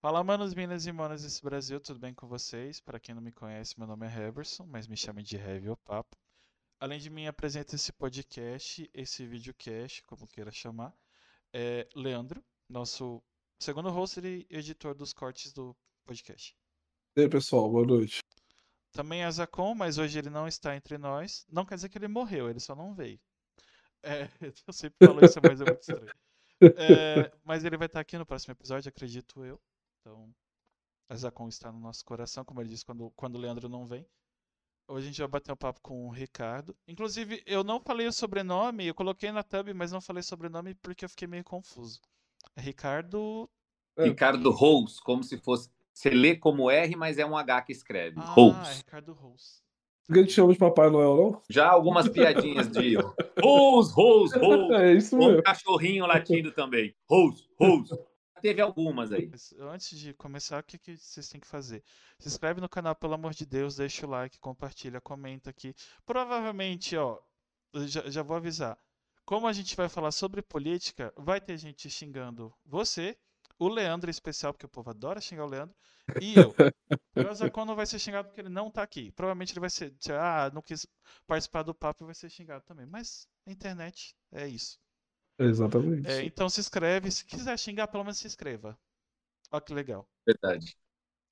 Fala, manos, minas e manas desse Brasil, tudo bem com vocês? Para quem não me conhece, meu nome é Heverson, mas me chamem de Heavy ou Papo. Além de mim, apresenta esse podcast, esse videocast, como queira chamar, é Leandro, nosso segundo host e editor dos cortes do podcast. E aí, pessoal, boa noite. Também é Zacon, mas hoje ele não está entre nós. Não quer dizer que ele morreu, ele só não veio. É, eu sempre falo isso, mas é muito estranho. É, mas ele vai estar aqui no próximo episódio, acredito eu. Então, a Zacon está no nosso coração, como ele disse quando, quando o Leandro não vem. Hoje a gente vai bater um papo com o Ricardo. Inclusive, eu não falei o sobrenome, eu coloquei na thumb, mas não falei sobrenome porque eu fiquei meio confuso. É Ricardo. Ricardo Rose, como se fosse. Você lê como R, mas é um H que escreve. Ah, é Rose. Ricardo Rose. Ninguém te chama de Papai Noel, não? Já algumas piadinhas de Rose, Rose, Rose. É isso Ou um mesmo. cachorrinho latindo também. Rose, Rose. Teve algumas aí. Antes de começar, o que, que vocês têm que fazer? Se inscreve no canal, pelo amor de Deus, deixa o like, compartilha, comenta aqui. Provavelmente, ó, já, já vou avisar. Como a gente vai falar sobre política, vai ter gente xingando você, o Leandro em especial, porque o povo adora xingar o Leandro, e eu. O Zacon não vai ser xingado porque ele não tá aqui. Provavelmente ele vai ser, ah, não quis participar do papo e vai ser xingado também. Mas a internet é isso. Exatamente. É, então se inscreve. Se quiser xingar, pelo menos se inscreva. Olha que legal. Verdade.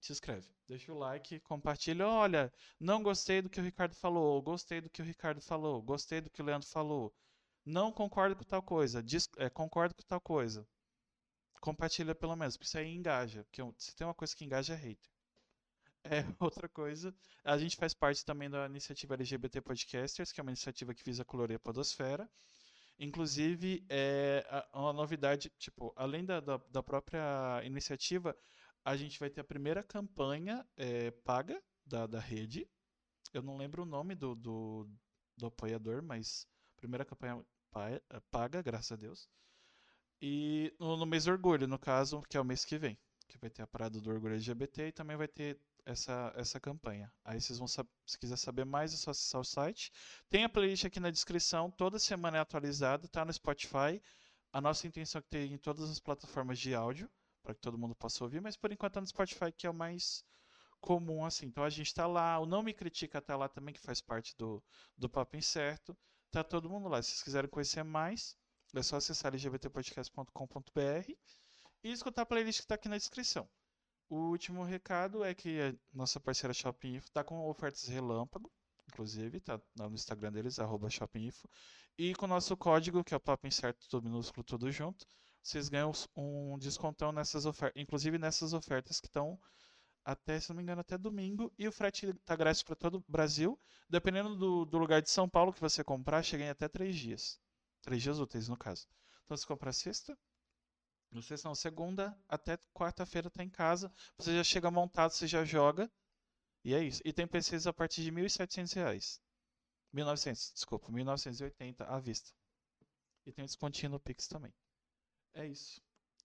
Se inscreve. Deixa o like, compartilha. Olha, não gostei do que o Ricardo falou. Gostei do que o Ricardo falou. Gostei do que o Leandro falou. Não concordo com tal coisa. Dis- é, concordo com tal coisa. Compartilha pelo menos, porque isso aí engaja. Porque se tem uma coisa que engaja é hater. É, outra coisa, a gente faz parte também da iniciativa LGBT Podcasters, que é uma iniciativa que visa colorir a podosfera. Inclusive, é uma novidade, tipo, além da, da, da própria iniciativa, a gente vai ter a primeira campanha é, paga da, da rede. Eu não lembro o nome do, do, do apoiador, mas primeira campanha pa- é, paga, graças a Deus. E no, no mês do orgulho, no caso, que é o mês que vem, que vai ter a parada do orgulho LGBT e também vai ter essa, essa campanha. Aí vocês vão se quiser saber mais, é só acessar o site. Tem a playlist aqui na descrição, toda semana é atualizada, tá no Spotify. A nossa intenção é que tenha em todas as plataformas de áudio, para que todo mundo possa ouvir, mas por enquanto é no Spotify que é o mais comum assim. Então a gente tá lá, o Não Me Critica tá lá também, que faz parte do, do Papo Incerto. Tá todo mundo lá. Se vocês quiserem conhecer mais, é só acessar lgbtpodcast.com.br e escutar a playlist que está aqui na descrição. O último recado é que a nossa parceira Shopping Info está com ofertas relâmpago, inclusive, tá no Instagram deles, arroba Shopping Info. E com o nosso código, que é o Papo Incerto, tudo minúsculo, tudo junto, vocês ganham um descontão nessas ofertas, inclusive nessas ofertas que estão até, se não me engano, até domingo. E o frete está grátis para todo o Brasil. Dependendo do, do lugar de São Paulo que você comprar, chega em até três dias. Três dias úteis, no caso. Então, se comprar sexta, sexta não, segunda, até quarta-feira tá em casa. Você já chega montado, você já joga. E é isso. E tem PCs a partir de 1.700 reais. 1.900, desculpa, 1.980 à vista. E tem um descontinho no Pix também. É isso.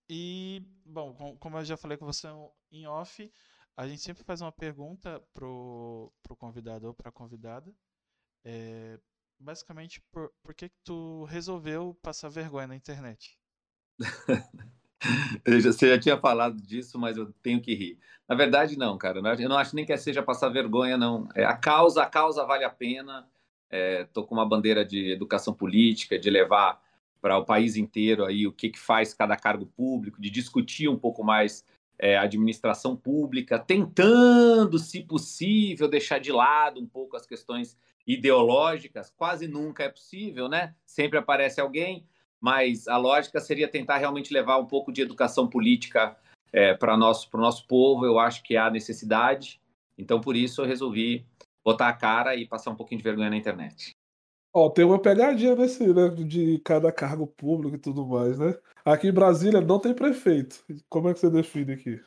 E, bom, com- como eu já falei com você em off, a gente sempre faz uma pergunta pro, pro convidado ou pra convidada. É, basicamente, por, por que que tu resolveu passar vergonha na internet? Você já tinha falado disso, mas eu tenho que rir. Na verdade, não, cara. Acho- Eu não acho nem que seja passar vergonha, não. É a causa, a causa vale a pena. É, tô com uma bandeira de educação política, de levar para o país inteiro aí o que, que faz cada cargo público, de discutir um pouco mais é, a administração pública, tentando, se possível, deixar de lado um pouco as questões ideológicas. Quase nunca é possível, né? Sempre aparece alguém mas a lógica seria tentar realmente levar um pouco de educação política é, para o nosso, nosso povo. Eu acho que há necessidade, então por isso eu resolvi botar a cara e passar um pouquinho de vergonha na internet. Ó, tem uma pegadinha nesse, né? De cada cargo público e tudo mais, né? Aqui em Brasília não tem prefeito. Como é que você define aqui?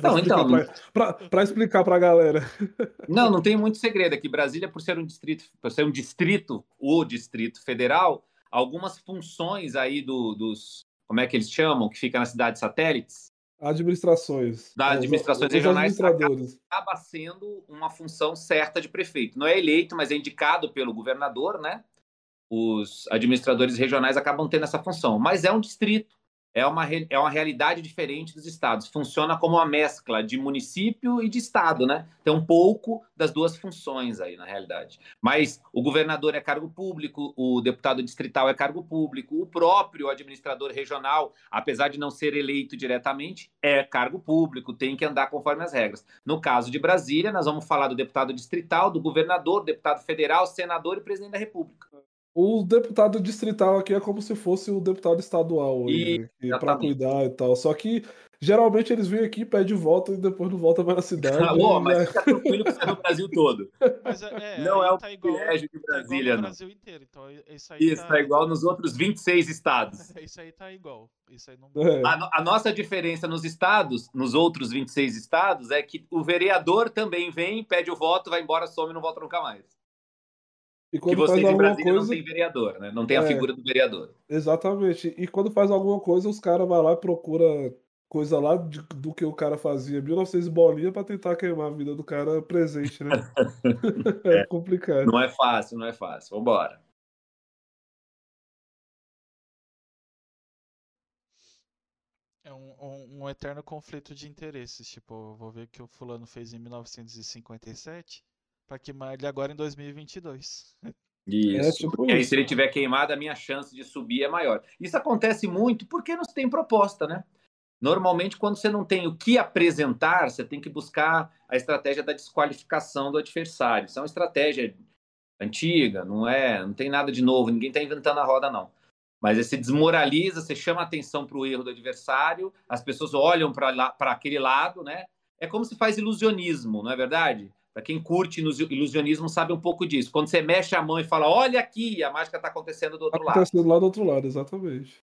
Não, então, pra explicar pra galera. Não, não tem muito segredo aqui. Brasília, por ser um distrito, por ser um distrito, o distrito federal, algumas funções aí do, dos, como é que eles chamam, que fica nas cidades satélites, Administrações. Das Os- administrações os regionais, administradores. acaba sendo uma função certa de prefeito. Não é eleito, mas é indicado pelo governador, né? Os administradores regionais acabam tendo essa função. Mas é um distrito. É uma, é uma realidade diferente dos estados. Funciona como uma mescla de município e de estado, né? Tem um pouco das duas funções aí, na realidade. Mas o governador é cargo público, o deputado distrital é cargo público, o próprio administrador regional, apesar de não ser eleito diretamente, é cargo público, tem que andar conforme as regras. No caso de Brasília, nós vamos falar do deputado distrital, do governador, deputado federal, senador e presidente da República. O deputado distrital aqui é como se fosse o deputado estadual né, para cuidar e tal. Só que geralmente eles vêm aqui, pedem voto e depois não voltam mais na cidade. Alô, mas né? fica tranquilo que você é no Brasil todo. Mas é, é, não é o tá privilégio de Brasília, tá no Brasil inteiro. Então, isso aí isso, tá... tá... igual nos outros 26 estados. isso aí tá igual. Isso aí não... É. A, a, nossa diferença nos estados, nos outros 26 estados, é que o vereador também vem, pede o voto, vai embora, some e não volta nunca mais. E quando que vocês faz em Brasília coisa... não tem vereador, né? Não tem a é, figura do vereador. Exatamente. E quando faz alguma coisa, os caras vão lá e procura coisa lá de, do que o cara fazia 1900 bolinha para tentar queimar a vida do cara presente, né? é, é, complicado. Não é fácil, não é fácil. Vambora. É um, um, um eterno conflito de interesses. Tipo, vou ver o que o fulano fez em 1957 para queimar ele agora em 2022. Isso, é, tipo porque aí se ele tiver queimado, a minha chance de subir é maior. Isso acontece muito porque não se tem proposta, né? Normalmente, quando você não tem o que apresentar, você tem que buscar a estratégia da desqualificação do adversário. Isso é uma estratégia antiga, não é, não tem nada de novo, ninguém está inventando a roda, não. Mas você desmoraliza, você chama atenção para o erro do adversário, as pessoas olham para aquele lado, né? É como se faz ilusionismo, não é verdade? Para quem curte ilusionismo sabe um pouco disso. Quando você mexe a mão e fala, olha aqui, a mágica está acontecendo do outro tá lado. Acontecendo lá do outro lado, exatamente.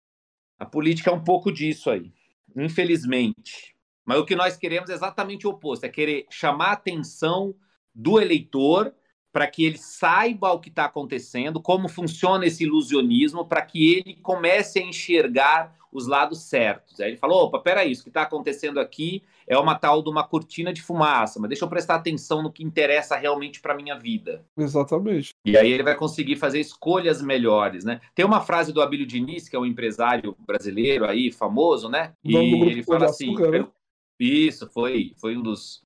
A política é um pouco disso aí, infelizmente. Mas o que nós queremos é exatamente o oposto: é querer chamar a atenção do eleitor para que ele saiba o que está acontecendo, como funciona esse ilusionismo, para que ele comece a enxergar os lados certos. Aí ele falou: opa, peraí, isso que está acontecendo aqui é uma tal de uma cortina de fumaça, mas deixa eu prestar atenção no que interessa realmente para minha vida. Exatamente. E aí ele vai conseguir fazer escolhas melhores, né? Tem uma frase do Abílio Diniz, que é um empresário brasileiro aí, famoso, né? E ele fala assim. Açúcar, né? Isso, foi, foi um dos,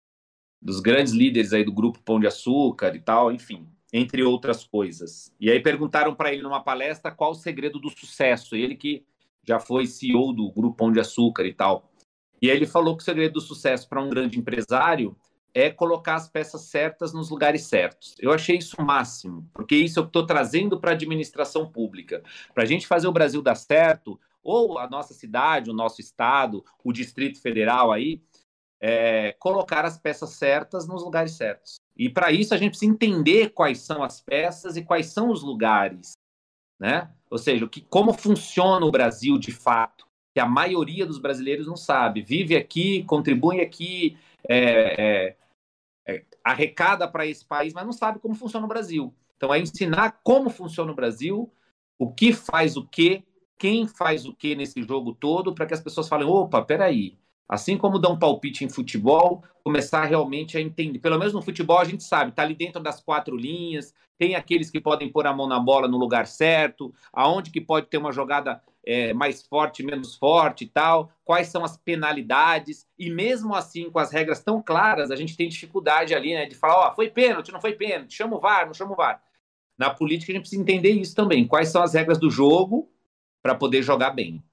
dos grandes líderes aí do grupo Pão de Açúcar e tal, enfim, entre outras coisas. E aí perguntaram para ele numa palestra qual o segredo do sucesso. Ele que já foi CEO do grupo Pão de Açúcar e tal. E aí ele falou que o segredo do sucesso para um grande empresário é colocar as peças certas nos lugares certos. Eu achei isso o máximo, porque isso eu estou trazendo para a administração pública. Para a gente fazer o Brasil dar certo, ou a nossa cidade, o nosso estado, o Distrito Federal aí, é, colocar as peças certas nos lugares certos. E para isso a gente precisa entender quais são as peças e quais são os lugares, né? Ou seja, que, como funciona o Brasil de fato que a maioria dos brasileiros não sabe. Vive aqui, contribui aqui, é, é, é, arrecada para esse país, mas não sabe como funciona o Brasil. Então, é ensinar como funciona o Brasil, o que faz o quê, quem faz o quê nesse jogo todo, para que as pessoas falem: opa, peraí, Assim como dar um palpite em futebol, começar realmente a entender. Pelo menos no futebol a gente sabe, tá ali dentro das quatro linhas, tem aqueles que podem pôr a mão na bola no lugar certo, aonde que pode ter uma jogada é, mais forte, menos forte e tal, quais são as penalidades, e mesmo assim, com as regras tão claras, a gente tem dificuldade ali, né, de falar, ó, oh, foi pênalti, não foi pênalti, chama o VAR, não chama o VAR. Na política a gente precisa entender isso também, quais são as regras do jogo para poder jogar bem.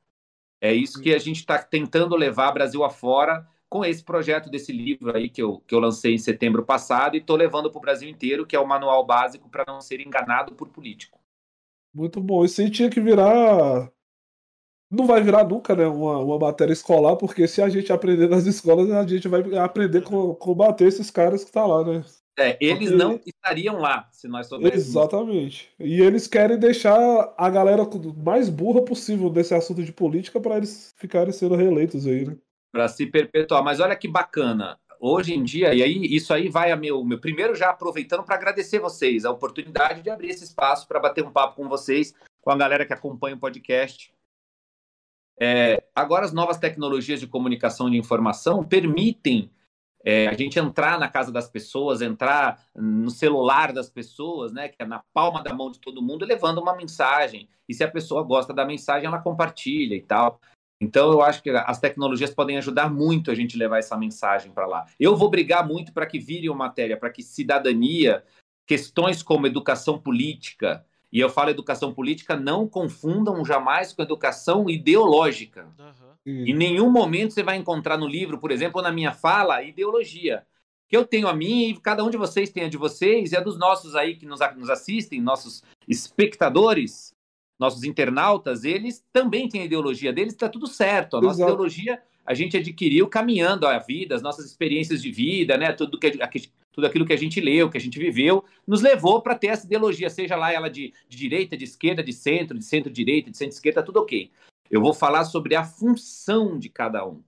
É isso que a gente está tentando levar Brasil afora com esse projeto desse livro aí que eu, que eu lancei em setembro passado e estou levando para o Brasil inteiro, que é o manual básico para não ser enganado por político. Muito bom. Isso aí tinha que virar. Não vai virar nunca, né? Uma, uma matéria escolar, porque se a gente aprender nas escolas, a gente vai aprender a combater esses caras que estão tá lá, né? É, eles Porque... não estariam lá se nós soubéssemos. Exatamente. E eles querem deixar a galera mais burra possível desse assunto de política para eles ficarem sendo reeleitos aí, né? Para se perpetuar. Mas olha que bacana. Hoje em dia, e aí isso aí vai a meu, meu primeiro já aproveitando para agradecer vocês a oportunidade de abrir esse espaço para bater um papo com vocês, com a galera que acompanha o podcast. É, agora as novas tecnologias de comunicação de informação permitem é, a gente entrar na casa das pessoas, entrar no celular das pessoas, né, que é na palma da mão de todo mundo, levando uma mensagem. E se a pessoa gosta da mensagem, ela compartilha e tal. Então, eu acho que as tecnologias podem ajudar muito a gente levar essa mensagem para lá. Eu vou brigar muito para que vire uma matéria, para que cidadania, questões como educação política, e eu falo educação política, não confundam jamais com educação ideológica. Uhum. Em nenhum momento você vai encontrar no livro, por exemplo, ou na minha fala, ideologia. Que eu tenho a minha e cada um de vocês tem a de vocês, e a dos nossos aí que nos, nos assistem, nossos espectadores, nossos internautas, eles também têm a ideologia deles, está tudo certo. A nossa Exato. ideologia a gente adquiriu caminhando a vida, as nossas experiências de vida, né? Tudo, que, tudo aquilo que a gente leu, que a gente viveu, nos levou para ter essa ideologia, seja lá ela de, de direita, de esquerda, de centro, de centro-direita, de centro-esquerda, tudo ok. Eu vou falar sobre a função de cada um.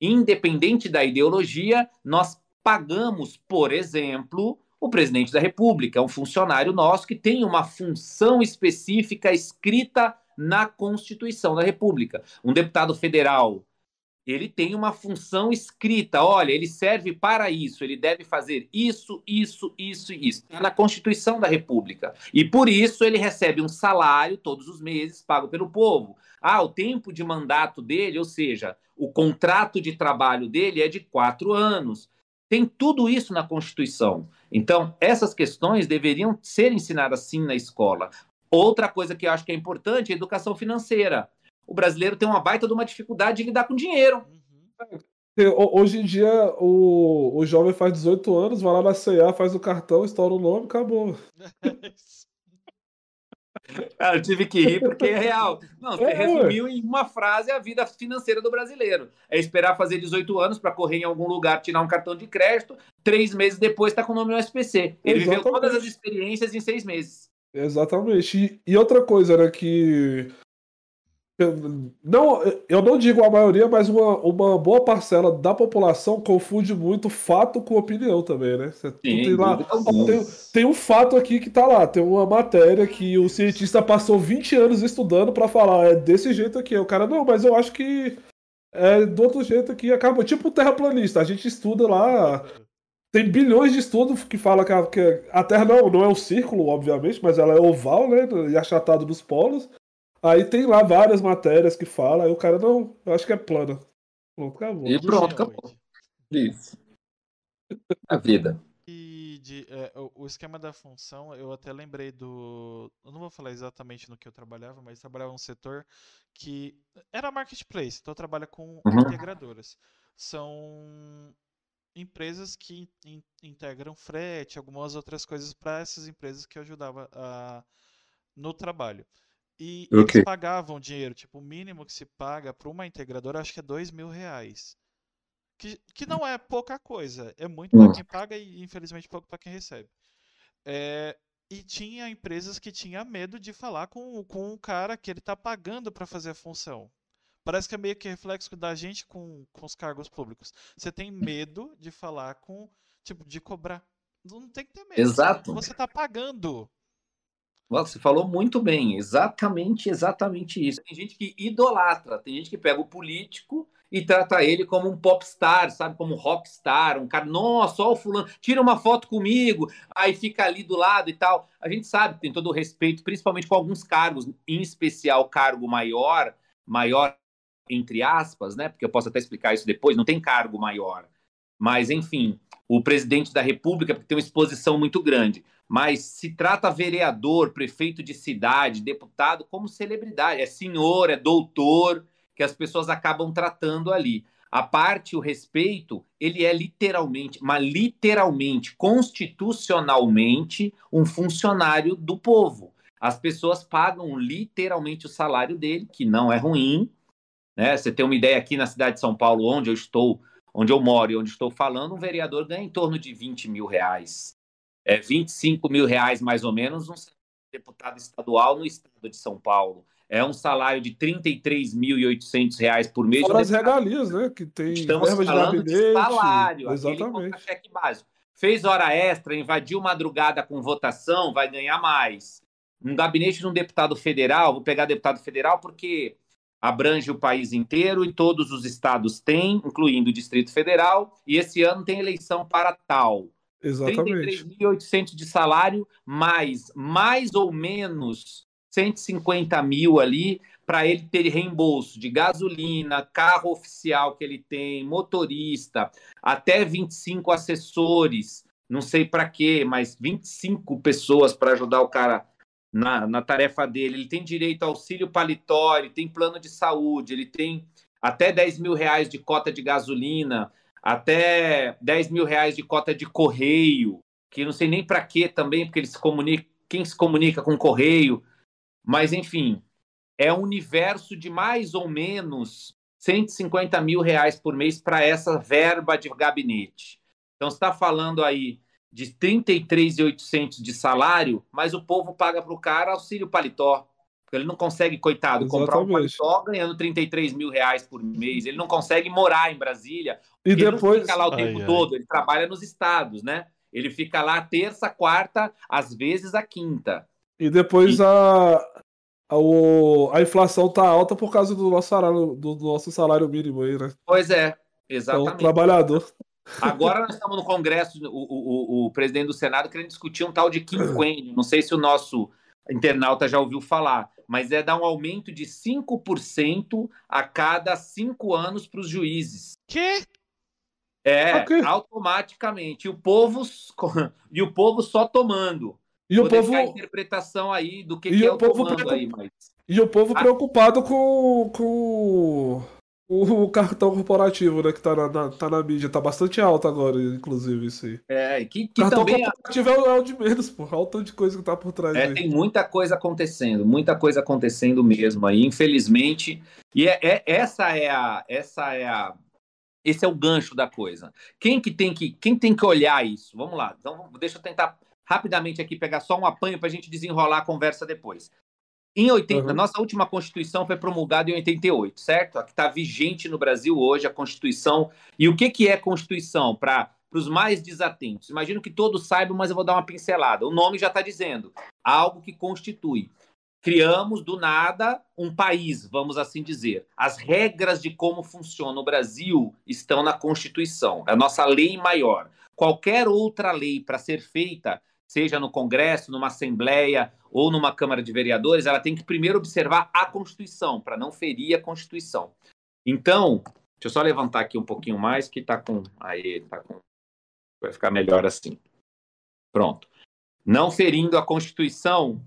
Independente da ideologia, nós pagamos, por exemplo, o presidente da República, um funcionário nosso que tem uma função específica escrita na Constituição da República. Um deputado federal, ele tem uma função escrita. Olha, ele serve para isso, ele deve fazer isso, isso, isso e isso. Está na Constituição da República. E por isso ele recebe um salário todos os meses, pago pelo povo. Ah, o tempo de mandato dele, ou seja, o contrato de trabalho dele é de quatro anos. Tem tudo isso na Constituição. Então, essas questões deveriam ser ensinadas sim na escola. Outra coisa que eu acho que é importante é a educação financeira. O brasileiro tem uma baita de uma dificuldade de lidar com dinheiro. Hoje em dia, o, o jovem faz 18 anos, vai lá na CA, faz o cartão, estoura o nome, acabou. Cara, eu tive que rir porque é real. Não, você é, resumiu ué. em uma frase a vida financeira do brasileiro. É esperar fazer 18 anos para correr em algum lugar, tirar um cartão de crédito, três meses depois está com o nome no SPC. Ele Exatamente. viveu todas as experiências em seis meses. Exatamente. E, e outra coisa, né, que não, eu não digo a maioria, mas uma, uma boa parcela da população confunde muito fato com opinião também, né? Você, Sim, tem, lá, tem, tem, um fato aqui que tá lá, tem uma matéria que o cientista passou 20 anos estudando para falar, é desse jeito aqui. O cara, não, mas eu acho que é do outro jeito aqui. Acaba tipo o terraplanista, a gente estuda lá. Tem bilhões de estudos que falam que a, que a Terra não, não é um círculo, obviamente, mas ela é oval, né? E achatado nos polos. Aí tem lá várias matérias que fala, aí o cara, não, eu acho que é plana. Pronto, acabou. E pronto, acabou. Isso. A vida. E de, é, o esquema da função, eu até lembrei do. Eu não vou falar exatamente no que eu trabalhava, mas trabalhava um setor que era marketplace, então trabalha com uhum. integradoras. São empresas que in, integram frete, algumas outras coisas para essas empresas que eu ajudava a, no trabalho. E okay. eles pagavam dinheiro, tipo, o mínimo que se paga para uma integradora acho que é dois mil reais. Que, que não é pouca coisa, é muito para hum. quem paga e infelizmente pouco para quem recebe. É, e tinha empresas que tinha medo de falar com, com o cara que ele está pagando para fazer a função. Parece que é meio que reflexo da gente com, com os cargos públicos. Você tem medo de falar com, tipo, de cobrar. Não tem que ter medo. Exato. Você está pagando. Você falou muito bem, exatamente, exatamente isso. Tem gente que idolatra, tem gente que pega o político e trata ele como um popstar, sabe, como um rockstar, um cara, nossa, ó o fulano, tira uma foto comigo, aí fica ali do lado e tal. A gente sabe, tem todo o respeito, principalmente com alguns cargos, em especial cargo maior, maior entre aspas, né, porque eu posso até explicar isso depois, não tem cargo maior. Mas, enfim, o presidente da República, porque tem uma exposição muito grande mas se trata vereador, prefeito de cidade, deputado como celebridade, é senhor, é doutor, que as pessoas acabam tratando ali. A parte, o respeito, ele é literalmente, mas literalmente, constitucionalmente, um funcionário do povo. As pessoas pagam literalmente o salário dele, que não é ruim. Né? Você tem uma ideia aqui na cidade de São Paulo, onde eu estou, onde eu moro e onde estou falando, um vereador ganha em torno de 20 mil reais é, 25 mil reais mais ou menos um deputado estadual no estado de São Paulo. É um salário de 33.800 reais por mês. Fora as regalias, né? Que tem Estamos falando de, de salário, exatamente. cheque básico. Fez hora extra, invadiu madrugada com votação, vai ganhar mais. Um gabinete de um deputado federal, vou pegar deputado federal porque abrange o país inteiro e todos os estados têm, incluindo o Distrito Federal, e esse ano tem eleição para tal. Exatamente. 33.800 de salário, mais mais ou menos 150 mil ali para ele ter reembolso de gasolina, carro oficial que ele tem, motorista, até 25 assessores, não sei para quê, mas 25 pessoas para ajudar o cara na, na tarefa dele. Ele tem direito ao auxílio paletó, ele tem plano de saúde, ele tem até 10 mil reais de cota de gasolina, até 10 mil reais de cota de correio, que não sei nem para quê também, porque ele se quem se comunica com correio, mas enfim, é um universo de mais ou menos 150 mil reais por mês para essa verba de gabinete. Então, está falando aí de 33,800 de salário, mas o povo paga para o cara auxílio paletó. Ele não consegue, coitado, Exatamente. comprar um paletó ganhando 33 mil reais por mês. Ele não consegue morar em Brasília. E depois. Ele fica lá o tempo ai, todo. Ai. Ele trabalha nos estados, né? Ele fica lá terça, quarta, às vezes a quinta. E depois e... a, a, a inflação tá alta por causa do nosso salário, do nosso salário mínimo aí, né? Pois é, exatamente. Então, o trabalhador. Agora nós estamos no Congresso, o, o, o presidente do Senado querendo discutir um tal de quinquênio. Não sei se o nosso internauta já ouviu falar, mas é dar um aumento de 5% a cada cinco anos para os juízes. Que? É, okay. automaticamente. E o povo e o povo só tomando. E Vou o povo a interpretação aí do que, e que é o, povo preocup... aí, mas... E o povo preocupado com, com o cartão corporativo, né, que tá na, na, tá na mídia, tá bastante alto agora, inclusive, isso aí. É, que, que cartão também... corporativo é o de menos, pô, olha o tanto de coisa que tá por trás. É, aí. tem muita coisa acontecendo, muita coisa acontecendo mesmo aí, infelizmente. E é, é, essa é a, essa é a, esse é o gancho da coisa. Quem que tem que, quem tem que olhar isso? Vamos lá. Então, deixa eu tentar rapidamente aqui pegar só um apanho para a gente desenrolar a conversa depois. Em 80, uhum. nossa última Constituição foi promulgada em 88, certo? A que está vigente no Brasil hoje, a Constituição. E o que, que é Constituição? Para os mais desatentos. Imagino que todos saibam, mas eu vou dar uma pincelada. O nome já está dizendo. Algo que constitui. Criamos do nada um país, vamos assim dizer. As regras de como funciona o Brasil estão na Constituição. É a nossa lei maior. Qualquer outra lei para ser feita seja no Congresso, numa Assembleia ou numa Câmara de Vereadores, ela tem que primeiro observar a Constituição, para não ferir a Constituição. Então, deixa eu só levantar aqui um pouquinho mais, que está com. Aí, tá com. Vai ficar melhor assim. Pronto. Não ferindo a Constituição,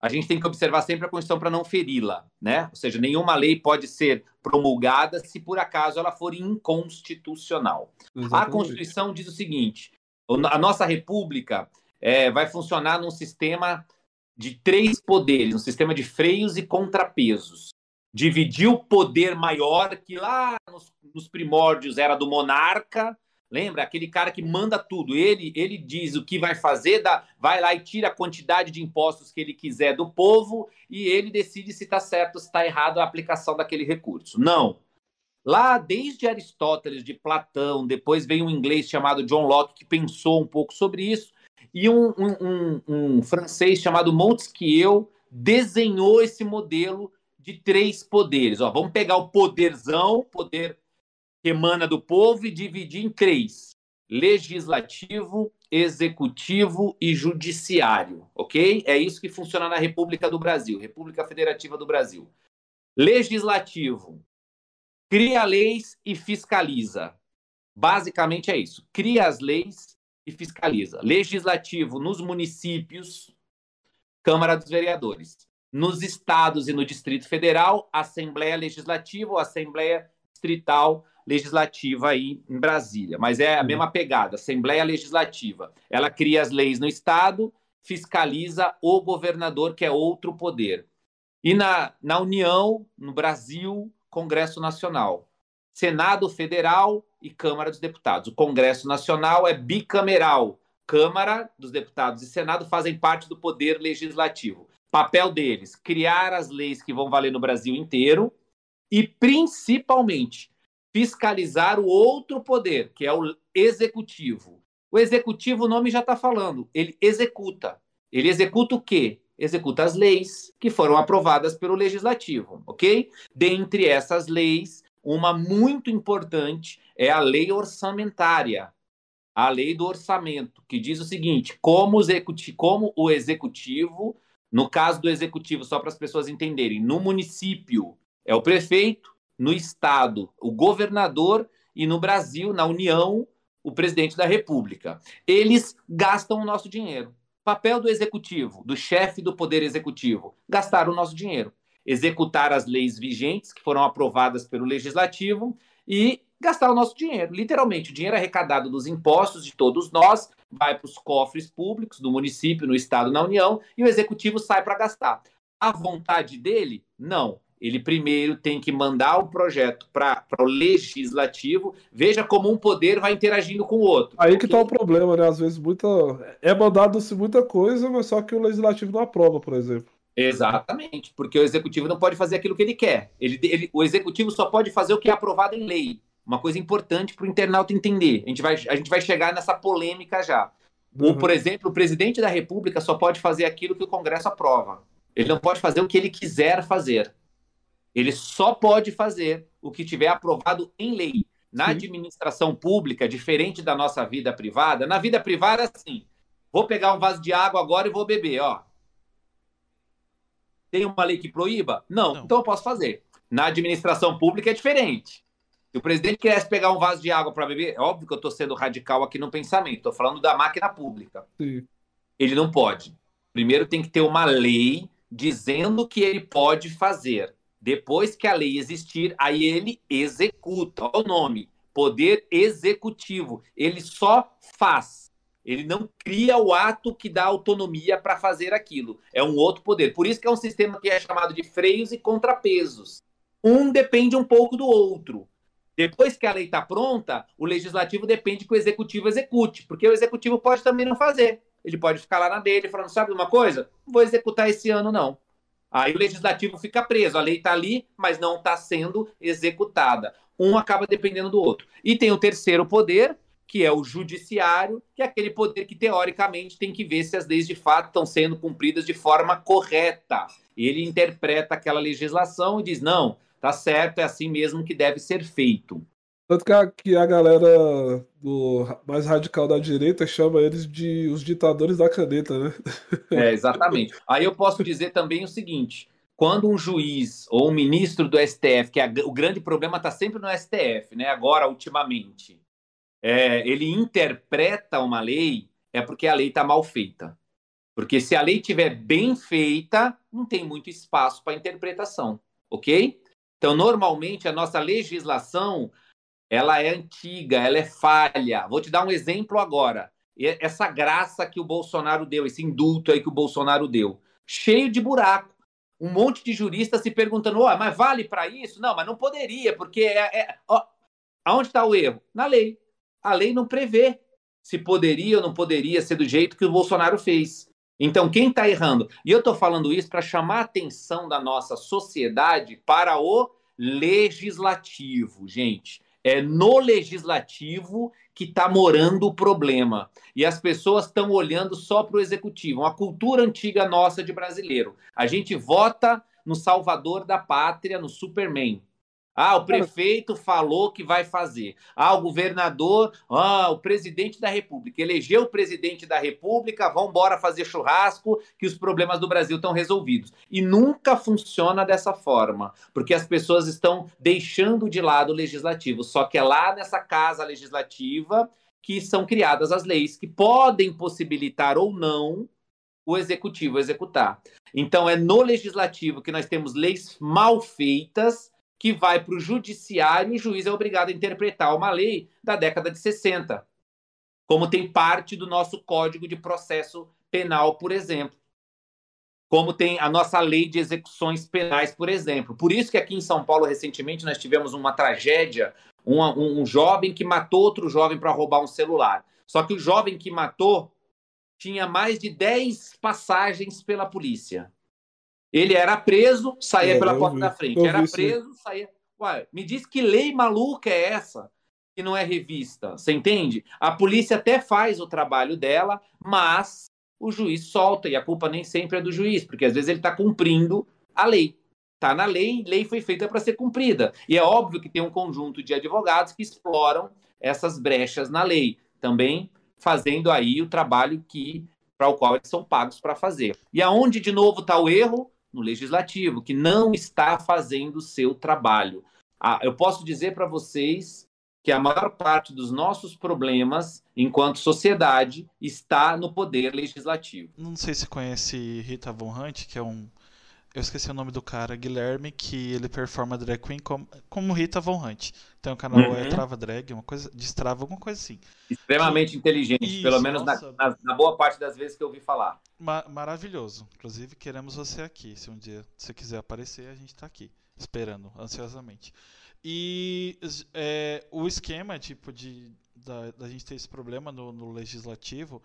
a gente tem que observar sempre a Constituição para não feri-la, né? Ou seja, nenhuma lei pode ser promulgada se por acaso ela for inconstitucional. Exatamente. A Constituição diz o seguinte: a nossa república é, vai funcionar num sistema de três poderes, um sistema de freios e contrapesos. Dividir o poder maior, que lá nos, nos primórdios era do monarca, Lembra? Aquele cara que manda tudo. Ele, ele diz o que vai fazer, dá, vai lá e tira a quantidade de impostos que ele quiser do povo e ele decide se está certo, se está errado a aplicação daquele recurso. Não. Lá, desde Aristóteles, de Platão, depois veio um inglês chamado John Locke que pensou um pouco sobre isso, e um, um, um, um francês chamado Montesquieu desenhou esse modelo de três poderes. Ó, vamos pegar o poderzão, poder que emana do povo, e dividir em três: legislativo, executivo e judiciário, ok? É isso que funciona na República do Brasil, República Federativa do Brasil. Legislativo cria leis e fiscaliza. Basicamente é isso. Cria as leis e fiscaliza. Legislativo nos municípios, Câmara dos Vereadores. Nos estados e no Distrito Federal, Assembleia Legislativa ou Assembleia Distrital Legislativa aí em Brasília. Mas é a mesma pegada, Assembleia Legislativa. Ela cria as leis no estado, fiscaliza o governador, que é outro poder. E na, na União, no Brasil, Congresso Nacional. Senado Federal e Câmara dos Deputados. O Congresso Nacional é bicameral. Câmara dos Deputados e Senado fazem parte do poder legislativo. Papel deles: criar as leis que vão valer no Brasil inteiro e, principalmente, fiscalizar o outro poder, que é o executivo. O executivo, o nome já está falando, ele executa. Ele executa o quê? Executa as leis que foram aprovadas pelo legislativo, ok? Dentre essas leis, uma muito importante é a lei orçamentária, a lei do orçamento, que diz o seguinte: como, o executivo No caso do executivo, só para as pessoas entenderem, no município é o prefeito, no estado, o governador e no Brasil, na União, o presidente da República. Eles gastam o nosso dinheiro. Papel do executivo, do chefe do poder executivo, gastar o nosso dinheiro. Executar as leis vigentes que foram aprovadas pelo legislativo e gastar o nosso dinheiro. Literalmente, o dinheiro arrecadado dos impostos de todos nós vai para os cofres públicos do município, no estado, na União, e o executivo sai para gastar. A vontade dele? Não. Ele primeiro tem que mandar o projeto para o legislativo. Veja como um poder vai interagindo com o outro. Aí que está o problema, né? Às vezes muita é mandado-se muita coisa, mas só que o legislativo não aprova, por exemplo. Exatamente, porque o executivo não pode fazer aquilo que ele quer. Ele, ele, o executivo só pode fazer o que é aprovado em lei. Uma coisa importante para o internauta entender. A gente, vai, a gente vai chegar nessa polêmica já. Uhum. Ou, por exemplo, o presidente da República só pode fazer aquilo que o Congresso aprova. Ele não pode fazer o que ele quiser fazer. Ele só pode fazer o que tiver aprovado em lei. Na Sim. administração pública, diferente da nossa vida privada, na vida privada, assim, vou pegar um vaso de água agora e vou beber, ó. Tem uma lei que proíba? Não, não. então eu posso fazer. Na administração pública é diferente. Se o presidente quisesse pegar um vaso de água para beber, é óbvio que eu estou sendo radical aqui no pensamento, estou falando da máquina pública. Sim. Ele não pode. Primeiro tem que ter uma lei dizendo que ele pode fazer. Depois que a lei existir, aí ele executa. Olha o nome: Poder Executivo. Ele só faz. Ele não cria o ato que dá autonomia para fazer aquilo. É um outro poder. Por isso que é um sistema que é chamado de freios e contrapesos. Um depende um pouco do outro. Depois que a lei está pronta, o legislativo depende que o executivo execute, porque o executivo pode também não fazer. Ele pode ficar lá na dele falando, sabe uma coisa? Não vou executar esse ano, não. Aí o legislativo fica preso, a lei está ali, mas não está sendo executada. Um acaba dependendo do outro. E tem o terceiro poder, que é o judiciário, que é aquele poder que, teoricamente, tem que ver se as leis de fato estão sendo cumpridas de forma correta. Ele interpreta aquela legislação e diz: não, tá certo, é assim mesmo que deve ser feito. Tanto que a, que a galera do mais radical da direita chama eles de os ditadores da caneta, né? É, exatamente. Aí eu posso dizer também o seguinte: quando um juiz ou um ministro do STF, que é, o grande problema está sempre no STF, né? Agora, ultimamente, é, ele interpreta uma lei, é porque a lei está mal feita. Porque se a lei estiver bem feita, não tem muito espaço para interpretação, ok? Então, normalmente, a nossa legislação ela é antiga, ela é falha. Vou te dar um exemplo agora. Essa graça que o Bolsonaro deu, esse indulto aí que o Bolsonaro deu, cheio de buraco. Um monte de juristas se perguntando: oh, mas vale para isso? Não, mas não poderia, porque é. é... Ó, aonde está o erro? Na lei. A lei não prevê se poderia ou não poderia ser do jeito que o Bolsonaro fez. Então, quem está errando? E eu estou falando isso para chamar a atenção da nossa sociedade para o legislativo, gente. É no legislativo que está morando o problema. E as pessoas estão olhando só para o executivo. Uma cultura antiga nossa de brasileiro. A gente vota no salvador da pátria, no Superman. Ah, o prefeito falou que vai fazer. Ah, o governador, ah, o presidente da República. Elegeu o presidente da República, vão embora fazer churrasco, que os problemas do Brasil estão resolvidos. E nunca funciona dessa forma, porque as pessoas estão deixando de lado o legislativo. Só que é lá nessa casa legislativa que são criadas as leis que podem possibilitar ou não o executivo executar. Então, é no legislativo que nós temos leis mal feitas que vai para o judiciário e o juiz é obrigado a interpretar uma lei da década de 60, como tem parte do nosso Código de Processo Penal, por exemplo. Como tem a nossa lei de execuções penais, por exemplo. Por isso que aqui em São Paulo, recentemente, nós tivemos uma tragédia, um, um, jovem que matou outro jovem para roubar um celular. Só que o jovem que matou tinha mais de 10 passagens pela polícia. Ele era preso, saía é, pela porta vi, da frente. Era preso, saía. Ué, me diz que lei maluca é essa que não é revista? Você entende? A polícia até faz o trabalho dela, mas o juiz solta e a culpa nem sempre é do juiz, porque às vezes ele está cumprindo a lei. Está na lei, lei foi feita para ser cumprida. E é óbvio que tem um conjunto de advogados que exploram essas brechas na lei, também fazendo aí o trabalho que para o qual eles são pagos para fazer. E aonde, de novo, está o erro? No legislativo, que não está fazendo o seu trabalho. Ah, eu posso dizer para vocês que a maior parte dos nossos problemas, enquanto sociedade, está no poder legislativo. Não sei se conhece Rita Von Hunt, que é um eu esqueci o nome do cara, Guilherme, que ele performa drag queen como, como Rita Von Hunt. Tem um canal uhum. é Trava Drag, uma coisa, destrava alguma coisa assim. Extremamente inteligente, Isso, pelo menos na, na, na, boa parte das vezes que eu ouvi falar. Ma maravilhoso. Inclusive, queremos você aqui. Se um dia você quiser aparecer, a gente está aqui, esperando ansiosamente. E é, o esquema, tipo, de da, da gente ter esse problema no, no legislativo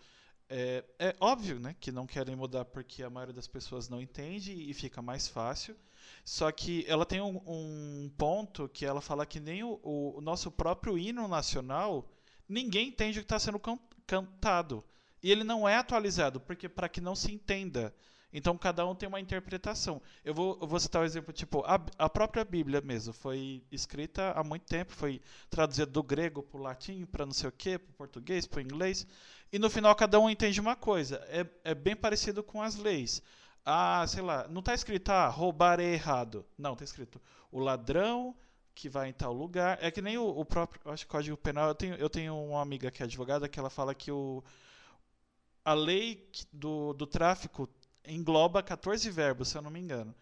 é, é, óbvio né, que não querem mudar porque a maioria das pessoas não entende e fica mais fácil. Só que ela tem um, um ponto que ela fala que nem o, o, nosso próprio hino nacional, ninguém entende o que está sendo can, cantado. E ele não é atualizado, porque para que não se entenda. Então cada um tem uma interpretação. Eu vou, eu vou citar um exemplo, tipo, a, a, própria Bíblia mesmo foi escrita há muito tempo, foi traduzida do grego para o latim, para não sei o que, para o português, para o inglês. E no final cada um entende uma coisa. É, é bem parecido com as leis. Ah, sei lá, não está escrito, ah, roubar é errado. Não, está escrito, o ladrão que vai em tal lugar. É que nem o, o próprio, acho Código Penal, eu tenho, eu tenho uma amiga que é advogada que ela fala que o, a lei do, do tráfico engloba 14 verbos, se eu não me engano.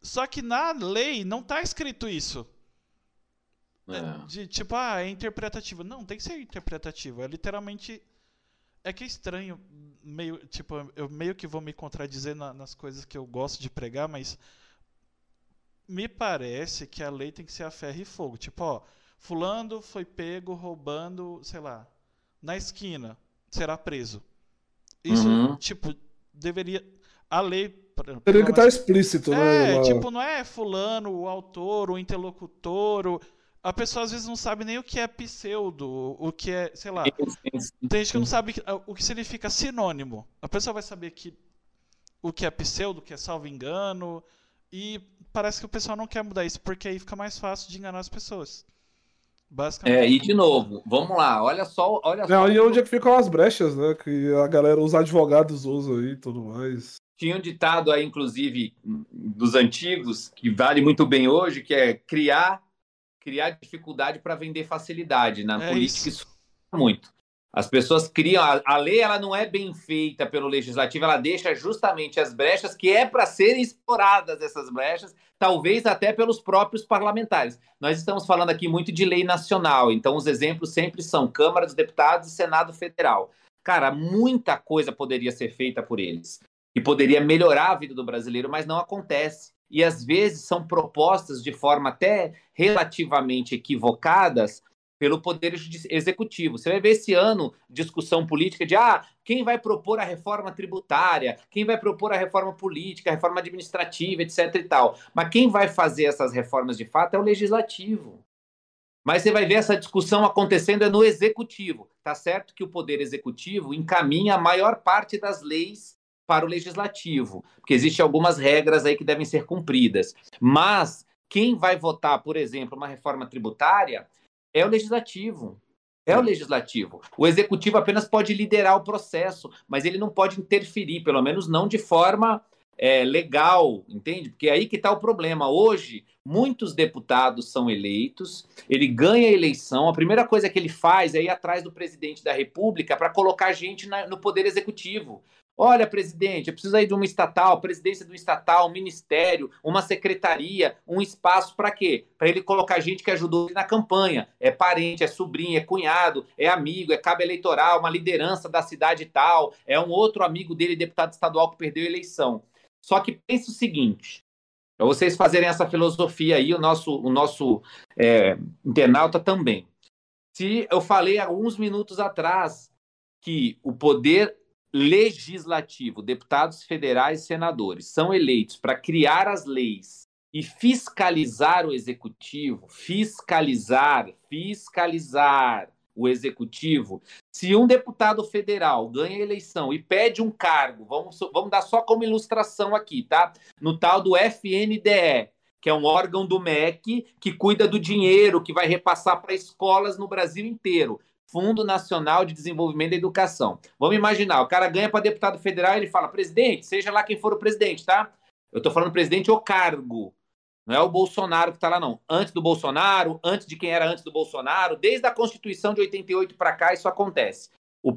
Só que na lei não está escrito isso. É. De, tipo, ah, é interpretativo. Não, tem que ser interpretativo. É literalmente é que é estranho, meio, tipo, eu meio que vou me contradizer na, nas coisas que eu gosto de pregar, mas me parece que a lei tem que ser a ferro e fogo. Tipo, ó, fulano foi pego roubando, sei lá, na esquina, será preso. Isso, uhum. tipo, deveria a lei Teria que estar tá explícito, né? É, tipo, não é fulano, o autor, o interlocutor, o a pessoa às vezes não sabe nem o que é pseudo, o que é, sei lá. Tem gente que não sabe o que significa sinônimo. A pessoa vai saber que o que é pseudo, o que é salvo engano, e parece que o pessoal não quer mudar isso, porque aí fica mais fácil de enganar as pessoas. Basicamente. É, e de novo, vamos lá, olha só, olha não, só. E onde é que ficam as brechas, né? Que a galera, os advogados usam aí e tudo mais. Tinha um ditado aí, inclusive, dos antigos, que vale muito bem hoje, que é criar criar dificuldade para vender facilidade. Na é política, isso. isso muito. As pessoas criam. A, a, lei ela não é bem feita pelo legislativo, ela deixa justamente as brechas que é para serem exploradas essas brechas, talvez até pelos próprios parlamentares. Nós estamos falando aqui muito de lei nacional, então os exemplos sempre são Câmara dos Deputados e Senado Federal. Cara, muita coisa poderia ser feita por eles e poderia melhorar a vida do brasileiro, mas não acontece e às vezes são propostas de forma até relativamente equivocadas pelo Poder Executivo. Você vai ver esse ano discussão política de ah, quem vai propor a reforma tributária, quem vai propor a reforma política, a reforma administrativa, etc. e tal. Mas quem vai fazer essas reformas de fato é o legislativo. Mas você vai ver essa discussão acontecendo é no executivo. Tá certo que o Poder Executivo encaminha a maior parte das leis para o legislativo, porque existem algumas regras aí que devem ser cumpridas. Mas quem vai votar, por exemplo, uma reforma tributária é o legislativo. É o legislativo. O executivo apenas pode liderar o processo, mas ele não pode interferir, pelo menos não de forma é, legal, entende? Porque é aí que está o problema. Hoje, muitos deputados são eleitos, ele ganha a eleição, a primeira coisa que ele faz é ir atrás do presidente da República para colocar gente na, no poder executivo. Olha, presidente, eu preciso aí de uma estatal, presidência de um estatal, um ministério, uma secretaria, um espaço para quê? Para ele colocar gente que ajudou ele na campanha. É parente, é sobrinho, é cunhado, é amigo, é cabo eleitoral, uma liderança da cidade tal, é um outro amigo dele, deputado estadual, que perdeu a eleição. Só que pense o seguinte: para vocês fazerem essa filosofia aí, o nosso, o nosso é, internauta também. Se eu falei alguns minutos atrás que o poder legislativo, deputados federais e senadores, são eleitos para criar as leis e fiscalizar o executivo, fiscalizar, fiscalizar o executivo. Se um deputado federal ganha a eleição e pede um cargo, vamos, vamos dar só como ilustração aqui, tá? No tal do FNDE, que é um órgão do MEC que cuida do dinheiro que vai repassar para escolas no Brasil inteiro Fundo Nacional de Desenvolvimento da Educação. Vamos imaginar, o cara ganha para deputado federal e ele fala, presidente, seja lá quem for o presidente, tá? Eu estou falando presidente ou cargo. Não é o Bolsonaro que está lá, não. Antes do Bolsonaro, antes de quem era antes do Bolsonaro, desde a Constituição de 88 para cá, isso acontece. O,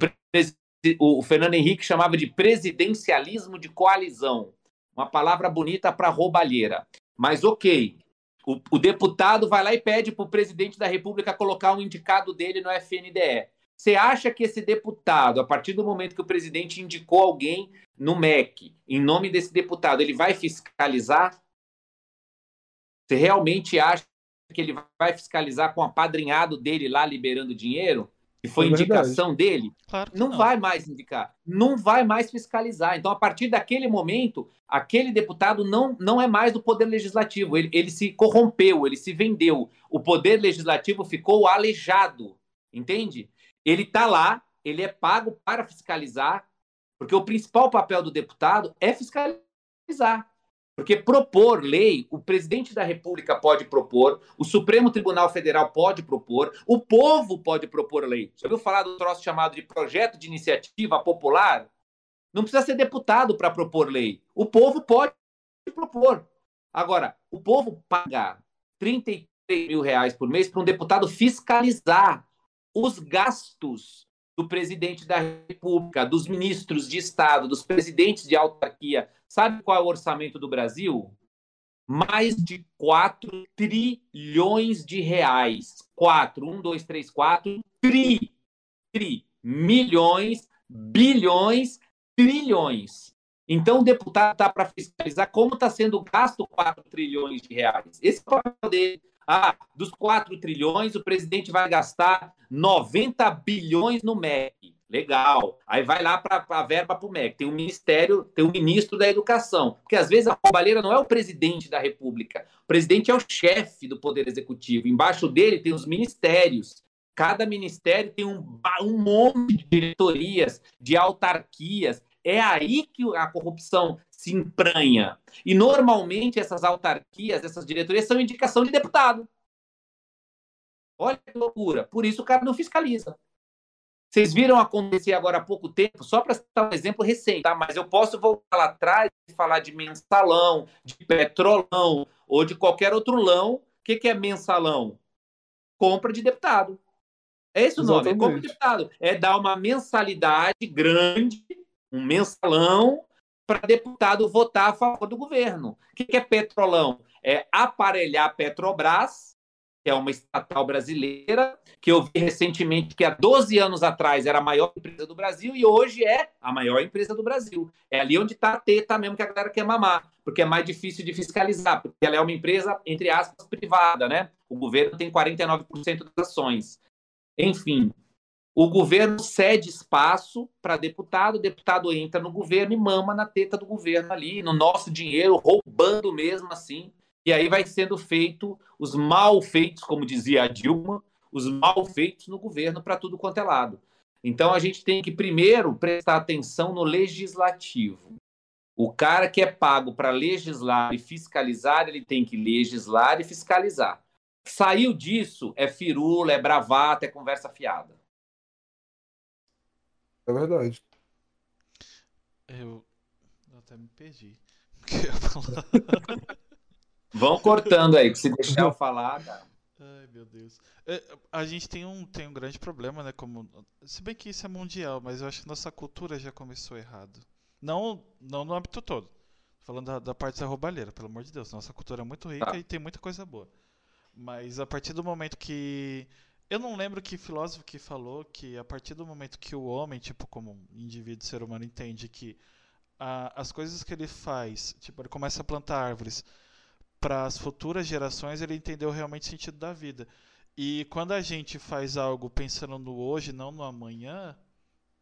o Fernando Henrique chamava de presidencialismo de coalizão. Uma palavra bonita para roubalheira. Mas ok, o, o, deputado vai lá e pede para o presidente da República colocar um indicado dele no FNDE. Você acha que esse deputado, a partir do momento que o presidente indicou alguém no MEC, em nome desse deputado, ele vai fiscalizar? Você realmente acha que ele vai fiscalizar com o apadrinhado dele lá liberando dinheiro? Que foi é indicação dele, claro não, não, vai mais indicar, não vai mais fiscalizar. Então, a partir daquele momento, aquele deputado não, não é mais do poder legislativo, ele, ele se corrompeu, ele se vendeu. O poder legislativo ficou aleijado, entende? Ele está lá, ele é pago para fiscalizar, porque o principal papel do deputado é fiscalizar. Porque propor lei, o presidente da República pode propor, o Supremo Tribunal Federal pode propor, o povo pode propor lei. Já ouviu falar do troço chamado de projeto de iniciativa popular? Não precisa ser deputado para propor lei. O povo pode propor. Agora, o povo paga 33 mil reais por mês para um deputado fiscalizar os gastos do presidente da República, dos ministros de Estado, dos presidentes de autarquia. Sabe qual é o orçamento do Brasil? Mais de 4 trilhões de reais. 4, 1, 2, 3, 4, tri, tri, milhões, bilhões, trilhões. Então, o deputado está para fiscalizar como está sendo gasto 4 trilhões de reais. Esse é o papel dele. Ah, dos 4 trilhões, o presidente vai gastar 90 bilhões no MEC. Legal. Aí vai lá para a verba para o MEC. Tem o um ministério, tem um ministro da Educação. Porque às vezes a roubalheira não é o presidente da República. O presidente é o chefe do Poder Executivo. Embaixo dele tem os ministérios. Cada ministério tem um, um monte de diretorias, de autarquias. É aí que a corrupção se empranha. E normalmente essas autarquias, essas diretorias são indicação de deputado. Olha que loucura. Por isso o cara não fiscaliza. Vocês viram acontecer agora há pouco tempo, só para citar um exemplo recente, tá? mas eu posso voltar lá atrás e falar de mensalão, de petrolão ou de qualquer outro lão. O que, que é mensalão? Compra de deputado. É esse o nome, é compra de deputado. É dar uma mensalidade grande, um mensalão, para deputado votar a favor do governo. O que é petrolão? É aparelhar Petrobras, que é uma estatal brasileira, que eu vi recentemente que há 12 anos atrás era a maior empresa do Brasil e hoje é a maior empresa do Brasil. É ali onde está a teta mesmo que a galera quer mamar, porque é mais difícil de fiscalizar, porque ela é uma empresa, entre aspas, privada, né? O governo tem 49% das ações. Enfim, o governo cede espaço para deputado, o deputado entra no governo e mama na teta do governo ali, no nosso dinheiro, roubando mesmo assim. E aí vai sendo feito os mal feitos, como dizia a Dilma, os mal feitos no governo para tudo quanto é lado. Então a gente tem que primeiro prestar atenção no legislativo. O cara que é pago para legislar e fiscalizar, ele tem que legislar e fiscalizar. Saiu disso, é firula, é bravata, é conversa fiada. É verdade. Eu, eu até me perdi. Vão cortando aí, que se deixar eu falar. Cara. Ai, meu Deus. É, a gente tem um, tem um grande problema, né? Como, se bem que isso é mundial, mas eu acho que nossa cultura já começou errado. Não, não no âmbito todo. Falando da, da parte da roubalheira, pelo amor de Deus. Nossa cultura é muito rica tá. e tem muita coisa boa. Mas a partir do momento que eu não lembro que filósofo que falou que a partir do momento que o homem, tipo, como um indivíduo, ser humano, entende que a, as coisas que ele faz, tipo, ele começa a plantar árvores para as futuras gerações, ele entendeu realmente o sentido da vida. E quando a gente faz algo pensando no hoje, não no amanhã,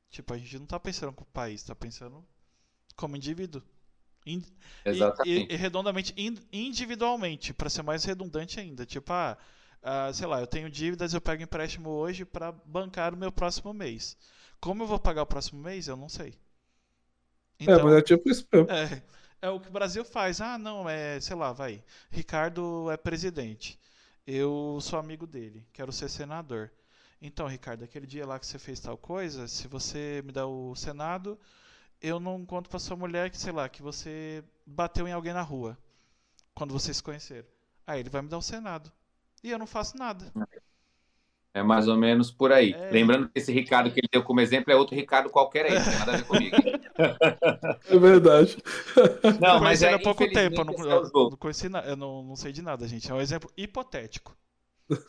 tipo, a gente não está pensando com o país, está pensando como indivíduo. In, Exatamente. E, e, e redondamente, individualmente, para ser mais redundante ainda. Tipo, ah, uh, sei lá, eu tenho dívidas, eu pego empréstimo hoje para bancar o meu próximo mês. Como eu vou pagar o próximo mês, eu não sei. Então, é, mas é tipo isso mesmo. É, é o que o Brasil faz. Ah, não, é, sei lá, vai. Ricardo é presidente. Eu sou amigo dele, quero ser senador. Então, Ricardo, aquele dia lá que você fez tal coisa, se você me dá o Senado, eu não conto para sua mulher que, sei lá, que você bateu em alguém na rua quando vocês se conheceram. Aí ele vai me dar o Senado. E eu não faço nada. É mais ou menos por aí. É... Lembrando que esse Ricardo que ele deu como exemplo é outro Ricardo qualquer aí, não tem nada a ver comigo. É verdade. Não, mas é, há pouco tempo, eu não, eu não conheci, eu não, não sei de nada, gente. É um exemplo hipotético.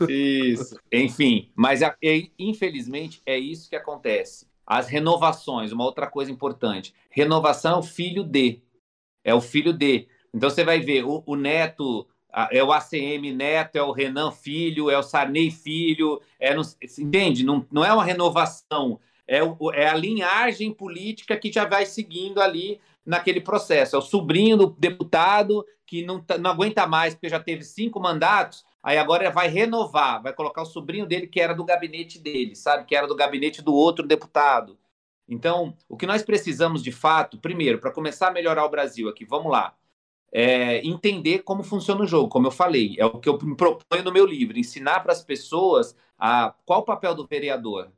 Isso. Enfim, mas infelizmente é isso que acontece. As renovações, uma outra coisa importante. Renovação é o filho de. É o filho de. Então você vai ver, o, o Neto é o ACM Neto, é o Renan Filho, é o Sarney Filho, é entende? Não, não é uma renovação, é, o, é a linhagem política que já vai seguindo ali naquele processo. É o sobrinho do deputado que não, tá, não aguenta mais, porque já teve cinco mandatos, aí agora vai renovar, vai colocar o sobrinho dele que era do gabinete dele, sabe? Que era do gabinete do outro deputado. Então, o que nós precisamos de fato, primeiro, para começar a melhorar o Brasil aqui, vamos lá, é entender como funciona o jogo, como eu falei, é o que eu me proponho no meu livro, ensinar para as pessoas a, qual o papel do vereador.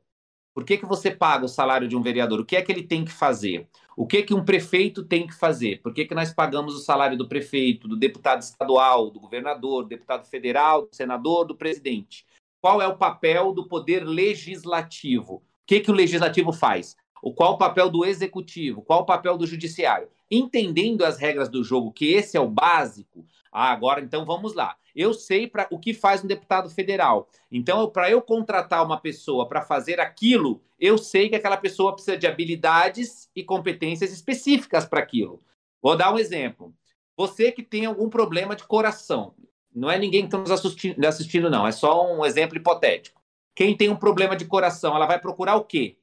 Por que, que você paga o salário de um vereador? O que é que ele tem que fazer? O que, que um prefeito tem que fazer? Por que, que nós pagamos o salário do prefeito, do deputado estadual, do governador, do deputado federal, do senador, do presidente? Qual é o papel do poder legislativo? O que, que o legislativo faz? O qual o papel do executivo? Qual o papel do judiciário? Entendendo as regras do jogo, que esse é o básico. Ah, agora então vamos lá. Eu sei para o que faz um deputado federal. Então, para eu contratar uma pessoa para fazer aquilo, eu sei que aquela pessoa precisa de habilidades e competências específicas para aquilo. Vou dar um exemplo. Você que tem algum problema de coração, não é ninguém que está nos assistindo, assistindo, não, é só um exemplo hipotético. Quem tem um problema de coração, ela vai procurar o quê?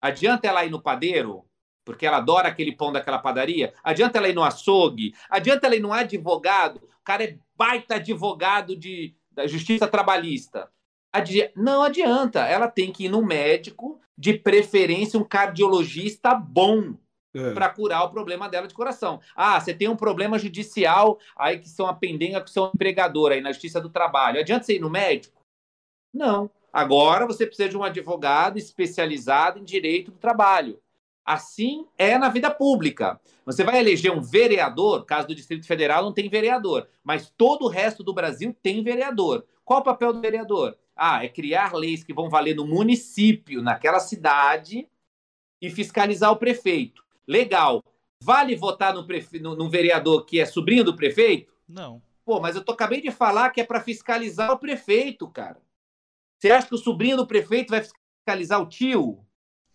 Adianta ela ir no padeiro, porque ela adora aquele pão daquela padaria? Adianta ela ir no açougue? Adianta ela ir no advogado? O cara é baita advogado de, da justiça trabalhista. Adi... Não adianta. Ela tem que ir no médico, de preferência um cardiologista bom. É. para curar o problema dela de coração. Ah, você tem um problema judicial aí que são a pendenga com seu empregador aí na Justiça do Trabalho. Adianta você ir no médico? Não. Agora você precisa de um advogado especializado em direito do trabalho. Assim é na vida pública. Você vai eleger um vereador, caso do Distrito Federal não tem vereador, mas todo o resto do Brasil tem vereador. Qual o papel do vereador? Ah, é criar leis que vão valer no município, naquela cidade, e fiscalizar o prefeito. Legal. Vale votar no, prefe... no, no vereador que é sobrinho do prefeito? Não. Pô, mas eu tô, acabei de falar que é para fiscalizar o prefeito, cara. Você acha que o sobrinho do prefeito vai fiscalizar o tio?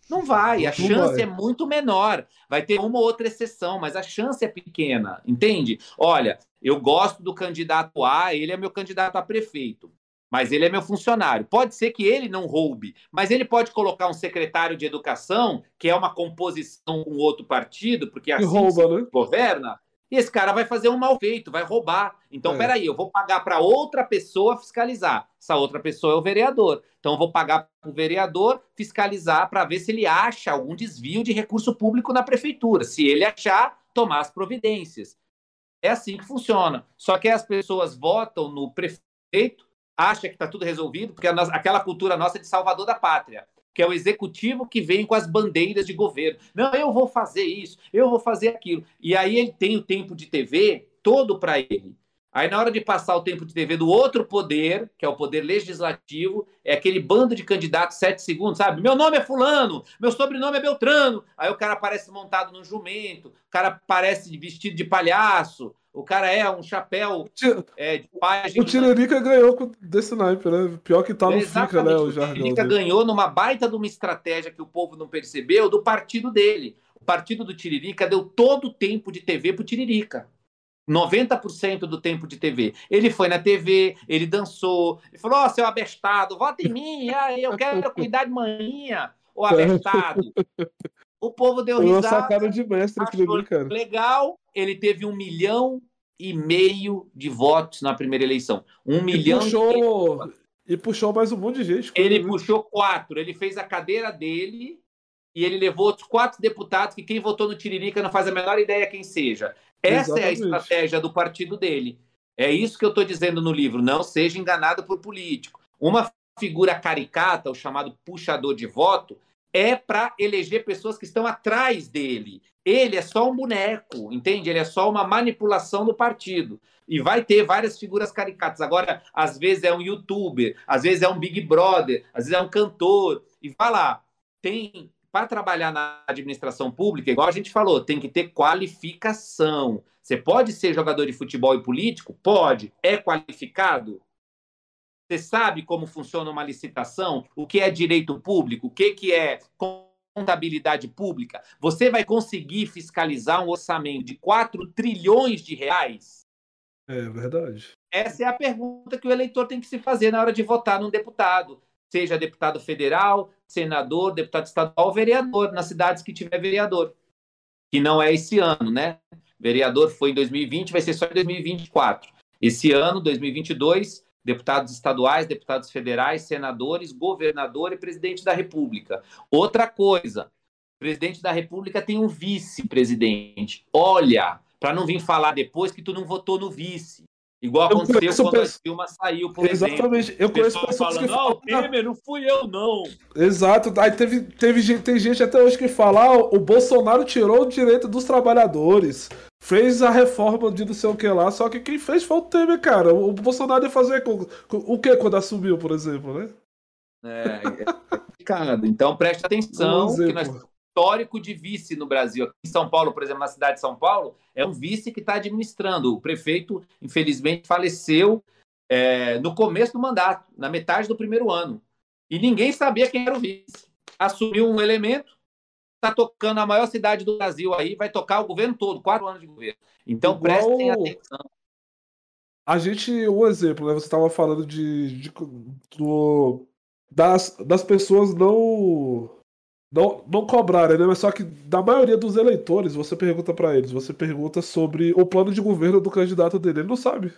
Não vai, a chance é muito menor. Vai ter uma ou outra exceção, mas a chance é pequena, entende? Olha, eu gosto do candidato A, ele é meu candidato a prefeito, mas ele é meu funcionário. Pode ser que ele não roube, mas ele pode colocar um secretário de educação, que é uma composição com outro partido, porque assim rouba, né? governa, e esse cara vai fazer um mal feito, vai roubar. Então, é. peraí, eu vou pagar para outra pessoa fiscalizar. Essa outra pessoa é o vereador. Então, eu vou pagar para o vereador fiscalizar para ver se ele acha algum desvio de recurso público na prefeitura. Se ele achar, tomar as providências. É assim que funciona. Só que as pessoas votam no prefeito, acham que está tudo resolvido, porque aquela cultura nossa é de salvador da pátria que é o executivo que vem com as bandeiras de governo. Não, eu vou fazer isso, eu vou fazer aquilo. E aí ele tem o tempo de TV todo para ele. Aí, na hora de passar o tempo de TV do outro poder, que é o poder legislativo, é aquele bando de candidatos, sete segundos, sabe? Meu nome é Fulano, meu sobrenome é Beltrano. Aí o cara aparece montado num jumento, o cara aparece vestido de palhaço, o cara é um chapéu é, de pai. O Tiririca ganhou desse naipe, né? Pior que tá no fica, né? O, o Tiririca ganhou numa baita de uma estratégia que o povo não percebeu do partido dele. O partido do Tiririca deu todo o tempo de TV pro Tiririca. 90% do tempo de TV. Ele foi na TV, ele dançou, ele falou: Ó, oh, seu abestado, vota em mim, eu quero cuidar de manhã, ô abestado. O povo deu risada. sacada de mestre aquilo cara. Legal, ele teve um milhão e meio de votos na primeira eleição. Um e milhão puxou... E puxou mais um monte de gente. Ele puxou quatro. Ele fez a cadeira dele e ele levou outros quatro deputados que quem votou no Tiririca não faz a menor ideia quem seja. Essa Exatamente. é a estratégia do partido dele. É isso que eu estou dizendo no livro. Não seja enganado por político. Uma figura caricata, o chamado puxador de voto, é para eleger pessoas que estão atrás dele. Ele é só um boneco, entende? Ele é só uma manipulação do partido. E vai ter várias figuras caricatas. Agora, às vezes é um youtuber, às vezes é um Big Brother, às vezes é um cantor. E vai lá, tem para trabalhar na administração pública, igual a gente falou, tem que ter qualificação. Você pode ser jogador de futebol e político? Pode. É qualificado? Você sabe como funciona uma licitação? O que é direito público? O que, que é contabilidade pública? Você vai conseguir fiscalizar um orçamento de 4 trilhões de reais? É verdade. Essa é a pergunta que o eleitor tem que se fazer na hora de votar num deputado. Seja deputado federal, senador, deputado estadual, vereador, nas cidades que tiver vereador. Que não é esse ano, né? Vereador foi em 2020, vai ser só em 2024. Esse ano, 2022, deputados estaduais, deputados federais, senadores, governador e presidente da República. Outra coisa, presidente da República tem um vice-presidente. Olha, para não vir falar depois que tu não votou no vice. Igual eu aconteceu quando a Dilma saiu, por Exatamente. exemplo. Eu conheço pessoas falando, que falam... o Temer, não fui eu, não. Exato. Aí teve, teve gente, tem gente até hoje que fala, ah, o Bolsonaro tirou o direito dos trabalhadores, fez a reforma de não sei o que lá, só que quem fez foi o Temer, cara. O Bolsonaro ia fazer o que quando assumiu, por exemplo, né? É, é complicado. Então preste atenção que nós histórico de vice no Brasil. Aqui em São Paulo, por exemplo, na cidade de São Paulo, é um vice que está administrando. O prefeito, infelizmente, faleceu é, no começo do mandato, na metade do primeiro ano. E ninguém sabia quem era o vice. Assumiu um elemento, está tocando a maior cidade do Brasil aí, vai tocar o governo todo, quatro anos de governo. Então Igual... prestem atenção. A gente, um exemplo, né? Você estava falando de, de do, das, das pessoas não não, não cobrarem, né? Mas só que da maioria dos eleitores, você pergunta para eles, você pergunta sobre o plano de governo do candidato dele. Ele não sabe.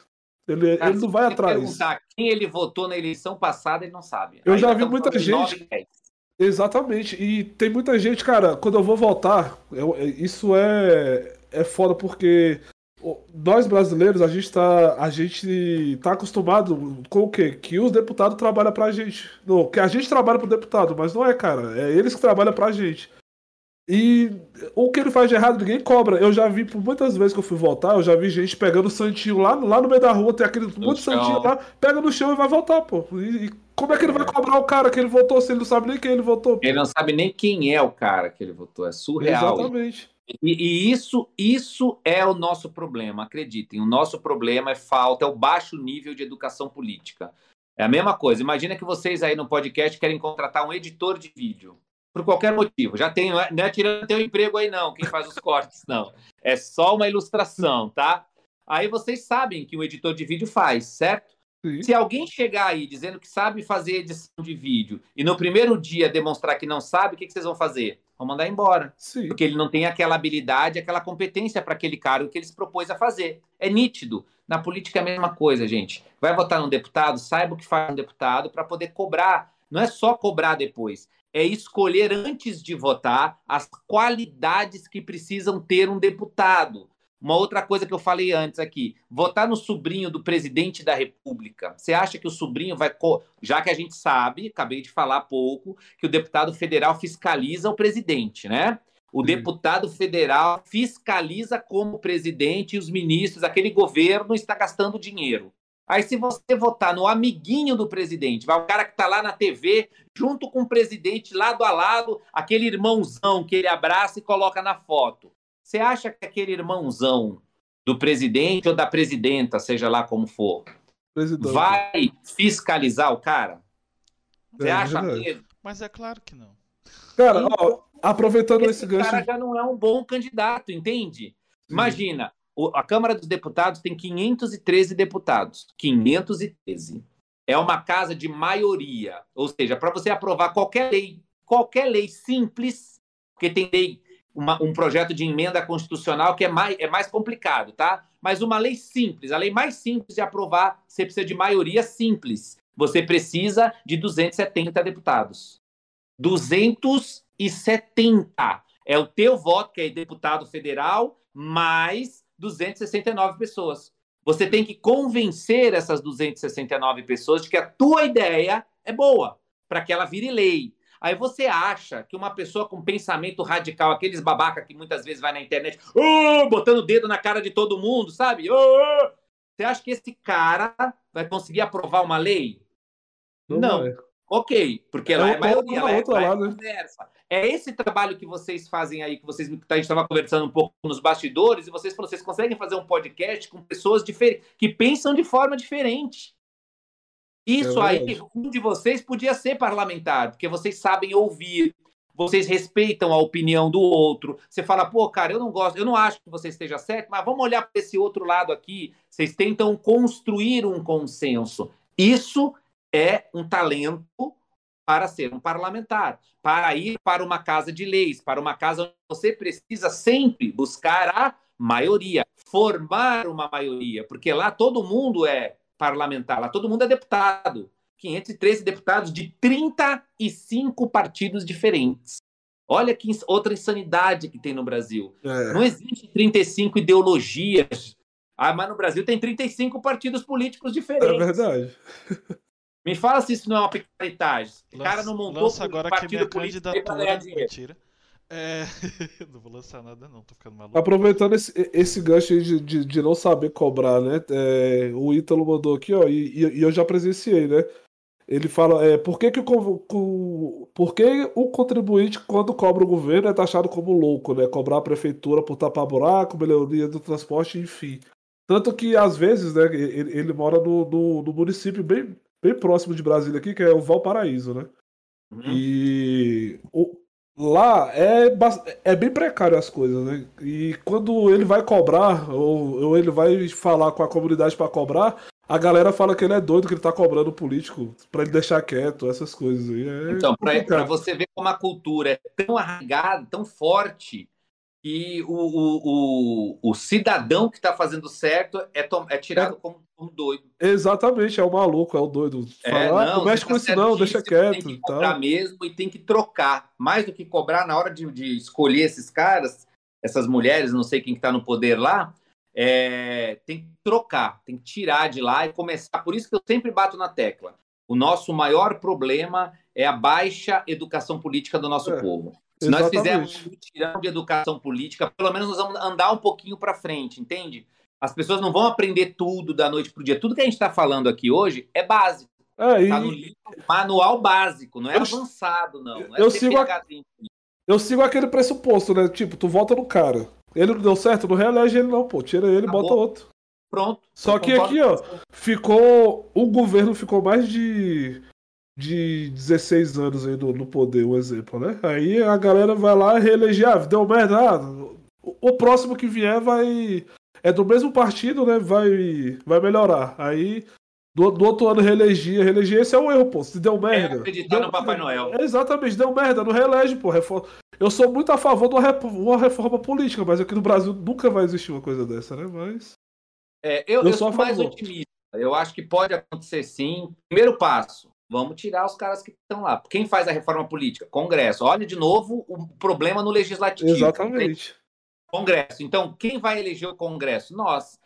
Ele, Cara, ele não vai atrás. perguntar quem ele votou na eleição passada, ele não sabe. Eu Aí já vi muita gente. Exatamente. E tem muita gente, cara, quando eu vou votar, eu, isso é, é foda porque nós brasileiros, a gente tá, a gente tá acostumado com o quê? Que os deputados trabalham pra gente. Não, que a gente trabalha pro deputado, mas não é, cara. É eles que trabalham pra gente. E o que ele faz de errado, ninguém cobra. Eu já vi por muitas vezes que eu fui votar, eu já vi gente pegando santinho lá, lá no meio da rua, tem aquele monte de santinho lá, pega no chão e vai votar, pô. E, e como é que ele vai cobrar o cara que ele votou se ele não sabe nem quem ele votou? Pô? Ele não sabe nem quem é o cara que ele votou. É surreal. Exatamente. E, e, isso, isso é o nosso problema, acreditem. O nosso problema é falta, é o baixo nível de educação política. É a mesma coisa. Imagina que vocês aí no podcast querem contratar um editor de vídeo. Por qualquer motivo. Já tem, não é, é tirando teu emprego aí, não, quem faz os cortes, não. É só uma ilustração, tá? Aí vocês sabem que o editor de vídeo faz, certo? Sim. Se alguém chegar aí dizendo que sabe fazer edição de vídeo e no primeiro dia demonstrar que não sabe, o que, que vocês vão fazer? Vão mandar embora. Sim. Porque ele não tem aquela habilidade, aquela competência para aquele cargo que ele se propôs a fazer. É nítido. Na política é a mesma coisa, gente. Vai votar num deputado, saiba o que faz um deputado para poder cobrar. Não é só cobrar depois, é escolher antes de votar as qualidades que precisam ter um deputado. Uma outra coisa que eu falei antes aqui: votar no sobrinho do presidente da República. Você acha que o sobrinho vai. Já que a gente sabe, acabei de falar há pouco, que o deputado federal fiscaliza o presidente, né? O deputado federal fiscaliza como o presidente e os ministros, aquele governo está gastando dinheiro. Aí, se você votar no amiguinho do presidente, vai o cara que está lá na TV, junto com o presidente, lado a lado, aquele irmãozão que ele abraça e coloca na foto. Você acha que aquele irmãozão do presidente ou da presidenta, seja lá como for, Presidente. vai fiscalizar o cara? Você é, acha mesmo? Mas é claro que não. Cara, ó, aproveitando esse, esse gancho. O cara já não é um bom candidato, entende? Imagina, a Câmara dos Deputados tem 513 deputados. 513. É uma casa de maioria. Ou seja, para você aprovar qualquer lei, qualquer lei simples, porque tem lei uma, um projeto de emenda constitucional que é mais, é mais complicado, tá? Mas uma lei simples, a lei mais simples de aprovar, você precisa de maioria simples. Você precisa de 270 deputados. 270 é o teu voto, que é deputado federal, mais 269 pessoas. Você tem que convencer essas 269 pessoas de que a tua ideia é boa para que ela vire lei. Aí você acha que uma pessoa com pensamento radical, aqueles babaca que muitas vezes vai na internet, oh, botando o dedo na cara de todo mundo, sabe? Oh, você acha que esse cara vai conseguir aprovar uma lei? Não. Não. Ok, porque é lá é maioria, lá é, lá é conversa. É esse trabalho que vocês fazem aí, que vocês a gente estava conversando um pouco nos bastidores, e vocês vocês conseguem fazer um podcast com pessoas diferentes, que pensam de forma diferente. Isso é aí, um de vocês podia ser parlamentar, porque vocês sabem ouvir, vocês respeitam a opinião do outro. Você fala, pô, cara, eu não gosto, eu não acho que você esteja certo, mas vamos olhar para esse outro lado aqui. Vocês tentam construir um consenso. Isso é um talento para ser um parlamentar, para ir para uma casa de leis, para uma casa onde você precisa sempre buscar a maioria, formar uma maioria, porque lá todo mundo é parlamentar, lá todo mundo é deputado. 513 deputados de 35 partidos diferentes. Olha que outra insanidade que tem no Brasil. É. Não existe 35 ideologias. Ah, mas no Brasil tem 35 partidos políticos diferentes. É verdade. Me fala se isso não é uma picaretagem. O cara não montou lança agora que minha candidatura. Mentira. É... não vou lançar nada, não, tô ficando maluco. Aproveitando esse, esse gancho de, de, de não saber cobrar, né? É, o Ítalo mandou aqui, ó, e, e, eu já presenciei, né? Ele fala, é, por que, que, o, por que o contribuinte, quando cobra o governo, é taxado como louco, né? Cobrar a prefeitura por tapar buraco, melhoria do transporte, enfim. Tanto que, às vezes, né, ele, ele mora no, no, no município bem, bem próximo de Brasília aqui, que é o Valparaíso, né? Uhum. E o, lá é, é bem precário as coisas, né? E quando ele vai cobrar, ou, ou ele vai falar com a comunidade para cobrar, a galera fala que ele é doido, que ele tá cobrando o político para ele deixar quieto, essas coisas aí. É então, para você ver como a cultura é tão arraigada, tão forte, que o, o, o, o cidadão que está fazendo certo é, é tirado é. como um doido. Exatamente, é o maluco, é o doido. É, Fala, ah, não, mexe tá com isso não, deixa quieto. Tem que cobrar tá. mesmo e tem que trocar. Mais do que cobrar na hora de, de escolher esses caras, essas mulheres, não sei quem está no poder lá, é, tem que trocar, tem que tirar de lá e começar. Por isso que eu sempre bato na tecla. O nosso maior problema é a baixa educação política do nosso é. povo. Se Exatamente. nós fizermos um tirão de educação política, pelo menos nós vamos andar um pouquinho para frente, entende? As pessoas não vão aprender tudo da noite para o dia. Tudo que a gente está falando aqui hoje é básico. É, e... Tá no livro, manual básico, não é eu, avançado, não. não é eu, sigo a... eu sigo aquele pressuposto, né? Tipo, tu volta no cara. Ele não deu certo, não reelege ele, não, pô. Tira ele e bota outro. Pronto. Só que aqui, ó, ficou. O governo ficou mais de de 16 anos aí no, no, poder, um exemplo, né? Aí a galera vai lá reeleger, ah, deu merda, ah, o próximo que vier vai. É do mesmo partido, né? Vai, vai melhorar. Aí do, do outro ano reelegia, reelegia, esse é um erro, pô. Se deu merda. É acreditar deu, no Papai Noel. É, exatamente, deu merda, não reelege, pô. Reforma. Eu sou muito a favor de uma, uma reforma política, mas aqui no Brasil nunca vai existir uma coisa dessa, né? Mas. É, eu, eu, eu sou mais otimista. Eu acho que pode acontecer sim. Primeiro passo, Vamos tirar os caras que estão lá. Quem faz a reforma política? Congresso. Olha de novo o problema no legislativo. Exatamente. Congresso. Então, quem vai eleger o Congresso? Nós.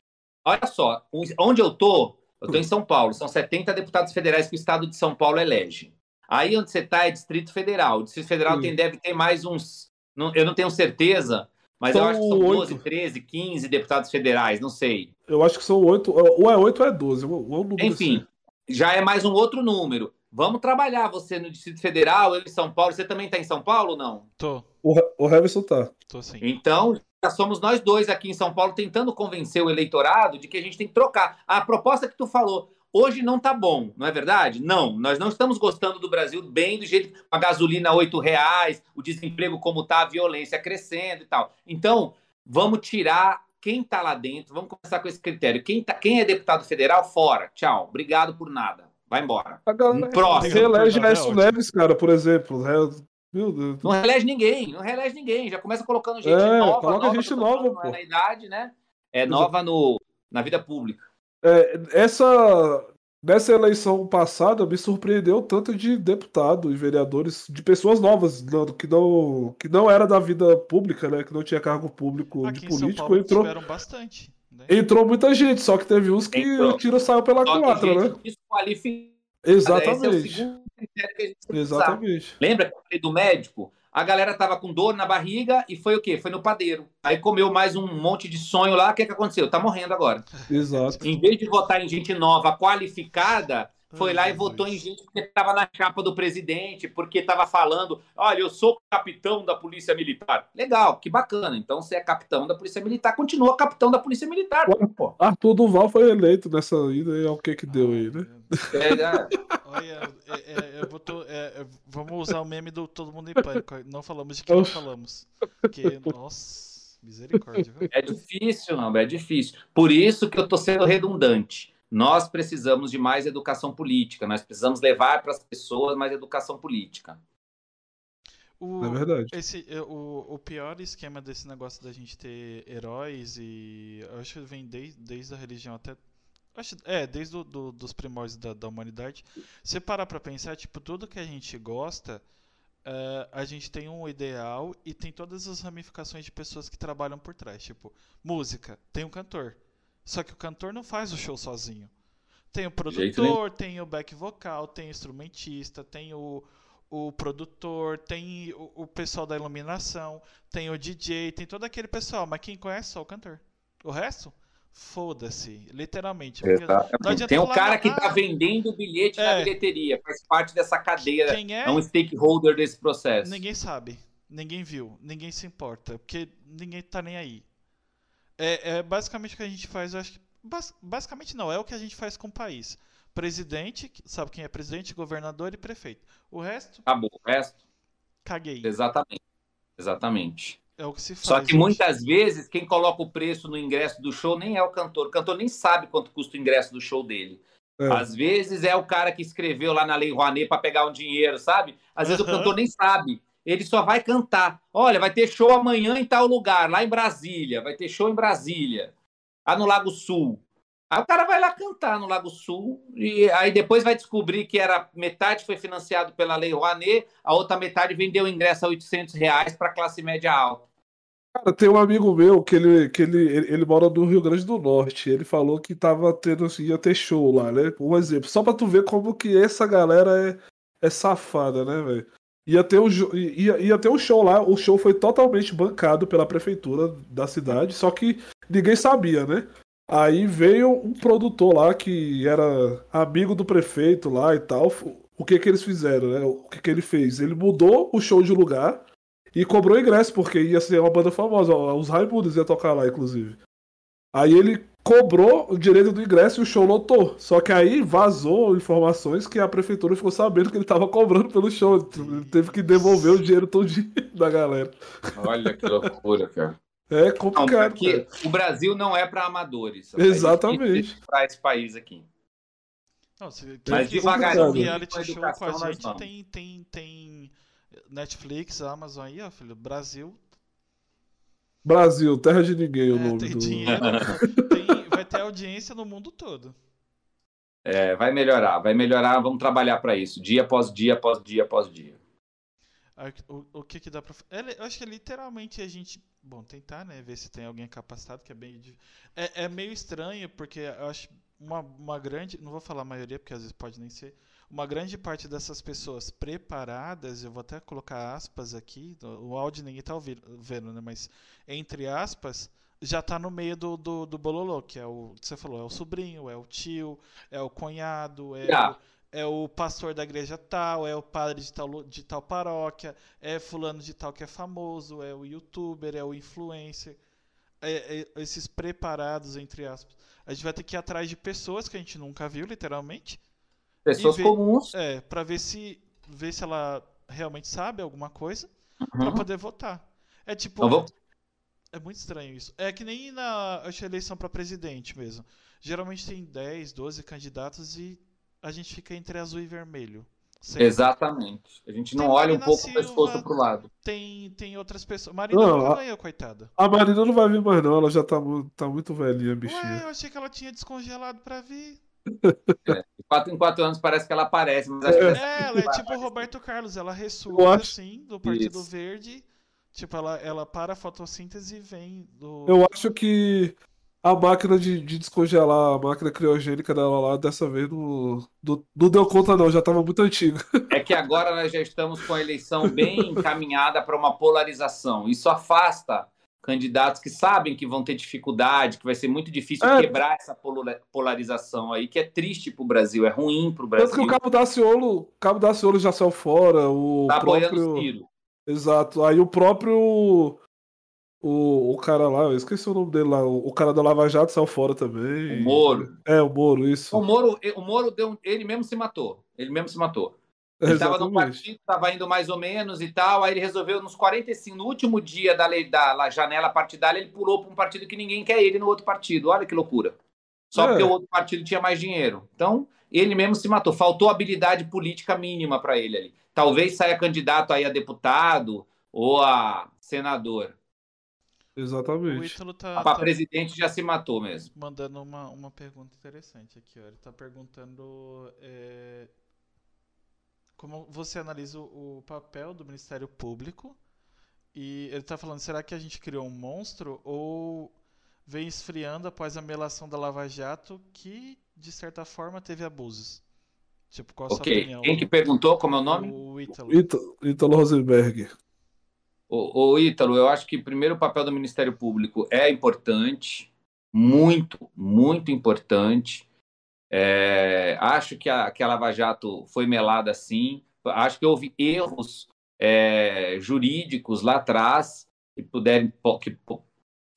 Olha só, onde eu tô, eu tô em São Paulo, são 70 deputados federais que o estado de São Paulo elege. Aí onde você está é Distrito Federal. O Distrito Federal tem, deve ter mais uns. Não, eu não tenho certeza, mas são eu acho que são 12, 13, 15 deputados federais, não sei. Eu acho que são 8, ou é 8 ou é 12. Ou Enfim, assim já é mais um outro número. Vamos trabalhar você no Distrito Federal, eu em São Paulo. Você também está em São Paulo não? Tô. O, o Harrison tá. Tô sim. Então, já somos nós dois aqui em São Paulo tentando convencer o eleitorado de que a gente tem que trocar. A proposta que tu falou, hoje não tá bom, não é verdade? Não, nós não estamos gostando do Brasil bem do jeito a gasolina oito reais, o desemprego como tá, a violência crescendo e tal. Então, vamos tirar quem está lá dentro, vamos começar com esse critério. Quem, tá, quem é deputado federal, fora. Tchau. Obrigado por nada. Vai embora. A galera Próximo. reelege Aécio Neves, cara, por exemplo. Meu Deus. Não reelege ninguém, não reelege ninguém. Já começa colocando gente é, nova. Coloca nova, gente nova, pô. Na idade, né? É nova no, na vida pública. É, essa Nessa eleição passada, me surpreendeu tanto de deputado e vereadores, de pessoas novas, que não, que não era da vida pública, né? Que não tinha cargo público Aqui de político. entrou, bastante. Né? Entrou muita gente, só que teve uns que entrou. o tiro saiu pela culatra, né? Desqualificada Exatamente. É o segundo critério que a gente Exatamente. Lembra que eu falei do médico? A galera tava com dor na barriga e foi o quê? Foi no padeiro. Aí comeu mais um monte de sonho lá. O que, que aconteceu? Tá morrendo agora. Exato. Em vez de votar em gente nova, qualificada, foi lá e votou em gente porque estava na chapa do presidente, porque estava falando: olha, eu sou capitão da Polícia Militar. Legal, que bacana. Então, você é capitão da Polícia Militar, continua capitão da Polícia Militar. Pô. Arthur Duval foi eleito nessa ida e é o que que deu aí, né? É, é. Olha, é, é, botou, é, vamos usar o meme do Todo Mundo em Pânico. Não falamos de que não falamos. Porque, nossa, misericórdia. Viu? É difícil, não, é difícil. Por isso que eu tô sendo redundante nós precisamos de mais educação política, nós precisamos levar para as pessoas mais educação política. O, é verdade. Esse, é, o, o pior esquema desse negócio da gente ter heróis e. Eu acho que vem desde, desde a religião até. Acho, é, desde do, do, dos primórdios da, da humanidade. Se parar pra pensar, tipo, tudo que a gente gosta, uh, a gente tem um ideal e tem todas as ramificações de pessoas que trabalham por trás. Tipo, música, tem um cantor. Só que o cantor não faz o show sozinho. Tem o produtor, tem o back vocal, tem o instrumentista, tem o, o produtor, tem o, o, pessoal da iluminação, tem o DJ, tem todo aquele pessoal, mas quem conhece só o cantor. O resto, foda-se, literalmente. Tem o cara que está vendendo o bilhete é, na bilheteria, faz parte dessa cadeia, quem é? é um stakeholder desse processo. Ninguém sabe, ninguém viu, ninguém se importa, porque ninguém tá nem aí. É, é basicamente o que a gente faz, eu acho que. Bas, basicamente não, é o que a gente faz com o país. Presidente, sabe quem é presidente, governador e prefeito. O resto. Acabou, o resto. Caguei. Exatamente. Exatamente. É o que se faz. Só que gente. muitas vezes quem coloca o preço no ingresso do show nem é o cantor. O cantor nem sabe quanto custa o ingresso do show dele. É. Às vezes é o cara que escreveu lá na Lei Rouanet para pegar um dinheiro, sabe? Às vezes uhum. o cantor nem sabe ele só vai cantar. Olha, vai ter show amanhã em tal lugar, lá em Brasília. Vai ter show em Brasília, lá no Lago Sul. Aí o cara vai lá cantar no Lago Sul e aí depois vai descobrir que era metade foi financiado pela Lei Rouanet, a outra metade vendeu ingresso a 800 reais para classe média alta. Cara, tem um amigo meu que ele, que ele, ele, mora no Rio Grande do Norte. Ele falou que tava tendo, assim, ia ter show lá, né? Um exemplo. Só pra tu ver como que essa galera é, é safada, né, velho? Ia ter, o, ia, ia ter um show lá, o show foi totalmente bancado pela prefeitura da cidade, só que ninguém sabia, né? Aí veio um produtor lá que era amigo do prefeito lá e tal. O que que eles fizeram, né? O que que ele fez? Ele mudou o show de lugar e cobrou ingresso, porque ia ser uma banda famosa. Os Raimundos ia tocar lá, inclusive. Aí ele cobrou o direito do ingresso e o show lotou. Só que aí vazou informações que a prefeitura ficou sabendo que ele estava cobrando pelo show. Ele teve que devolver o dinheiro todo da galera. Olha que loucura, cara. É complicado. Não, o Brasil não é para amadores. Exatamente. Para esse país aqui. Não, se, Mas devagarinho. reality show com a gente tem, tem, tem Netflix, Amazon aí, ó, filho. Brasil Brasil, terra de ninguém, é, o nome tem do. Dinheiro, tem, audiência no mundo todo. É, vai melhorar, vai melhorar, vamos trabalhar para isso, dia após dia, após dia, após dia. O, o que que dá pra. Eu acho que literalmente a gente. Bom, tentar, né? Ver se tem alguém capacitado, que é bem. É, é meio estranho, porque eu acho uma, uma grande. Não vou falar a maioria, porque às vezes pode nem ser uma grande parte dessas pessoas preparadas, eu vou até colocar aspas aqui, o áudio ninguém está vendo, né? Mas entre aspas, já está no meio do, do, do bololô, que é o que você falou, é o sobrinho, é o tio, é o cunhado, é, o, é o pastor da igreja tal, é o padre de tal, de tal paróquia, é fulano de tal que é famoso, é o youtuber, é o influencer. É, é, esses preparados, entre aspas. A gente vai ter que ir atrás de pessoas que a gente nunca viu, literalmente, Pessoas ver, comuns. É, pra ver se, ver se ela realmente sabe alguma coisa uhum. pra poder votar. É tipo. Vou... É muito estranho isso. É que nem na eleição para presidente mesmo. Geralmente tem 10, 12 candidatos e a gente fica entre azul e vermelho. Sempre. Exatamente. A gente não tem olha Marina um pouco Silva, o pescoço pro lado. Tem, tem outras pessoas. Marina não, ganhou, coitada. A Marina não vai vir mais, não. Ela já tá, tá muito velhinha, bichinha. Ué, eu achei que ela tinha descongelado pra vir. É, quatro em quatro anos parece que ela aparece. Mas acho é, que é, ela é tipo o Roberto Carlos, ela ressurge assim do Partido Isso. Verde. Tipo, ela, ela para a fotossíntese e vem do. Eu acho que a máquina de, de, descongelar, a máquina criogênica dela lá, dessa vez não, não, não deu conta, não, já estava muito antigo. É que agora nós já estamos com a eleição bem encaminhada para uma polarização. Isso afasta candidatos que sabem que vão ter dificuldade, que vai ser muito difícil é. quebrar essa polarização aí, que é triste para o Brasil, é ruim para o Brasil. Tanto que o Cabo Daciolo, Cabo Daciolo já saiu fora, o tá próprio... tiro. Exato, aí o próprio o, o cara lá, eu esqueci o nome dele lá, o, o cara da Lava Jato saiu fora também. O Moro. É, o Moro, isso. O Moro, o Moro deu, ele mesmo se matou, ele mesmo se matou. Ele estava no partido, estava indo mais ou menos e tal. Aí ele resolveu, nos 45, no último dia da, lei, da janela partidária, ele pulou para um partido que ninguém quer ele no outro partido. Olha que loucura. Só é. porque o outro partido tinha mais dinheiro. Então, ele mesmo se matou. Faltou habilidade política mínima para ele ali. Talvez saia candidato aí a deputado ou a senador. Exatamente. Tá, Para tá presidente já se matou mesmo. Mandando uma, uma pergunta interessante aqui. Ó. Ele está perguntando. É como você analisa o papel do Ministério Público e ele está falando, será que a gente criou um monstro ou vem esfriando após a melação da Lava Jato que, de certa forma, teve abusos? Tipo, qual a okay. sua opinião? Quem que perguntou como é o nome? O Ítalo. Ítalo, Ítalo Rosenberg. O, o Ítalo, eu acho que primeiro o papel do Ministério Público é importante, muito, muito importante. É, acho que a, que a Lava Jato foi melada sim. Acho que houve erros é, jurídicos lá atrás que puderem que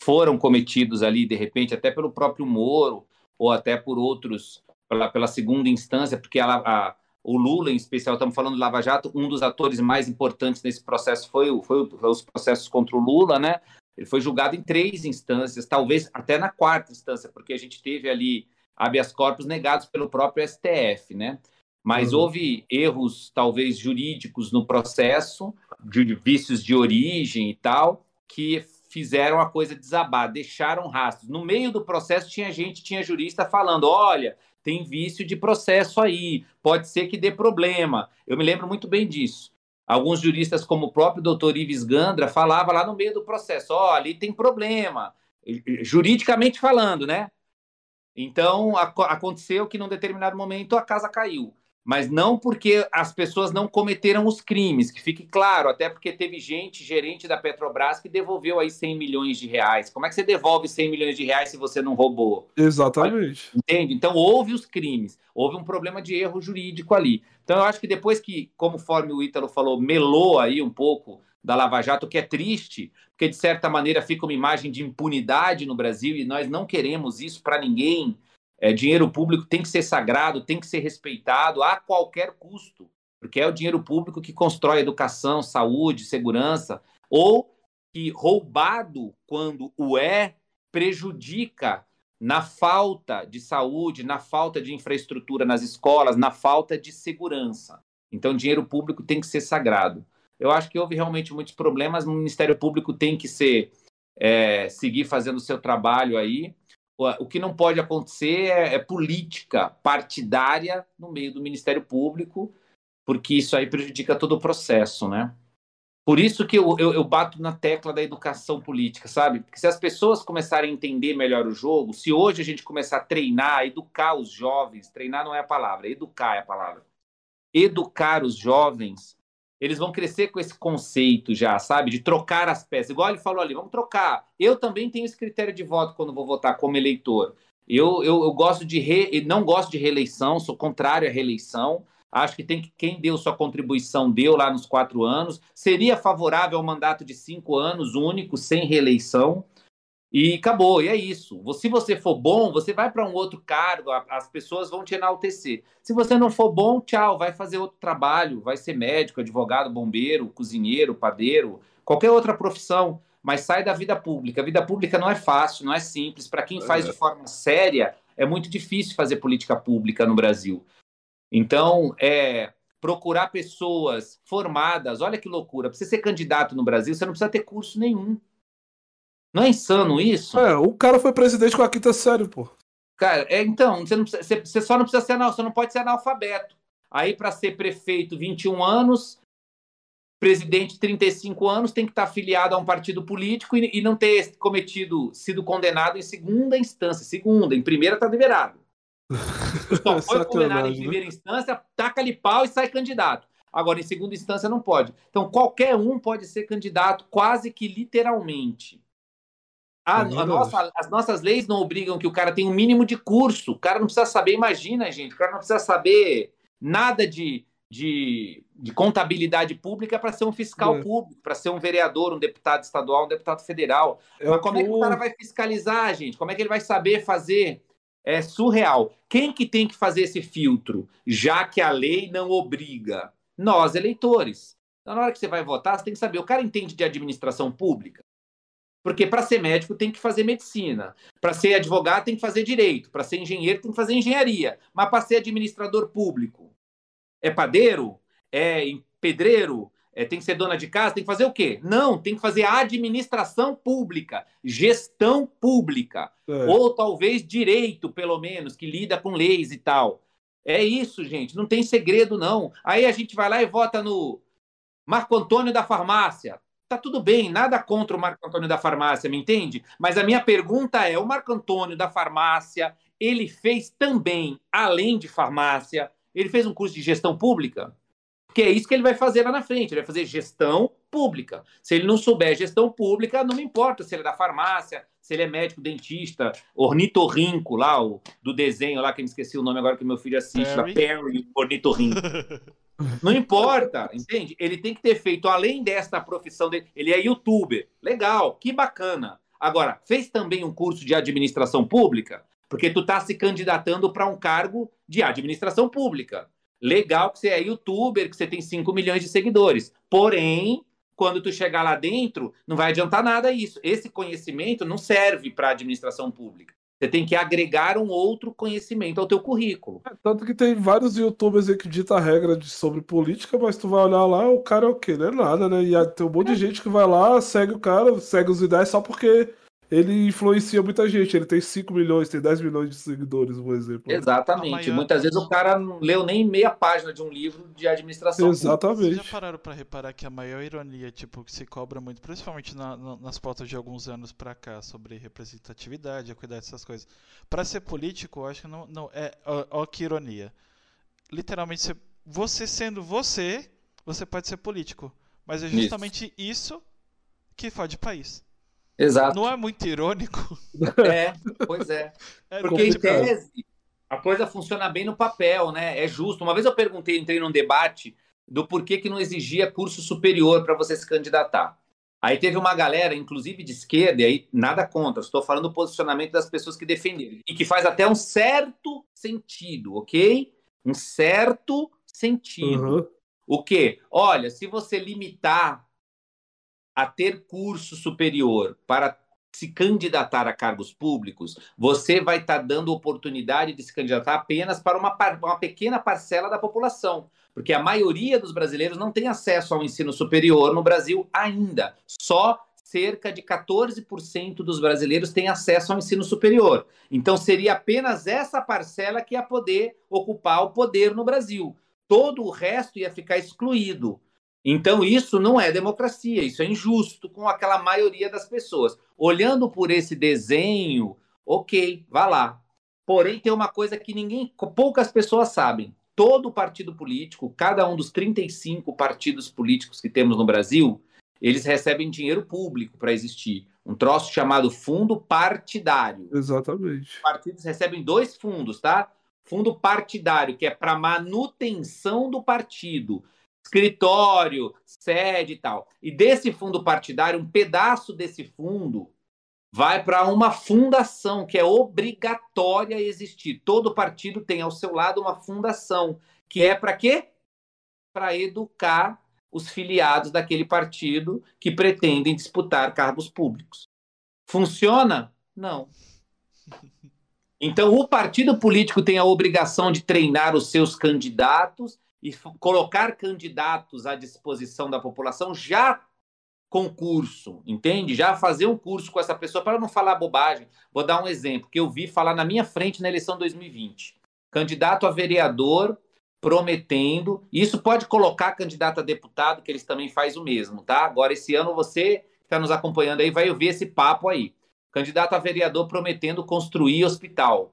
foram cometidos ali de repente até pelo próprio Moro ou até por outros pela, pela segunda instância, porque a, a, o Lula em especial, estamos falando do Lava Jato, um dos atores mais importantes nesse processo foi, foi, foi os processos contra o Lula, né? Ele foi julgado em três instâncias, talvez até na quarta instância, porque a gente teve ali habeas corpus negados pelo próprio STF, né? Mas uhum. houve erros, talvez jurídicos no processo, de vícios de origem e tal, que fizeram a coisa desabar, deixaram rastros. No meio do processo tinha gente, tinha jurista falando: olha, tem vício de processo aí, pode ser que dê problema. Eu me lembro muito bem disso. Alguns juristas, como o próprio doutor Ives Gandra, falava lá no meio do processo: ó, oh, ali tem problema, juridicamente falando, né? Então, aconteceu que num determinado momento a casa caiu. Mas não porque as pessoas não cometeram os crimes, que fique claro, até porque teve gente, gerente da Petrobras, que devolveu aí 100 milhões de reais. Como é que você devolve 100 milhões de reais se você não roubou? Exatamente. Entende? Então, houve os crimes, houve um problema de erro jurídico ali. Então, eu acho que depois que, conforme o Ítalo falou, melou aí um pouco da Lava Jato, que é triste, porque de certa maneira fica uma imagem de impunidade no Brasil e nós não queremos isso para ninguém. É, dinheiro público tem que ser sagrado, tem que ser respeitado a qualquer custo, porque é o dinheiro público que constrói educação, saúde, segurança, ou que roubado quando o é prejudica na falta de saúde, na falta de infraestrutura nas escolas, na falta de segurança. Então, dinheiro público tem que ser sagrado. Eu acho que houve realmente muitos problemas. O Ministério Público tem que ser é, seguir fazendo o seu trabalho aí. O que não pode acontecer é, é, política partidária no meio do Ministério Público, porque isso aí prejudica todo o processo, né? Por isso que eu, eu, eu, bato na tecla da educação política, sabe? Porque se as pessoas começarem a entender melhor o jogo, se hoje a gente começar a treinar, educar os jovens, treinar não é a palavra, educar é a palavra. Educar os jovens, eles vão crescer com esse conceito já, sabe? De trocar as peças. Igual ele falou ali, vamos trocar. Eu também tenho esse critério de voto quando vou votar como eleitor. Eu, eu, eu gosto de re... não gosto de reeleição, sou contrário à reeleição. Acho que tem que quem deu sua contribuição deu lá nos quatro anos. Seria favorável ao mandato de cinco anos único, sem reeleição. E acabou, e é isso. Se você for bom, você vai para um outro cargo, as pessoas vão te enaltecer. Se você não for bom, tchau, vai fazer outro trabalho, vai ser médico, advogado, bombeiro, cozinheiro, padeiro, qualquer outra profissão, mas sai da vida pública. A vida pública não é fácil, não é simples. Para quem faz de forma séria, é muito difícil fazer política pública no Brasil. Então, é procurar pessoas formadas. Olha que loucura. Para você ser candidato no Brasil, você não precisa ter curso nenhum. Não é insano isso? É, o cara foi presidente com a quinta série, pô. Cara, é, então, você, não precisa, você, só não precisa ser você não pode ser analfabeto. Aí, para ser prefeito, 21 anos, presidente de 35 anos tem que estar afiliado a um partido político e, e não ter cometido, sido condenado em segunda instância. Segunda, em primeira está liberado. Só foi condenado em né? primeira instância, taca-lhe pau e sai candidato. Agora, em segunda instância, não pode. Então, qualquer um pode ser candidato, quase que literalmente. A, a nossa, as nossas leis não obrigam que o cara tenha um mínimo de curso. O cara não precisa saber, imagina, gente, o cara não precisa saber nada de, de, de contabilidade pública para ser um fiscal é. público, para ser um vereador, um deputado estadual, um deputado federal. É Mas como é que o cara vai fiscalizar, gente? Como é que ele vai saber fazer? É surreal. Quem que tem que fazer esse filtro, já que a lei não obriga? Nós, eleitores. Então, na hora que você vai votar, você tem que saber, o cara entende de administração pública? Porque para ser médico tem que fazer medicina, para ser advogado tem que fazer direito, para ser engenheiro tem que fazer engenharia, mas para ser administrador público é padeiro, é pedreiro, é, tem que ser dona de casa, tem que fazer o quê? Não, tem que fazer administração pública, gestão pública, é. ou talvez direito, pelo menos, que lida com leis e tal. É isso, gente, não tem segredo não. Aí a gente vai lá e vota no Marco Antônio da farmácia. Tá tudo bem, nada contra o Marco Antônio da farmácia, me entende? Mas a minha pergunta é: o Marco Antônio da farmácia, ele fez também, além de farmácia, ele fez um curso de gestão pública? Que é isso que ele vai fazer lá na frente, ele vai fazer gestão pública. Se ele não souber gestão pública, não me importa se ele é da farmácia, se ele é médico, dentista, ornitorrinco lá, o, do desenho lá, que eu me esqueci o nome agora que meu filho assiste, Perry. Perry, ornitorrinco. Não importa, entende? Ele tem que ter feito, além desta profissão dele, ele é youtuber. Legal, que bacana. Agora, fez também um curso de administração pública? Porque tu tá se candidatando para um cargo de administração pública. Legal que você é youtuber, que você tem 5 milhões de seguidores. Porém, quando tu chegar lá dentro, não vai adiantar nada isso. Esse conhecimento não serve para administração pública. Você tem que agregar um outro conhecimento ao teu currículo. É, tanto que tem vários youtubers aí que ditam a regra de, sobre política, mas tu vai olhar lá, o cara é o quê? Não é nada, né? E tem um monte de é. gente que vai lá, segue o cara, segue os ideias só porque ele influencia muita gente. Ele tem 5 milhões, tem 10 milhões de seguidores, por exemplo. Exatamente. Muitas vezes o cara não leu nem meia página de um livro de administração. Exatamente. Vocês já pararam para reparar que a maior ironia, tipo, que se cobra muito, principalmente na, na, nas pautas de alguns anos para cá, sobre representatividade, equidade, essas coisas. Para ser político, eu acho que não. não é, ó, ó que ironia. Literalmente, você, você sendo você, você pode ser político. Mas é justamente isso, isso que fode país. Exato. Não é muito irônico? É, pois é. é Porque em tese, a coisa funciona bem no papel, né? É justo. Uma vez eu perguntei, entrei num debate do porquê que não exigia curso superior para você se candidatar. Aí teve uma galera, inclusive de esquerda, e aí nada contra, estou falando do posicionamento das pessoas que defenderam, e que faz até um certo sentido, ok? Um certo sentido. Uhum. O quê? Olha, se você limitar a ter curso superior para se candidatar a cargos públicos, você vai estar tá dando oportunidade de se candidatar apenas para uma, uma pequena parcela da população, porque a maioria dos brasileiros não tem acesso ao ensino superior no Brasil ainda. Só cerca de 14% dos brasileiros têm acesso ao ensino superior. Então seria apenas essa parcela que ia poder ocupar o poder no Brasil. Todo o resto ia ficar excluído. Então, isso não é democracia, isso é injusto com aquela maioria das pessoas. Olhando por esse desenho, ok, vá lá. Porém, tem uma coisa que ninguém, poucas pessoas sabem. Todo partido político, cada um dos 35 partidos políticos que temos no Brasil, eles recebem dinheiro público para existir. Um troço chamado fundo partidário. Exatamente. Os partidos recebem dois fundos, tá? Fundo partidário, que é para manutenção do partido escritório, sede e tal. E desse fundo partidário, um pedaço desse fundo vai para uma fundação que é obrigatória existir. Todo partido tem ao seu lado uma fundação, que é para quê? Para educar os filiados daquele partido que pretendem disputar cargos públicos. Funciona? Não. Então, o partido político tem a obrigação de treinar os seus candidatos e colocar candidatos à disposição da população já com curso, entende? Já fazer um curso com essa pessoa para não falar bobagem. Vou dar um exemplo que eu vi falar na minha frente na eleição 2020. Candidato a vereador prometendo. Isso pode colocar candidato a deputado, que eles também faz o mesmo, tá? Agora, esse ano, você que está nos acompanhando aí vai ouvir esse papo aí. Candidato a vereador prometendo construir hospital.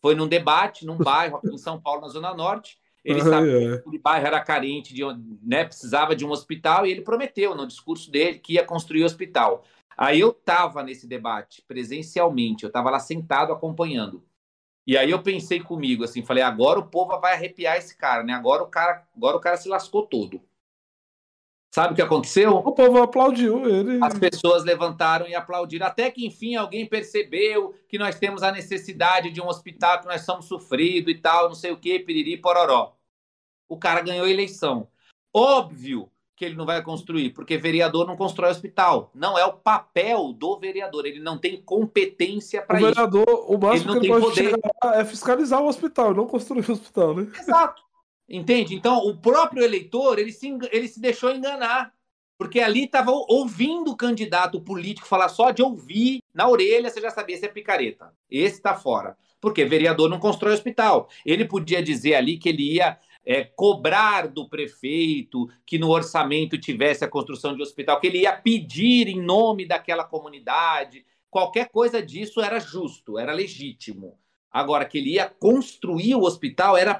Foi num debate, num bairro aqui em São Paulo, na Zona Norte. Ele sabia que o bairro era carente, de, né, precisava de um hospital, e ele prometeu no discurso dele que ia construir hospital. Aí eu estava nesse debate, presencialmente, eu estava lá sentado acompanhando. E aí eu pensei comigo assim, falei, agora o povo vai arrepiar esse cara, né? Agora o cara, agora o cara se lascou todo. Sabe o que aconteceu? O povo aplaudiu ele. As pessoas levantaram e aplaudiram. Até que, enfim, alguém percebeu que nós temos a necessidade de um hospital, que nós somos sofridos e tal, não sei o que, piriri, pororó. O cara ganhou a eleição. Óbvio que ele não vai construir, porque vereador não constrói hospital. Não é o papel do vereador, ele não tem competência para isso. O vereador, o máximo ele que ele pode poder... é fiscalizar o hospital, não construir o hospital, né? Exato. Entende? Então, o próprio eleitor, ele se, ele se deixou enganar. Porque ali estava ouvindo o candidato político falar só de ouvir na orelha, você já sabia se é picareta. Esse está fora. Porque vereador não constrói hospital. Ele podia dizer ali que ele ia é, cobrar do prefeito que no orçamento tivesse a construção de hospital, que ele ia pedir em nome daquela comunidade. Qualquer coisa disso era justo, era legítimo. Agora, que ele ia construir o hospital era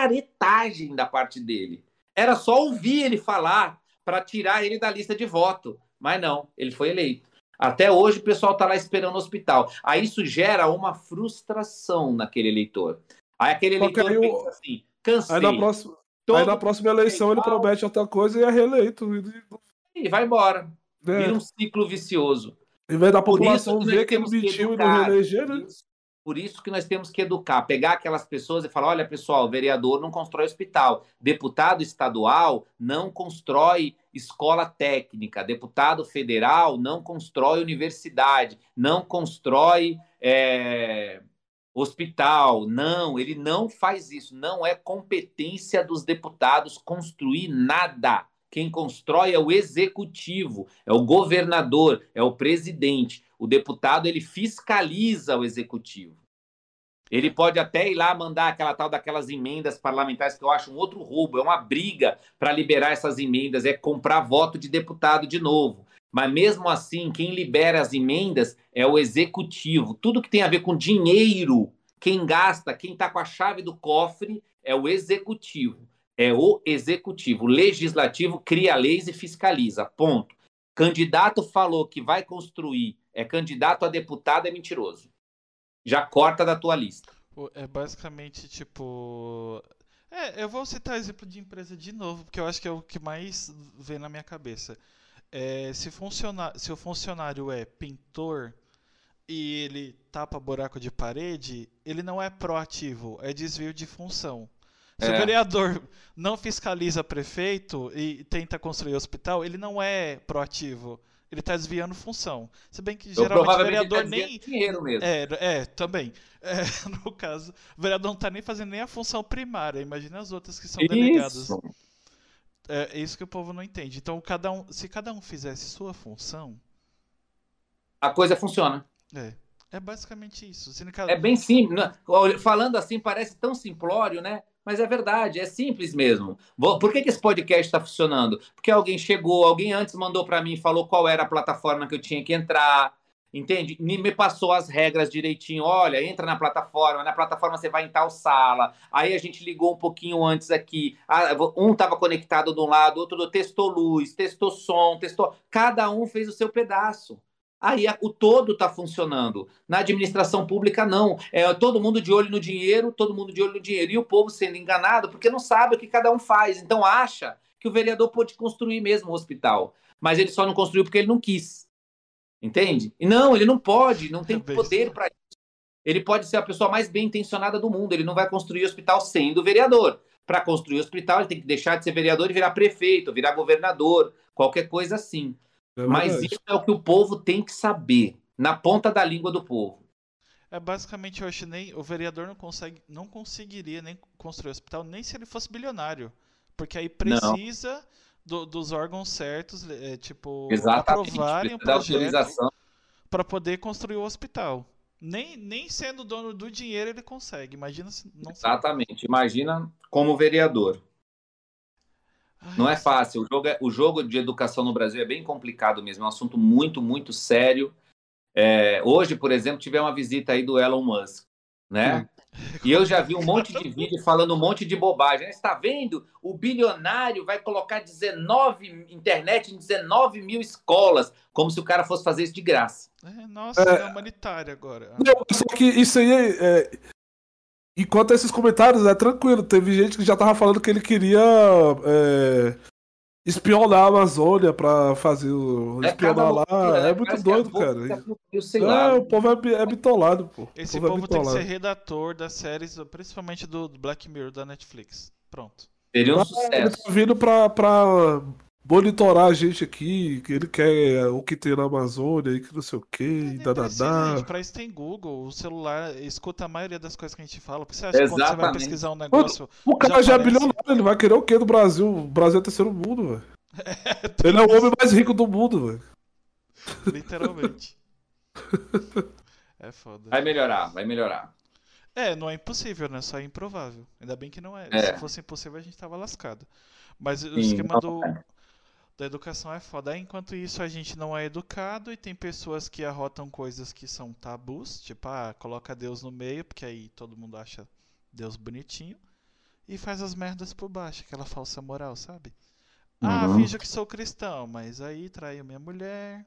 picaretagem da parte dele. Era só ouvir ele falar para tirar ele da lista de voto. Mas não, ele foi eleito. Até hoje o pessoal está lá esperando o hospital. Aí isso gera uma frustração naquele eleitor. Aí aquele eleitor aí pensa assim: Cansei. Aí na próxima, aí na próxima eleição ele promete outra coisa e é reeleito. E vai embora. É. Vira um ciclo vicioso. Em vez da população ver que ele mentiu e não reeleger, né? Por isso que nós temos que educar, pegar aquelas pessoas e falar: olha, pessoal, vereador não constrói hospital, deputado estadual não constrói escola técnica, deputado federal não constrói universidade, não constrói é, hospital. Não, ele não faz isso. Não é competência dos deputados construir nada. Quem constrói é o executivo, é o governador, é o presidente. O deputado ele fiscaliza o executivo. Ele pode até ir lá mandar aquela tal daquelas emendas parlamentares que eu acho um outro roubo, é uma briga para liberar essas emendas, é comprar voto de deputado de novo. Mas mesmo assim, quem libera as emendas é o executivo. Tudo que tem a ver com dinheiro, quem gasta, quem está com a chave do cofre é o executivo. É o executivo. O legislativo cria leis e fiscaliza. Ponto. Candidato falou que vai construir, é candidato a deputado, é mentiroso. Já corta da tua lista. É basicamente tipo. É, eu vou citar exemplo de empresa de novo, porque eu acho que é o que mais vem na minha cabeça. É, se, funciona, se o funcionário é pintor e ele tapa buraco de parede, ele não é proativo, é desvio de função. Se é. o vereador não fiscaliza prefeito e tenta construir hospital, ele não é proativo. Ele está desviando função. Se bem que geralmente o vereador tá nem. Dinheiro mesmo. É, é também. É, no caso, o vereador não está nem fazendo nem a função primária. Imagina as outras que são isso. delegadas. É, é isso que o povo não entende. Então, cada um, se cada um fizesse sua função. A coisa funciona. É. É basicamente isso. É bem simples. Falando assim, parece tão simplório, né? Mas é verdade, é simples mesmo. Por que, que esse podcast está funcionando? Porque alguém chegou, alguém antes mandou para mim, falou qual era a plataforma que eu tinha que entrar, entende? Me passou as regras direitinho. Olha, entra na plataforma, na plataforma você vai em tal sala. Aí a gente ligou um pouquinho antes aqui. Ah, um estava conectado de um lado, outro testou luz, testou som, testou. Cada um fez o seu pedaço. Aí o todo está funcionando. Na administração pública, não. É todo mundo de olho no dinheiro, todo mundo de olho no dinheiro. E o povo sendo enganado porque não sabe o que cada um faz. Então acha que o vereador pode construir mesmo o hospital. Mas ele só não construiu porque ele não quis. Entende? E não, ele não pode, não tem é poder para isso. Ele pode ser a pessoa mais bem intencionada do mundo. Ele não vai construir hospital sendo vereador. Para construir hospital, ele tem que deixar de ser vereador e virar prefeito, virar governador, qualquer coisa assim. É Mas isso é o que o povo tem que saber, na ponta da língua do povo. É basicamente, eu acho nem o vereador não consegue, não conseguiria nem construir hospital nem se ele fosse bilionário, porque aí precisa do, dos órgãos certos, é, tipo Exatamente, aprovarem o projeto para poder construir o hospital. Nem, nem sendo dono do dinheiro ele consegue. Imagina se não. Exatamente. Imagina como vereador. Não é fácil. O jogo, é, o jogo de educação no Brasil é bem complicado mesmo. É um assunto muito, muito sério. É, hoje, por exemplo, tive uma visita aí do Elon Musk, né? E eu já vi um monte de vídeo falando um monte de bobagem. Está vendo? O bilionário vai colocar 19 internet em 19 mil escolas, como se o cara fosse fazer isso de graça. É, nossa, é, é humanitário agora. Não, só que isso aí é, é, Enquanto esses comentários, é tranquilo. Teve gente que já tava falando que ele queria é, espionar a Amazônia pra fazer o. É, espionar lá. é muito doido, cara. Eu sei lá. o povo é, é bitolado, pô. Esse povo, povo tem que ser redator das séries, principalmente do Black Mirror da Netflix. Pronto. Seria um sucesso. Ele tá vindo pra, pra monitorar a gente aqui, que ele quer o que tem na Amazônia e que não sei o que, é, dadadá. Pra isso tem Google, o celular escuta a maioria das coisas que a gente fala. Você acha que quando você vai pesquisar um negócio. O, o cara já, já é bilionário, ele vai querer o que do Brasil? O Brasil é terceiro mundo, velho. É, ele é o homem mais rico do mundo, velho. Literalmente. é foda. Vai melhorar, vai melhorar. É, não é impossível, né? Só é improvável. Ainda bem que não é. é. Se fosse impossível, a gente tava lascado. Mas o Sim, esquema do, é da educação é foda. Enquanto isso, a gente não é educado e tem pessoas que arrotam coisas que são tabus, tipo, ah, coloca Deus no meio, porque aí todo mundo acha Deus bonitinho, e faz as merdas por baixo, aquela falsa moral, sabe? Ah, uhum. finjo que sou cristão, mas aí traio minha mulher,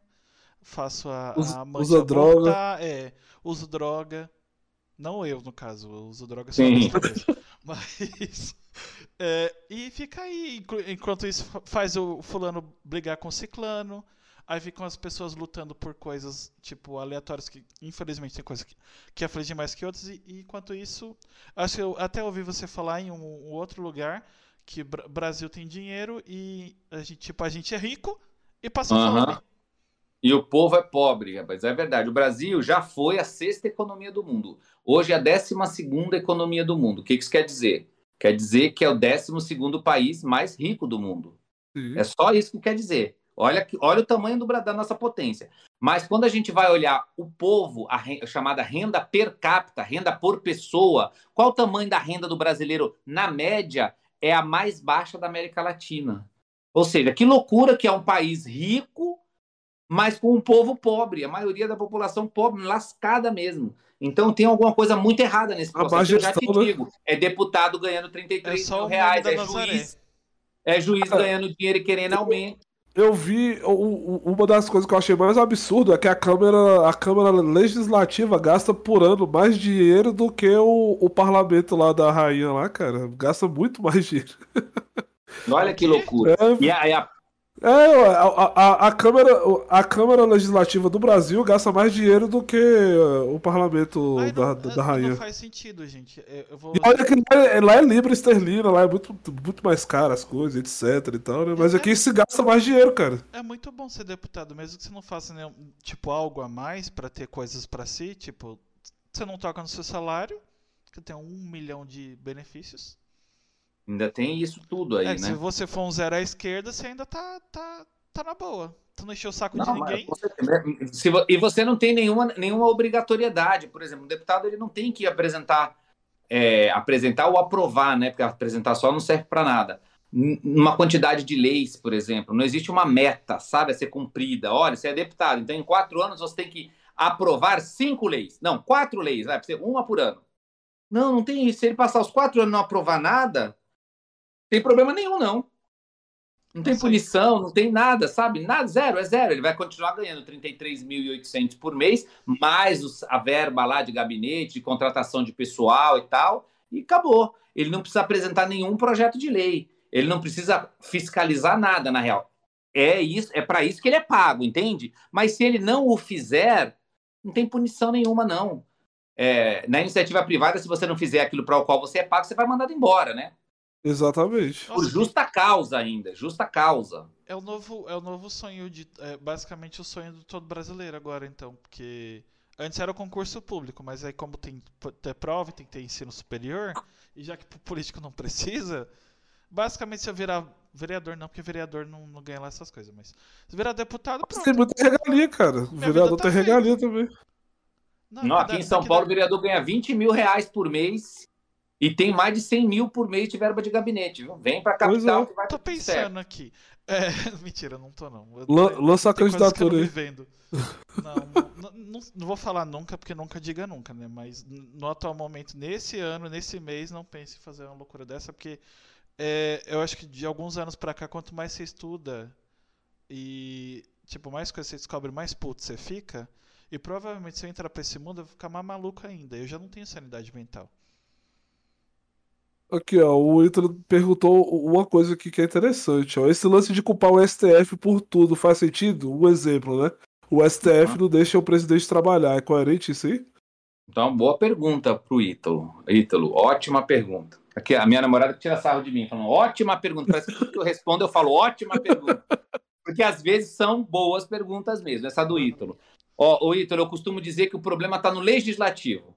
faço a, a usa voltar, droga. É, uso droga. Não eu, no caso, eu uso droga só Sim. Mas é, e fica aí, enquanto isso faz o fulano brigar com o ciclano, aí ficam as pessoas lutando por coisas, tipo, aleatórias, que infelizmente tem coisas que, que afligem mais que outras, e, e, enquanto isso, acho que eu até ouvi você falar em um, um outro lugar, que o Brasil tem dinheiro e a gente, tipo, a gente é rico e passa uhum. fome. E o povo é pobre, rapaz. É verdade. O Brasil já foi a sexta economia do mundo. Hoje é a décima segunda economia do mundo. O que isso quer dizer? Quer dizer que é o 12 país mais rico do mundo. Sim. É só isso que quer dizer. Olha, olha o tamanho do, da nossa potência. Mas quando a gente vai olhar o povo, a, a chamada renda per capita, renda por pessoa, qual o tamanho da renda do brasileiro? Na média, é a mais baixa da América Latina. Ou seja, que loucura que é um país rico, mas com um povo pobre, a maioria da população pobre, lascada mesmo. Então tem alguma coisa muito errada nesse processo. Eu já te digo, é deputado ganhando 33 é mil reais, é juiz, é juiz ganhando dinheiro e querendo aumento. Eu vi uma das coisas que eu achei mais absurdo é que a Câmara, a Câmara Legislativa gasta por ano mais dinheiro do que o, o parlamento lá da rainha lá, cara. Gasta muito mais dinheiro. Olha que loucura. É, e a, a, é, a, a, a, Câmara, a Câmara Legislativa do Brasil gasta mais dinheiro do que uh, o parlamento da, da, da rainha. Não faz sentido, gente. Vou... E olha que lá é, lá é Libra esterlina, lá é muito, muito mais caro as coisas, etc e tal, né? Mas é, aqui se gasta mais dinheiro, cara. É muito bom ser deputado, mesmo que você não faça nenhum, tipo, algo a mais para ter coisas para si, tipo, você não toca no seu salário, que tem um milhão de benefícios. Ainda tem isso tudo aí, é, né? Se você for um zero à esquerda, você ainda tá, tá, tá na boa. Tu não encheu o saco não, de ninguém. Se, e você não tem nenhuma, nenhuma obrigatoriedade. Por exemplo, um deputado ele não tem que apresentar, é, apresentar ou aprovar, né? Porque apresentar só não serve para nada. Uma quantidade de leis, por exemplo. Não existe uma meta, sabe, a ser cumprida. Olha, você é deputado, então em quatro anos você tem que aprovar cinco leis. Não, quatro leis, vai ser uma por ano. Não, não tem isso. Se ele passar os quatro anos e não aprovar nada, tem problema nenhum, não. Não tem punição, não tem nada, sabe? Nada, zero, é zero. Ele vai continuar ganhando 33.800 por mês, mais a verba lá de gabinete, de contratação de pessoal e tal, e acabou. Ele não precisa apresentar nenhum projeto de lei. Ele não precisa fiscalizar nada, na real. É isso, é para isso que ele é pago, entende? Mas se ele não o fizer, não tem punição nenhuma, não. É, na iniciativa privada, se você não fizer aquilo para o qual você é pago, você vai mandado embora, né? Exatamente. Por justa causa ainda, justa causa. É o novo, é o novo sonho de, é basicamente o sonho do todo brasileiro agora, então, porque antes era o concurso público, mas aí como tem ter prova, tem que ter ensino superior, e já que o político não precisa, basicamente se eu virar vereador não, porque vereador não, não ganha lá essas coisas, mas se virar deputado, pronto. Tem muita regalia, cara. O vereador tá tem feita. regalia também. Não, não aqui em São Paulo, o vereador ganha 20 mil reais por mês E tem mais de 100 mil por mês de verba de gabinete, viu? Vem pra capital é. que vai Tô pensando certo. aqui. É, mentira, não tô não. Lança a candidatura aí. Não, não, não, não, vou falar nunca, porque nunca diga nunca, né? Mas no atual momento, nesse ano, nesse mês, não pense em fazer uma loucura dessa, porque é, eu acho que de alguns anos pra cá, quanto mais você estuda e, tipo, mais coisas você descobre, mais puto você fica. E provavelmente se eu entrar pra esse mundo, eu vou ficar mais maluco ainda. Eu já não tenho sanidade mental. Aqui, ó, o Ítalo perguntou uma coisa aqui que é interessante, ó. Esse lance de culpar o STF por tudo faz sentido? Um exemplo, né? O STF não deixa o presidente trabalhar. É coerente isso aí? Então, boa pergunta pro Ítalo. Ítalo, ótima pergunta. Aqui, a minha namorada tira sarro de mim, falando, ótima pergunta. Parece que tudo que eu respondo, eu falo, ótima pergunta. Porque às vezes são boas perguntas mesmo, essa do Ítalo. Ó, o Ítalo, eu costumo dizer que o problema está no legislativo.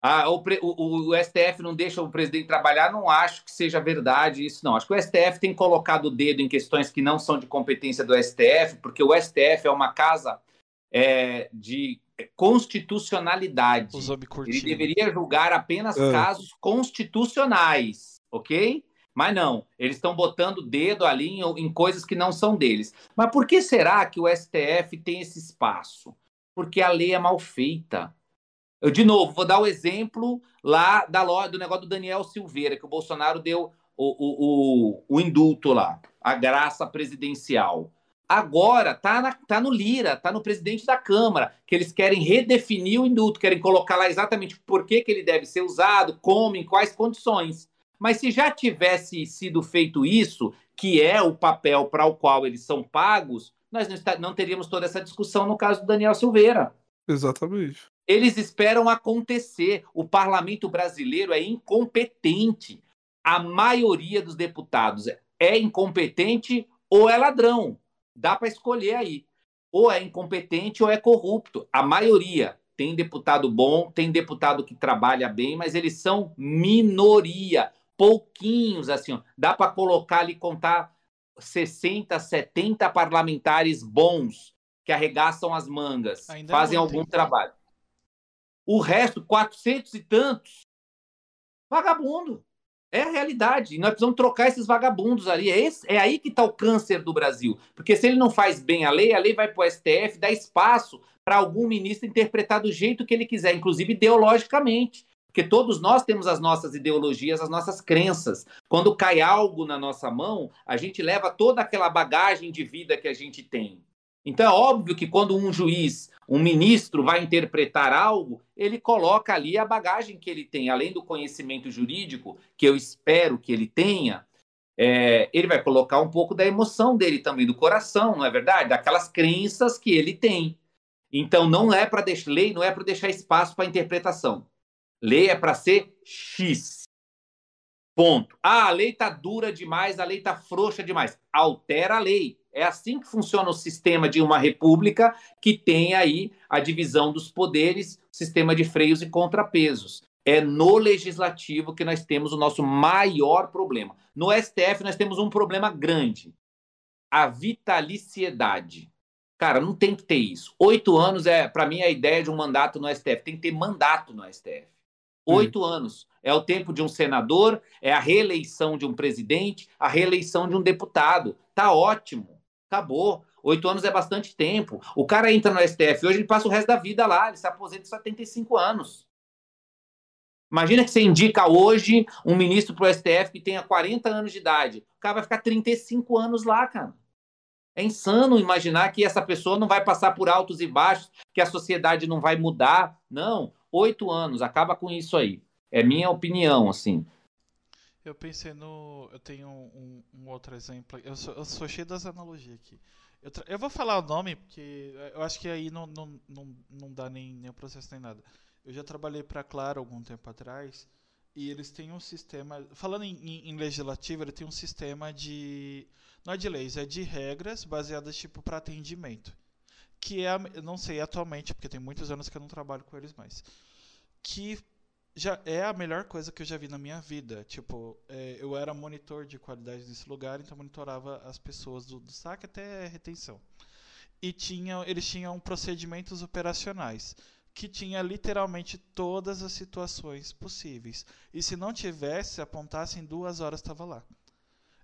Ah, o, o, o, STF não deixa o presidente trabalhar, não acho que seja verdade isso, não. Acho que o STF tem colocado o dedo em questões que não são de competência do STF, porque o STF é uma casa é, de constitucionalidade. Ele deveria julgar apenas é. casos constitucionais, ok? Mas não, eles estão botando o dedo ali em, em coisas que não são deles. Mas por que será que o STF tem esse espaço? Porque a lei é mal feita eu, de novo, vou dar o exemplo lá da loja, do negócio do Daniel Silveira, que o Bolsonaro deu o, o, o, o indulto lá, a graça presidencial. Agora tá, na, tá no Lira, tá no presidente da Câmara, que eles querem redefinir o indulto, querem colocar lá exatamente por que, que ele deve ser usado, como, em quais condições. Mas se já tivesse sido feito isso, que é o papel para o qual eles são pagos, nós não, está, não teríamos toda essa discussão no caso do Daniel Silveira. Exatamente. Eles esperam acontecer. O parlamento brasileiro é incompetente. A maioria dos deputados é incompetente ou é ladrão. Dá para escolher aí. Ou é incompetente ou é corrupto. A maioria. Tem deputado bom, tem deputado que trabalha bem, mas eles são minoria. Pouquinhos, assim. Ó. Dá para colocar ali, contar 60, 70 parlamentares bons que arregaçam as mangas, Ainda fazem é algum trabalho. O resto, 400 e tantos, vagabundo. É a realidade. E nós precisamos trocar esses vagabundos ali. É, esse, é aí que está o câncer do Brasil. Porque se ele não faz bem a lei, a lei vai para o STF, dá espaço para algum ministro interpretar do jeito que ele quiser, inclusive ideologicamente. Porque todos nós temos as nossas ideologias, as nossas crenças. Quando cai algo na nossa mão, a gente leva toda aquela bagagem de vida que a gente tem. Então é óbvio que quando um juiz, um ministro vai interpretar algo, ele coloca ali a bagagem que ele tem, além do conhecimento jurídico, que eu espero que ele tenha, é, ele vai colocar um pouco da emoção dele também, do coração, não é verdade? Daquelas crenças que ele tem. Então não é para deixar lei, não é para deixar espaço para interpretação. Lei é para ser X. Ponto. Ah, a lei tá dura demais, a lei tá frouxa demais. Altera a lei. É assim que funciona o sistema de uma república que tem aí a divisão dos poderes, sistema de freios e contrapesos. É no legislativo que nós temos o nosso maior problema. No STF nós temos um problema grande: a vitaliciedade. Cara, não tem que ter isso. Oito anos é, para mim, a ideia de um mandato no STF. Tem que ter mandato no STF. Oito hum. anos. É o tempo de um senador, é a reeleição de um presidente, a reeleição de um deputado. Tá ótimo. Acabou. Oito anos é bastante tempo. O cara entra no STF hoje, ele passa o resto da vida lá, ele se aposenta com 75 anos. Imagina que você indica hoje um ministro para o STF que tenha 40 anos de idade. O cara vai ficar 35 anos lá, cara. É insano imaginar que essa pessoa não vai passar por altos e baixos, que a sociedade não vai mudar. Não, oito anos, acaba com isso aí. É minha opinião, assim. Eu pensei no. Eu tenho um, um outro exemplo. Eu sou, eu sou, cheio das analogias aqui. Eu, tra... eu, vou falar o nome, porque eu acho que aí não, não, não, não dá nem, nem o processo nem nada. Eu já trabalhei para Claro algum tempo atrás. E eles têm um sistema. Falando em, em, em legislativo, ele tem um sistema de. Não é de leis, é de regras baseadas tipo para atendimento. Que é. Não sei atualmente, porque tem muitos anos que eu não trabalho com eles mais. Que já é a melhor coisa que eu já vi na minha vida. Tipo, é, eu era monitor de qualidade nesse lugar, então monitorava as pessoas do, do saque até retenção. E tinha, eles tinham procedimentos operacionais, que tinha literalmente todas as situações possíveis. E se não tivesse, apontasse em duas horas estava lá.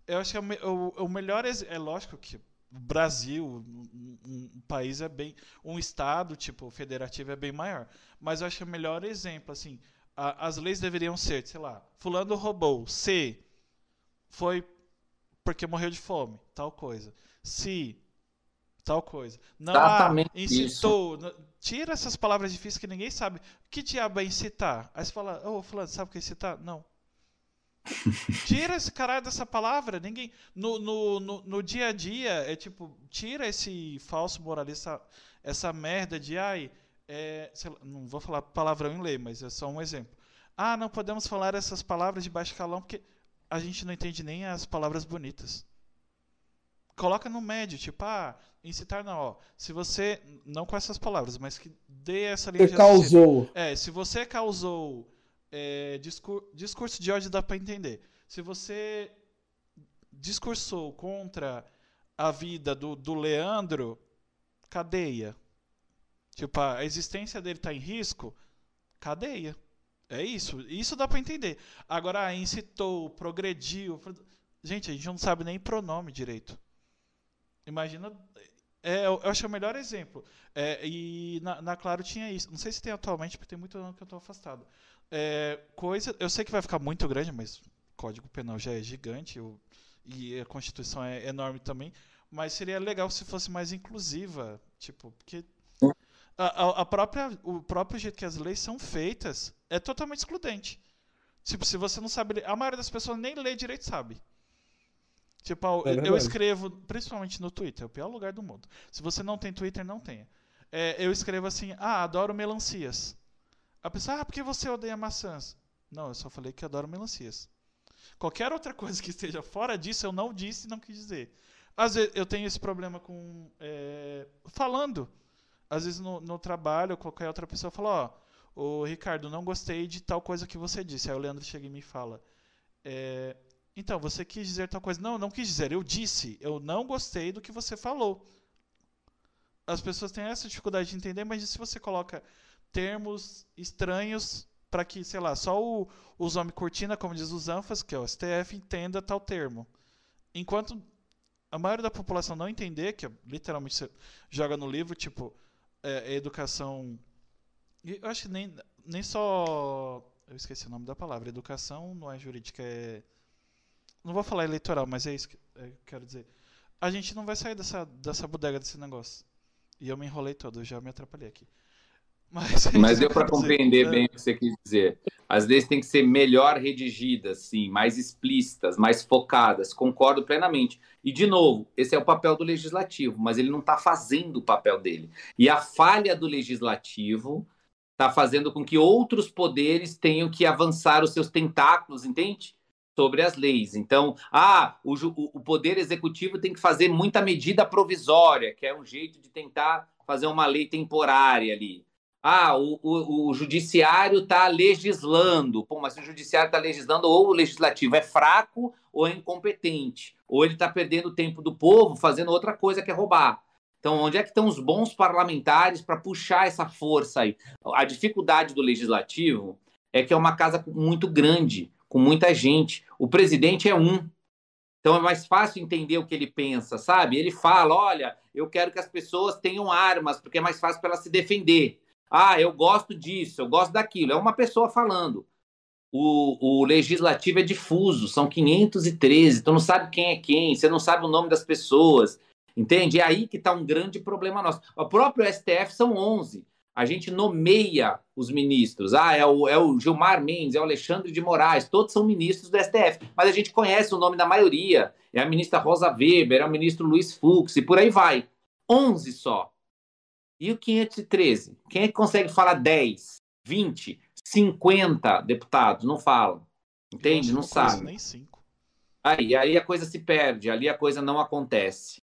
Eu acho que é o, o, o melhor é lógico que o Brasil, um, um, país é bem, um estado tipo federativo é bem maior, mas eu acho que o melhor exemplo assim, a, as leis deveriam ser, sei lá, fulano roubou, C foi porque morreu de fome, tal coisa. Se tal coisa. Não há, incitou. Isso. Tira essas palavras difíceis que ninguém sabe. Que diabo é incitar? Aí você fala, ô, oh, fulano, sabe o que é incitar? Não. tira esse caralho dessa palavra. Ninguém. No, no, no, no, dia a dia, é tipo, tira esse falso moralista, essa merda de ai. É, lá, não vou falar palavrão em lei, mas é só um exemplo. Ah, não podemos falar essas palavras de baixo calão porque a gente não entende nem as palavras bonitas coloca no médio, tipo, ah, incitar não, ó. Se você, não com essas palavras, mas que dê essa linha você de causou. É, se você causou é, discur discurso de ódio dá para entender. Se você discursou contra a vida do, do Leandro, cadeia. Tipo, a existência dele está em risco, cadeia. É isso. Isso dá para entender. Agora, ah, incitou, progrediu. Gente, a gente não sabe nem pronome direito. Imagina. É, eu acho o melhor exemplo. É, e na, na, Claro tinha isso. Não sei se tem atualmente, porque tem muito ano que eu estou afastado. É, coisa, eu sei que vai ficar muito grande, mas o Código Penal já é gigante eu, e a Constituição é enorme também. Mas seria legal se fosse mais inclusiva, tipo, porque a, a, própria, o próprio jeito que as leis são feitas é totalmente excludente. Tipo, se você não sabe, a maioria das pessoas nem lê direito sabe. Tipo, é eu escrevo, principalmente no Twitter, é o pior lugar do mundo. Se você não tem Twitter, não tenha. É, eu escrevo assim, ah, adoro melancias. A pessoa, ah, por que você odeia maçãs? Não, eu só falei que adoro melancias. Qualquer outra coisa que esteja fora disso, eu não disse e não quis dizer. Às vezes eu tenho esse problema com. É, falando. Às vezes no, no, trabalho, qualquer outra pessoa fala, ó, oh, o Ricardo, não gostei de tal coisa que você disse. Aí o Leandro chega e me fala. É, então, você quis dizer tal coisa. Não, não quis dizer. Eu disse. Eu não gostei do que você falou. As pessoas têm essa dificuldade de entender, mas se você coloca termos estranhos para que, sei lá, só o, os homens cortina, como diz os ANFAS, que é o STF, entenda tal termo. Enquanto a maioria da população não entender, que literalmente você joga no livro, tipo, é, é educação. Eu acho que nem, nem só. Eu esqueci o nome da palavra. Educação não é jurídica, é não vou falar eleitoral, mas é isso que eu quero dizer. A gente não vai sair dessa, dessa bodega desse negócio. E eu me enrolei todo, eu já me atrapalhei aqui. Mas, mas deu para compreender bem o que você quis dizer. As leis têm que ser melhor redigidas, sim, mais explícitas, mais focadas. Concordo plenamente. E, de novo, esse é o papel do legislativo, mas ele não está fazendo o papel dele. E a falha do legislativo está fazendo com que outros poderes tenham que avançar os seus tentáculos, entende? sobre as leis. Então, ah, o, o poder executivo tem que fazer muita medida provisória, que é um jeito de tentar fazer uma lei temporária ali. Ah, o, o, o judiciário está legislando. Pô, mas se o judiciário está legislando, ou o legislativo é fraco ou é incompetente, ou ele está perdendo o tempo do povo fazendo outra coisa que é roubar. Então, onde é que estão os bons parlamentares para puxar essa força aí? A dificuldade do legislativo é que é uma casa muito grande com muita gente. O presidente é um. Então é mais fácil entender o que ele pensa, sabe? Ele fala: olha, eu quero que as pessoas tenham armas, porque é mais fácil para elas se defender. Ah, eu gosto disso, eu gosto daquilo. É uma pessoa falando. O, o, legislativo é difuso, são 513, tu não sabe quem é quem, você não sabe o nome das pessoas, entende? É aí que está um grande problema nosso. O próprio STF são 11 a gente nomeia os ministros. Ah, é o, é o Gilmar Mendes, é o Alexandre de Moraes, todos são ministros do STF, mas a gente conhece o nome da maioria. É a ministra Rosa Weber, é o ministro Luiz Fux, e por aí vai. 11 só. E o 513? Quem é que consegue falar 10, 20, 50 deputados? Não falam. Entende? Não sabe. Nem cinco. Aí, aí a coisa se perde, ali a coisa não acontece.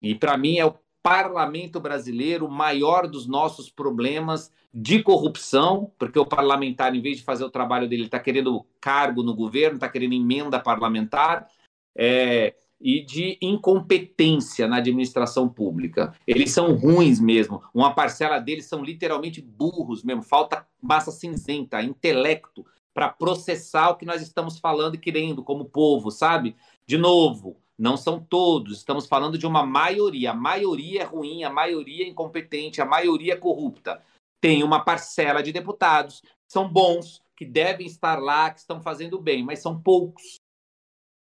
E para mim é o parlamento brasileiro, o maior dos nossos problemas de corrupção, porque o parlamentar, em vez de fazer o trabalho dele, está querendo cargo no governo, está querendo emenda parlamentar. É, e de incompetência na administração pública. Eles são ruins mesmo. Uma parcela deles são literalmente burros mesmo. Falta massa cinzenta, intelecto para processar o que nós estamos falando e querendo como povo, sabe? De novo, não são todos, estamos falando de uma maioria. A maioria é ruim, a maioria é incompetente, a maioria é corrupta. Tem uma parcela de deputados são bons, que devem estar lá, que estão fazendo bem, mas são poucos.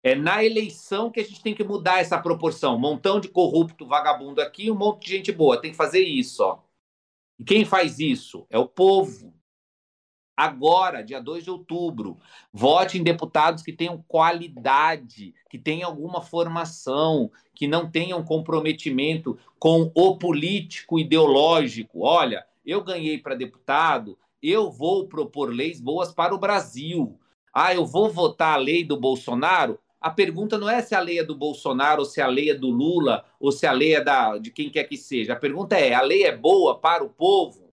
É na eleição que a gente tem que mudar essa proporção. Montão de corrupto, vagabundo aqui, um monte de gente boa. Tem que fazer isso, ó. E quem faz isso? É o povo. Agora, dia 2 de outubro, vote em deputados que tenham qualidade, que tenham alguma formação, que não tenham comprometimento com o político ideológico. Olha, eu ganhei para deputado, eu vou propor leis boas para o Brasil. Ah, eu vou votar a lei do Bolsonaro? A pergunta não é se a lei é do Bolsonaro, ou se a lei é do Lula, ou se a lei é da, de quem quer que seja. A pergunta é: a lei é boa para o povo?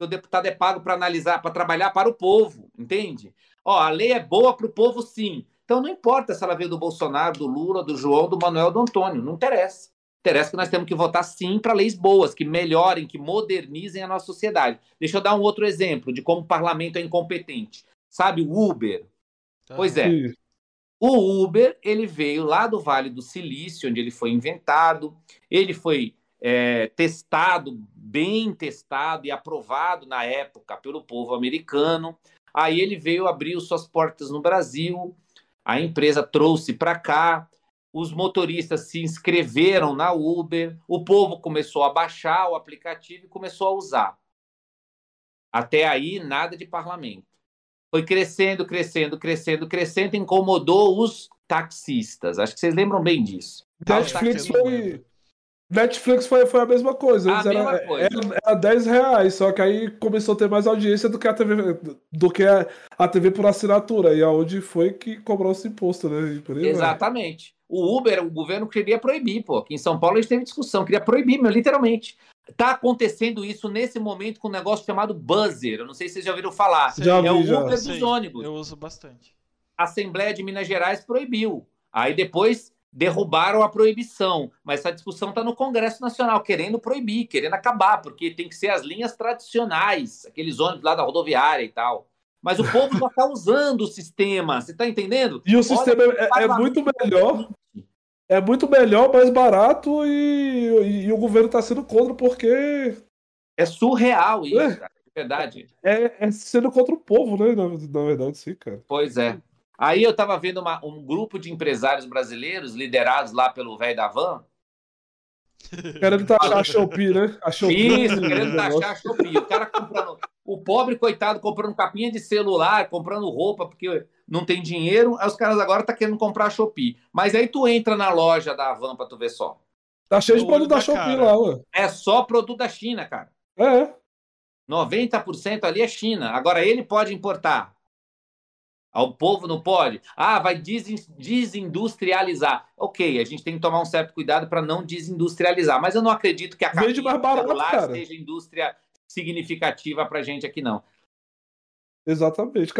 O deputado é pago para analisar, para trabalhar para o povo, entende? Ó, a lei é boa para o povo, sim. Então não importa se ela veio do Bolsonaro, do Lula, do João, do Manuel, do Antônio, não interessa. Interessa que nós temos que votar sim para leis boas, que melhorem, que modernizem a nossa sociedade. Deixa eu dar um outro exemplo de como o parlamento é incompetente. Sabe o Uber? Pois é. O Uber, ele veio lá do Vale do Silício, onde ele foi inventado, ele foi é, testado, bem testado e aprovado na época pelo povo americano. Aí ele veio abrir suas portas no Brasil, a empresa trouxe para cá, os motoristas se inscreveram na Uber, o povo começou a baixar o aplicativo e começou a usar. Até aí, nada de parlamento foi crescendo, crescendo, crescendo, crescendo, incomodou os taxistas. Acho que vocês lembram bem disso. Netflix foi. Netflix foi, foi a mesma coisa. A era, mesma coisa. Era, era 10 reais, só que aí começou a ter mais audiência do que a TV, do que a, a TV por assinatura. E aonde foi que cobrou esse imposto, né? Exatamente. O Uber, o governo queria proibir, pô. Aqui em São Paulo a gente teve discussão, queria proibir, meu, literalmente. Tá acontecendo isso nesse momento com um negócio chamado buzzer. Eu não sei se vocês já ouviram falar. Já é o Uber dos Sim, ônibus. Eu uso bastante. A Assembleia de Minas Gerais proibiu. Aí depois derrubaram a proibição. Mas essa discussão está no Congresso Nacional, querendo proibir, querendo acabar, porque tem que ser as linhas tradicionais, aqueles ônibus lá da rodoviária e tal. Mas o povo já está usando o sistema, você está entendendo? E o Olha, sistema é, é muito melhor é muito melhor, mais barato e, e, e o governo está sendo contra porque. É surreal isso, é. cara. É verdade. É, é, sendo contra o povo, né? Na, na, verdade, sim, cara. Pois é. Aí eu estava vendo uma, um grupo de empresários brasileiros liderados lá pelo velho da van. Querendo taxar a Shopee, né? A Shopee, Isso, querendo taxar a Shopee. O cara comprando. O pobre, coitado, comprando capinha de celular, comprando roupa, porque não tem dinheiro, aí os caras agora estão tá querendo comprar a Shopee. Mas aí tu entra na loja da Avan pra tu ver só. Tá cheio de produto da, da Shopee lá, ué. É só produto da China, cara. É. 90% ali é China. Agora ele pode importar. O povo não pode? Ah, vai desindustrializar. Ok, a gente tem que tomar um certo cuidado para não desindustrializar. Mas eu não acredito que a capinha mais barato, celular cara. seja indústria significativa para gente aqui, não. Exatamente.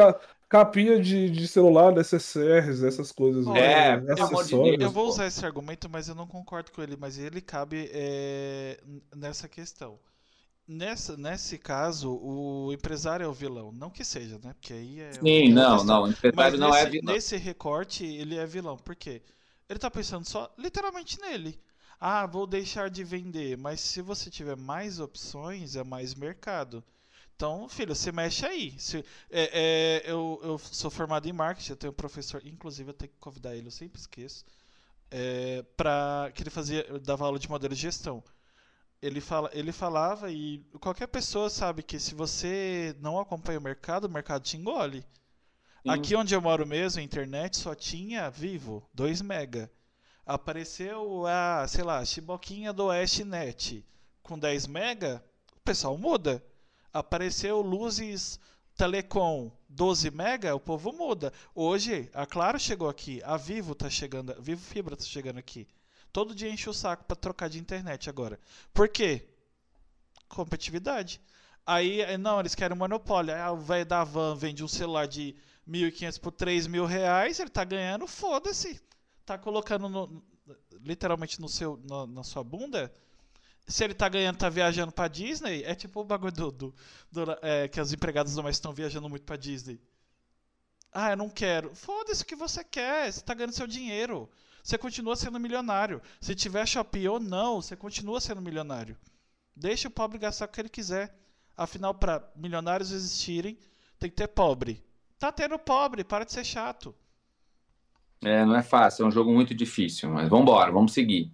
Capinha de, de celular, necessaires, essas coisas. É, né? eu, eu vou usar esse argumento, mas eu não concordo com ele. Mas ele cabe é, nessa questão. Nessa, nesse caso, o empresário é o vilão. Não que seja, né? Porque aí é. Sim, não, questão. não. O empresário não nesse, é vilão. Nesse recorte, ele é vilão. Por quê? Ele tá pensando só literalmente nele. Ah, vou deixar de vender. Mas se você tiver mais opções, é mais mercado. Então, filho, você mexe aí. Se, é, é, eu, eu, sou formado em marketing, eu tenho um professor, inclusive eu tenho que convidar ele, eu sempre esqueço, é, para que ele fazia, dava aula de modelo de gestão. Ele, fala, ele falava e qualquer pessoa sabe que se você não acompanha o mercado, o mercado te engole. Sim. Aqui onde eu moro mesmo, a internet só tinha vivo, 2 mega. Apareceu a, sei lá, Chiboquinha do Oeste Net com 10 mega, o pessoal muda apareceu luzes Telecom 12 mega, o povo muda. Hoje, a Claro chegou aqui, a Vivo tá chegando, a Vivo Fibra tá chegando aqui. Todo dia enche o saco para trocar de internet agora. Por quê? Competitividade. Aí, eh, não, eles querem monopólio. Aí o velho da van vende um celular de 1.500 por 3 mil reais, ele tá ganhando, foda-se. Tá colocando no, literalmente no seu, na, na sua bunda, se ele tá ganhando, tá viajando pra Disney, é tipo o bagulho do. do, do é, que os empregados mais estão viajando muito pra Disney. Ah, eu não quero. Foda-se o que você quer. Você tá ganhando seu dinheiro. Você continua sendo milionário. Se tiver Shopee ou não, você continua sendo milionário. Deixa o pobre gastar o que ele quiser. Afinal, para milionários existirem, tem que ter pobre. Tá tendo pobre, para de ser chato. É, não é fácil, é um jogo muito difícil, mas vamos embora, vamos seguir.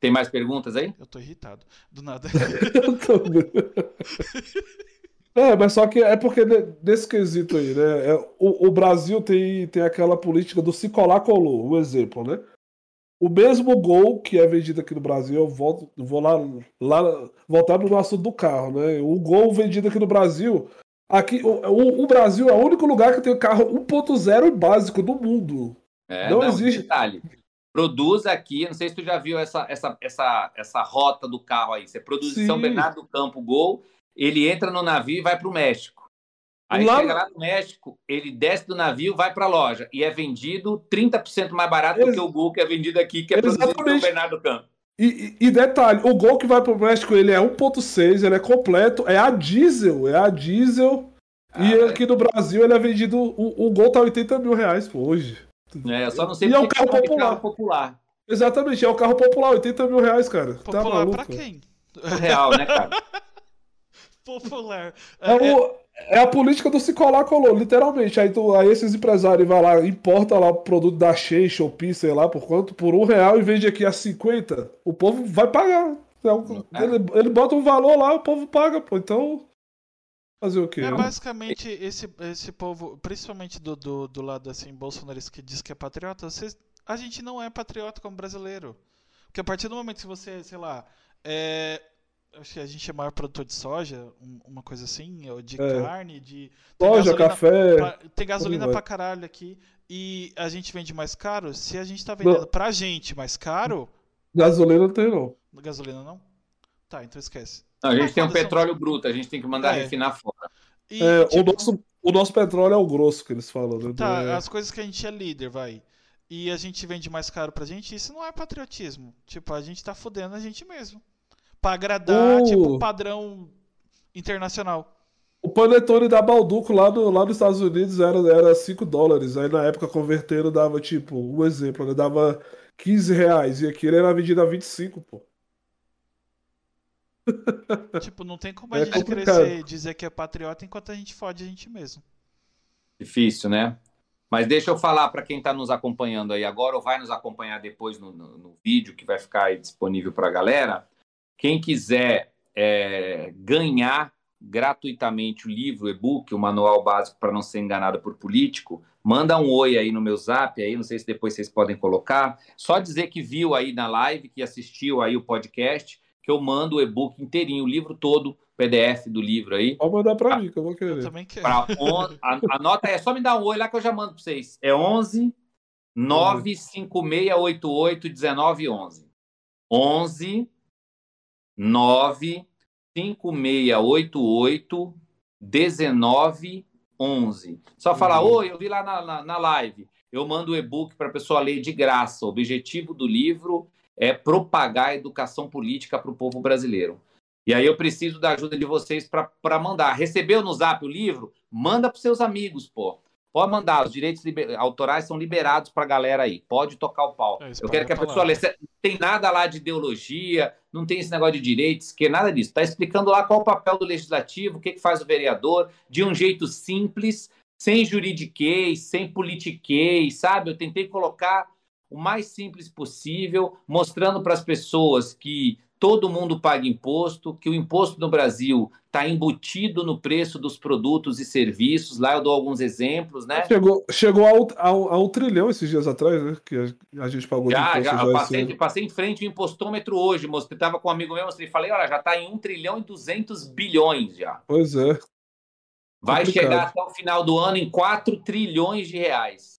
Tem mais perguntas aí? Eu tô irritado. Do nada. Eu tô... é, mas só que é porque nesse quesito aí, né? É, o, o, Brasil tem, tem aquela política do se colar, colou, um exemplo, né? O mesmo gol que é vendido aqui no Brasil, eu volto, vou lá, lá voltar no assunto do carro, né? O gol vendido aqui no Brasil, aqui o, o Brasil é o único lugar que tem carro 1.0 básico do mundo. É, não, não existe. Detalhe, produz aqui, não sei se tu já viu essa, essa, essa, essa rota do carro aí. Você produz Sim. em São Bernardo do Campo Gol, ele entra no navio e vai para o México. Aí lá... chega lá no México, ele desce do navio, vai para a loja e é vendido 30% mais barato Ex... do que o Gol que é vendido aqui, que é Exatamente. produzido no Bernardo Campo. E, e, detalhe, o Gol que vai para o México, ele é 1.6, ele é completo, é a diesel, é a diesel. Ah, e é. aqui no Brasil ele é vendido, o, o Gol tá 80 mil reais pô, hoje. É, só não sei e é um carro popular. popular. Exatamente, é um carro popular, 80 mil reais, cara. Tá popular tá maluco, pra quem? Real, né, cara? popular. É, é, o, é, a política do se colar, colou, literalmente. Aí, tu, aí esses empresários vai lá, importa lá o produto da Shea, Shopee, sei lá, por quanto? Por um real e vende aqui a 50. O povo vai pagar. É, ele, ele bota um valor lá, o povo paga, pô. Então. Fazer o quê? É basicamente esse, esse povo, principalmente do, do, do lado assim, bolsonarista que diz que é patriota, vocês, a gente não é patriota como brasileiro. Porque a partir do momento que você, sei lá, é, acho que a gente é maior produtor de soja, uma coisa assim, ou de é. carne, de. Soja, café. Pra, tem gasolina pra caralho aqui. E a gente vende mais caro. Se a gente tá vendendo não. pra gente mais caro. Gasolina não tem, não. Gasolina não? Tá, então esquece. Não, a gente tem um petróleo são... bruto, a gente tem que mandar é. refinar fora. E, é, tipo... o, nosso, o nosso petróleo é o grosso que eles falam, né? Tá, é... as coisas que a gente é líder, vai. E a gente vende mais caro pra gente, isso não é patriotismo. Tipo, a gente tá fudendo a gente mesmo para agradar, o... tipo, padrão internacional. O panetone da Balduco lá, no, lá nos Estados Unidos era, era 5 dólares. Aí na época convertendo dava, tipo, um exemplo, né? dava 15 reais. E aqui ele era vendido a 25, pô. Tipo, não tem como a é gente complicado. crescer e dizer que é patriota enquanto a gente fode a gente mesmo. Difícil, né? Mas deixa eu falar para quem está nos acompanhando aí agora ou vai nos acompanhar depois no, no, no vídeo que vai ficar disponível para a galera. Quem quiser é, ganhar gratuitamente o livro, o e-book, o manual básico para não ser enganado por político, manda um oi aí no meu zap, aí não sei se depois vocês podem colocar. Só dizer que viu aí na live, que assistiu aí o podcast, que eu mando o e-book inteirinho, o livro todo, PDF do livro aí. Pode mandar para mim, que eu vou querer. Eu também quero. Pra on... Anota aí, é só me dar um oi lá que eu já mando para vocês. É 11 95688 1911. 11 95688 1911. Só falar, uhum. oi, eu vi lá na, na, na live. Eu mando o e-book para a pessoa ler de graça. O objetivo do livro é propagar a educação política para o povo brasileiro. E aí eu preciso da ajuda de vocês para mandar. Recebeu no zap o livro? Manda para seus amigos, pô. Pode mandar, os direitos liber... autorais são liberados para a galera aí. Pode tocar o pau. É, eu quero que a pessoa leia. Não tem nada lá de ideologia, não tem esse negócio de direitos, que nada disso. Está explicando lá qual o papel do legislativo, o que, que faz o vereador, de um jeito simples, sem juridiquês, sem politiquês, sabe? Eu tentei colocar o mais simples possível, mostrando para as pessoas que todo mundo paga imposto, que o imposto no Brasil está embutido no preço dos produtos e serviços. Lá eu dou alguns exemplos, né? Chegou, chegou ao, ao, ao trilhão esses dias atrás, né? Que a, gente pagou já, já, já passei, passei em frente o impostômetro hoje, estava com um amigo meu, e falei, olha, já está em 1 trilhão e 200 bilhões já. Pois é. Vai Complicado. chegar até o final do ano em 4 trilhões de reais.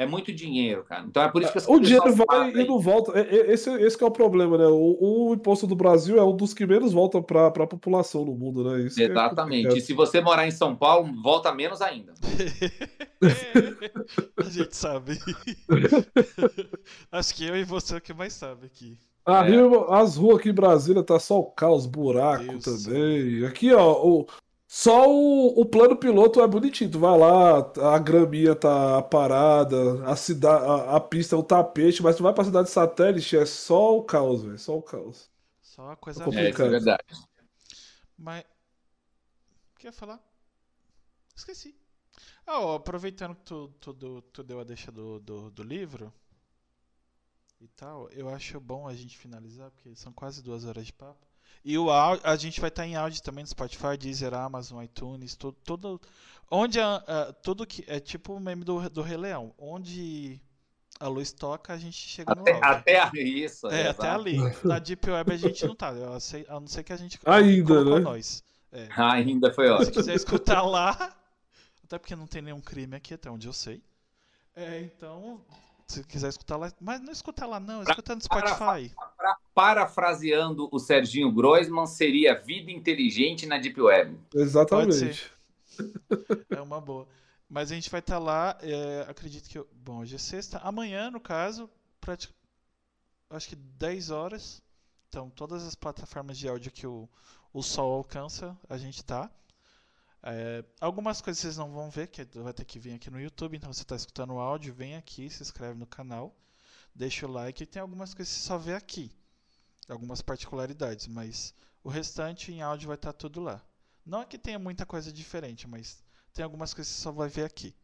É muito dinheiro, cara. Então é por isso que O dinheiro vai e não volta. Esse, esse é o problema, né? O, o, imposto do Brasil é um dos que menos volta para a população no mundo, né? Isso é Exatamente. É e se você morar em São Paulo, volta menos ainda. a gente sabe. Acho que eu e você é o que mais sabe aqui. A é. Rio, as ruas aqui em Brasília tá só o caos, buraco Deus também. Aqui, ó, o, só o, o, plano piloto é bonitinho. Tu vai lá, a graminha tá parada, a, cidade, a, a, pista é um tapete, mas tu vai pra cidade satélite, é só o caos, velho. Só o caos. Só a coisa é, é verdade. Mas. O que ia falar? Esqueci. Ah, ó, aproveitando que tu, tu, tu, deu a deixa do, do, do livro e tal, eu acho bom a gente finalizar, porque são quase duas horas de papo. E o áudio, a gente vai estar tá em áudio também no Spotify, Deezer, Amazon, iTunes, tudo, tudo onde a, a, tudo que é tipo o meme do, do Rei Leão, onde a luz toca, a gente chega até, no áudio. Até isso. É, até ali. Na Deep Web a gente não tá, a não ser que a gente ainda, né? nós. É. Ainda foi ótimo. Se quiser escutar lá, até porque não tem nenhum crime aqui, até onde eu sei. É, então, se quiser escutar lá, mas não escuta lá não, escuta no Spotify. Para, para, parafraseando o Serginho Groisman, seria vida inteligente na Deep Web. Exatamente. É uma boa. Mas a gente vai estar tá lá, é, acredito que. Eu, bom, hoje é sexta. Amanhã, no caso, praticamente. Acho que 10 horas. Então, todas as plataformas de áudio que o, o sol alcança, a gente tá. É, algumas coisas vocês não vão ver, que vai ter que vir aqui no YouTube, então você está escutando o áudio, vem aqui, se inscreve no canal, deixa o like, e tem algumas coisas que você só vê aqui, algumas particularidades, mas o restante em áudio vai estar tá tudo lá. Não é que tenha muita coisa diferente, mas tem algumas coisas que você só vai ver aqui,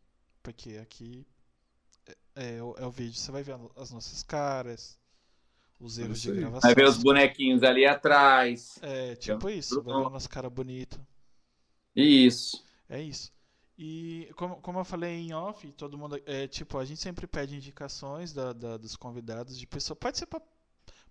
porque aqui é, é, é o vídeo, você vai ver as nossas caras, os erros de gravação. Vai ver os bonequinhos ali atrás. É, tipo isso, vai ver a nossa cara bonita. Isso. É isso. E como, como eu falei em off, todo mundo. É, tipo, a gente sempre pede indicações da, da dos convidados de pessoa. Pode ser pra,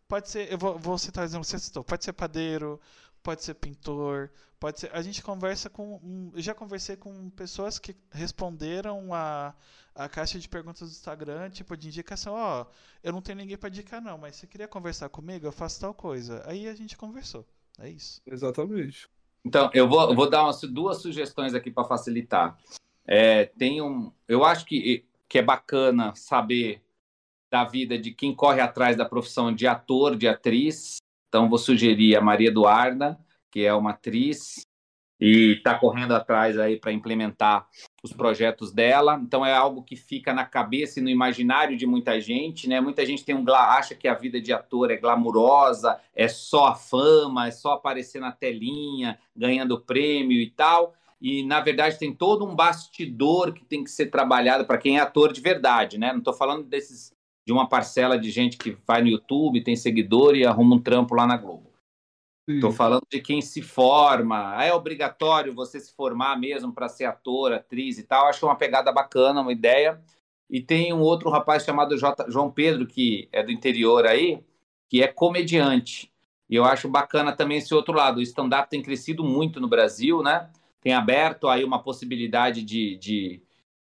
Pode ser. Eu vou, vou citar um exemplo você citou. Pode ser padeiro, pode ser pintor, pode ser. A gente conversa com. Eu já conversei com pessoas que responderam a, a caixa de perguntas do Instagram, tipo, de indicação, ó, oh, eu não tenho ninguém para indicar, não, mas você queria conversar comigo, eu faço tal coisa. Aí a gente conversou. É isso. Exatamente. Então, eu vou, vou dar umas, duas sugestões aqui para facilitar. É, tem um, eu acho que, que é bacana saber da vida de quem corre atrás da profissão de ator, de atriz. Então, vou sugerir a Maria Eduarda, que é uma atriz e está correndo atrás aí para implementar os projetos dela. Então, é algo que fica na cabeça e no imaginário de muita gente, né? Muita gente tem um acha que a vida de ator é glamurosa, é só a fama, é só aparecer na telinha, ganhando prêmio e tal. E na verdade tem todo um bastidor que tem que ser trabalhado para quem é ator de verdade, né? Não estou falando desses de uma parcela de gente que vai no YouTube, tem seguidor e arruma um trampo lá na Globo. Estou falando de quem se forma. É obrigatório você se formar mesmo para ser ator, atriz e tal. Acho uma pegada bacana, uma ideia. E tem um outro rapaz chamado J... João Pedro, que é do interior aí, que é comediante. E eu acho bacana também esse outro lado. O stand-up tem crescido muito no Brasil, né? Tem aberto aí uma possibilidade de, de,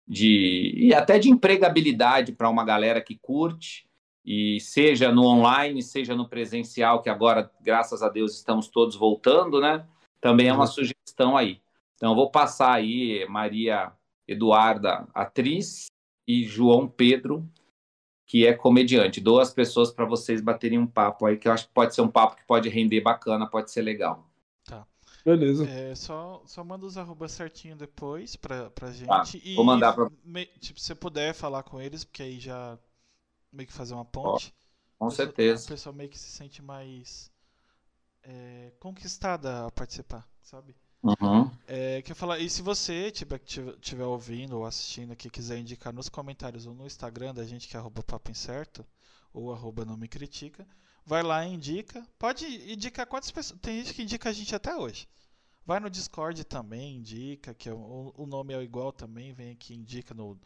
de e até de empregabilidade para uma galera que curte e seja no online, seja no presencial, que agora, graças a Deus, estamos todos voltando, né? Também é uma uhum. sugestão aí. Então, eu vou passar aí Maria Eduarda, atriz, e João Pedro, que é comediante. Duas pessoas para vocês baterem um papo aí, que eu acho que pode ser um papo que pode render bacana, pode ser legal. Tá. Beleza. É, só, só manda os arrobas certinho depois pra, pra gente. Tá, e, vou mandar pra... Me, tipo, se você puder falar com eles, porque aí já meio que fazer uma ponte. Oh, com certeza. O pessoal meio que se sente mais é, conquistada a participar, sabe? Uhum. É, que eu falar, e se você tiver, tiver ouvindo ou assistindo aqui, quiser indicar nos comentários ou no Instagram da gente, que é arroba papo incerto, ou arroba não me critica, vai lá e indica. Pode indicar quantas pessoas. Tem gente que indica a gente até hoje. Vai no Discord também, indica, que é o, o nome é igual também, vem aqui indica no,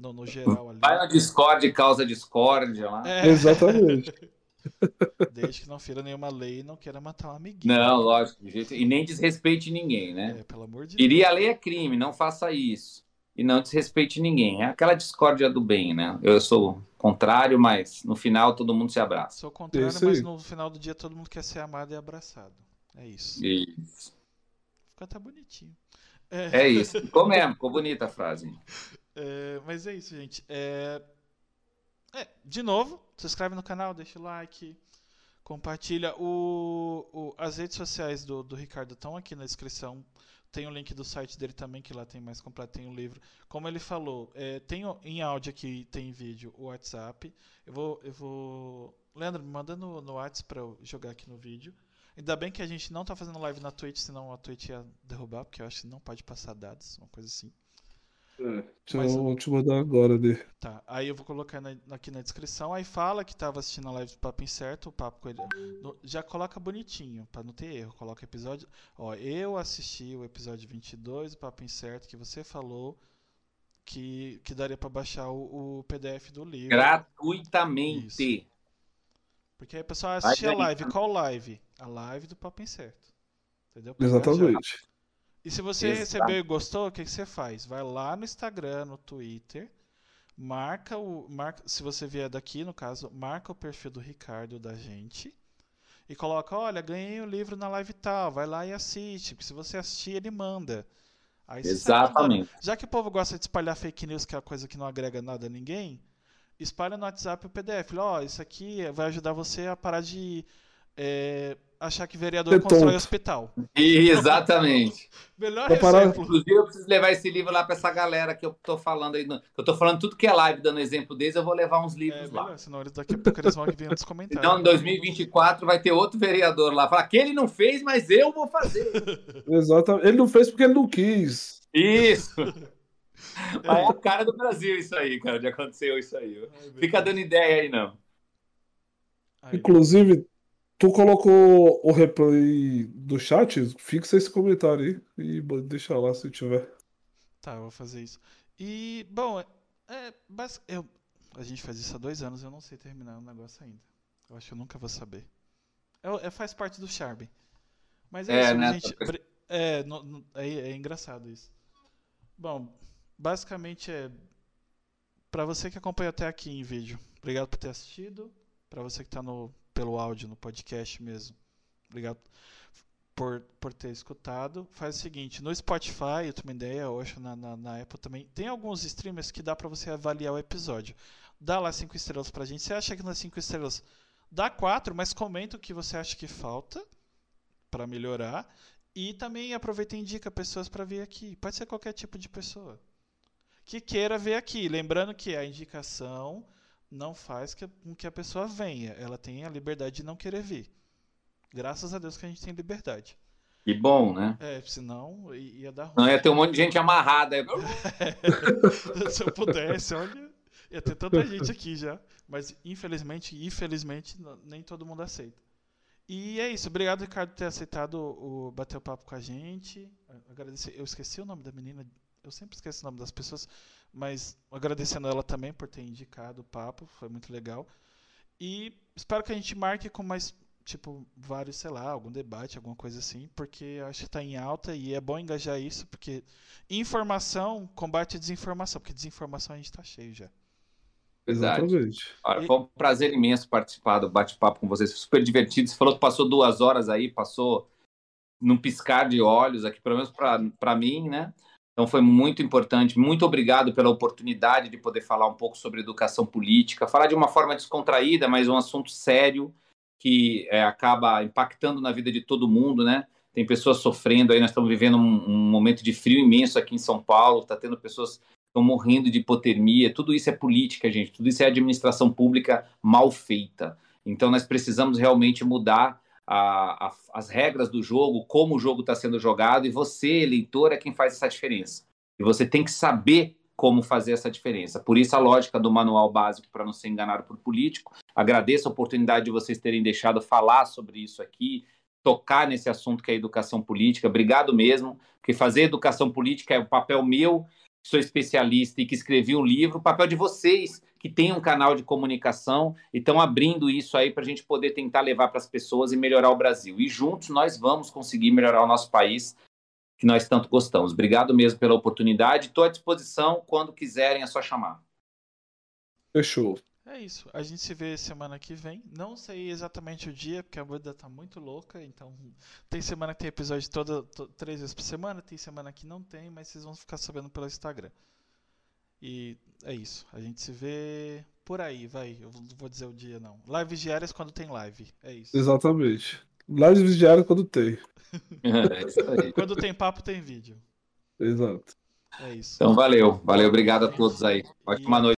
no, no geral ali. Vai no Discord e causa discórdia lá. É. Exatamente. Desde que não fira nenhuma lei e não queira matar um amiguinho. Não, lógico. E nem desrespeite ninguém, né? É, pelo amor de Iria a lei é crime, não faça isso. E não desrespeite ninguém. É aquela discórdia do bem, né? Eu sou contrário, mas no final todo mundo se abraça. Sou contrário, mas no final do dia todo mundo quer ser amado e abraçado. É isso. Isso. Fica até bonitinho. É, é isso. Ficou mesmo, ficou bonita a frase. É, mas é isso, gente. É, é, de novo, se inscreve no canal, deixa o like, compartilha. O, o as redes sociais do, do Ricardo estão aqui na descrição. Tem o link do site dele também, que lá tem mais completo, tem o livro. Como ele falou, é, tem em áudio aqui, tem em vídeo o WhatsApp. Eu vou. Eu vou Leandro, me manda no, no WhatsApp pra eu jogar aqui no vídeo. Ainda bem que a gente não tá fazendo live na Twitch, senão a Twitch ia derrubar, porque eu acho que não pode passar dados, uma coisa assim. É, Mas, eu vou te mandar agora ali. Tá, aí eu vou colocar na, aqui na descrição. Aí fala que tava assistindo a live do Papo Incerto, o papo com ele. No, já coloca bonitinho, pra não ter erro. Coloca episódio. Ó, eu assisti o episódio 22 do Papo Incerto que você falou que, que daria para baixar o, o, PDF do livro. Gratuitamente. Isso. Porque aí o pessoal assiste a live. Qual live? A live do Papo Incerto. Entendeu? Exatamente. E se você Exato. recebeu e gostou, o que, que você faz? Vai lá no Instagram, no Twitter, marca o. Marca, se você vier daqui, no caso, marca o perfil do Ricardo da gente e coloca, olha, ganhei o um livro na live tal, vai lá e assiste. Porque se você assistir, ele manda. Aí Exatamente. Já que o povo gosta de espalhar fake news, que é uma coisa que não agrega nada a ninguém, espalha no WhatsApp o PDF. Ó, oh, isso aqui vai ajudar você a parar de. É, achar que vereador Ser constrói tonto. hospital. Exatamente. Melhor exemplo. Inclusive, eu preciso levar esse livro lá para essa galera que eu tô falando aí. Eu tô falando tudo que é live, dando exemplo deles, eu vou levar uns livros é, lá. Melhor, senão eles daqui a pouco eles vão vir nos comentários. Então, em 2024 vai ter outro vereador lá. Falar que ele não fez, mas eu vou fazer. Exatamente. Ele não fez porque ele não quis. Isso. É a cara do Brasil isso aí, cara, de aconteceu isso aí. Fica dando ideia aí, não. Inclusive, Tu colocou o replay do chat? Fixa esse comentário aí e deixa lá se tiver. Tá, eu vou fazer isso. E, bom, é, eu, a gente faz isso há dois anos eu não sei terminar o negócio ainda. Eu acho que eu nunca vou saber. É, é faz parte do charme. Mas é, é isso, né? gente. É, no, no, é, é engraçado isso. Bom, basicamente é. Pra você que acompanha até aqui em vídeo, obrigado por ter assistido. Pra você que tá no pelo áudio no podcast mesmo. Obrigado por, por ter escutado. Faz o seguinte, no Spotify, eu tenho uma ideia, hoje na, na, na, Apple também, tem alguns streamers que dá para você avaliar o episódio. Dá lá cinco estrelas pra gente. Você acha que nas cinco estrelas dá quatro, mas comenta o que você acha que falta para melhorar. E também aproveita e indica pessoas para vir aqui. Pode ser qualquer tipo de pessoa que queira ver aqui. Lembrando que a indicação não faz com que a pessoa venha. Ela tem a liberdade de não querer vir. Graças a Deus que a gente tem liberdade. Que bom, né? É, senão ia dar ruim. Não, ia ter um monte de gente amarrada. É, se eu pudesse, olha, ia ter tanta gente aqui já. Mas infelizmente, infelizmente, nem todo mundo aceita. E é isso. Obrigado, Ricardo, por ter aceitado o bater o papo com a gente. Agradecer. Eu esqueci o nome da menina. Eu sempre esqueço o nome das pessoas. Mas agradecendo ela também por ter indicado o papo, foi muito legal. E espero que a gente marque com mais, tipo, vários, sei lá, algum debate, alguma coisa assim, porque acho que está em alta e é bom engajar isso, porque informação combate a desinformação, porque desinformação a gente está cheio já. Verdade. Olha, foi um prazer imenso participar do bate-papo com vocês, super divertido. Você falou que passou duas horas aí, passou num piscar de olhos aqui, pelo menos para mim, né? Então foi muito importante. Muito obrigado pela oportunidade de poder falar um pouco sobre educação política, falar de uma forma descontraída, mas um assunto sério que é, acaba impactando na vida de todo mundo, né? Tem pessoas sofrendo aí, nós estamos vivendo um, um momento de frio imenso aqui em São Paulo, está tendo pessoas estão morrendo de hipotermia, tudo isso é política, gente, tudo isso é administração pública mal feita. Então nós precisamos realmente mudar a, a, as regras do jogo, como o jogo está sendo jogado, e você, eleitor, é quem faz essa diferença. E você tem que saber como fazer essa diferença. Por isso a lógica do manual básico para não ser enganado por político. Agradeço a oportunidade de vocês terem deixado falar sobre isso aqui, tocar nesse assunto que é educação política. Obrigado mesmo, porque fazer educação política é o papel meu, sou especialista e que escrevi um livro, o papel de vocês que tem um canal de comunicação e estão abrindo isso aí para a gente poder tentar levar para as pessoas e melhorar o Brasil. E juntos nós vamos conseguir melhorar o nosso país, que nós tanto gostamos. Obrigado mesmo pela oportunidade. Estou à disposição quando quiserem, é só chamar. Fechou. É isso. A gente se vê semana que vem. Não sei exatamente o dia, porque a vida tá muito louca. Então, tem semana que tem episódio toda, to, três vezes por semana, tem semana que não tem, mas vocês vão ficar sabendo pelo Instagram. E é isso. A gente se vê por aí, vai. Eu não vou dizer o dia, não. Lives diárias quando tem live. É isso. Exatamente. Lives diárias quando tem. é isso aí. Quando tem papo, tem vídeo. Exato. É isso. Então, valeu. Valeu. Obrigado a todos aí. Ótima noite.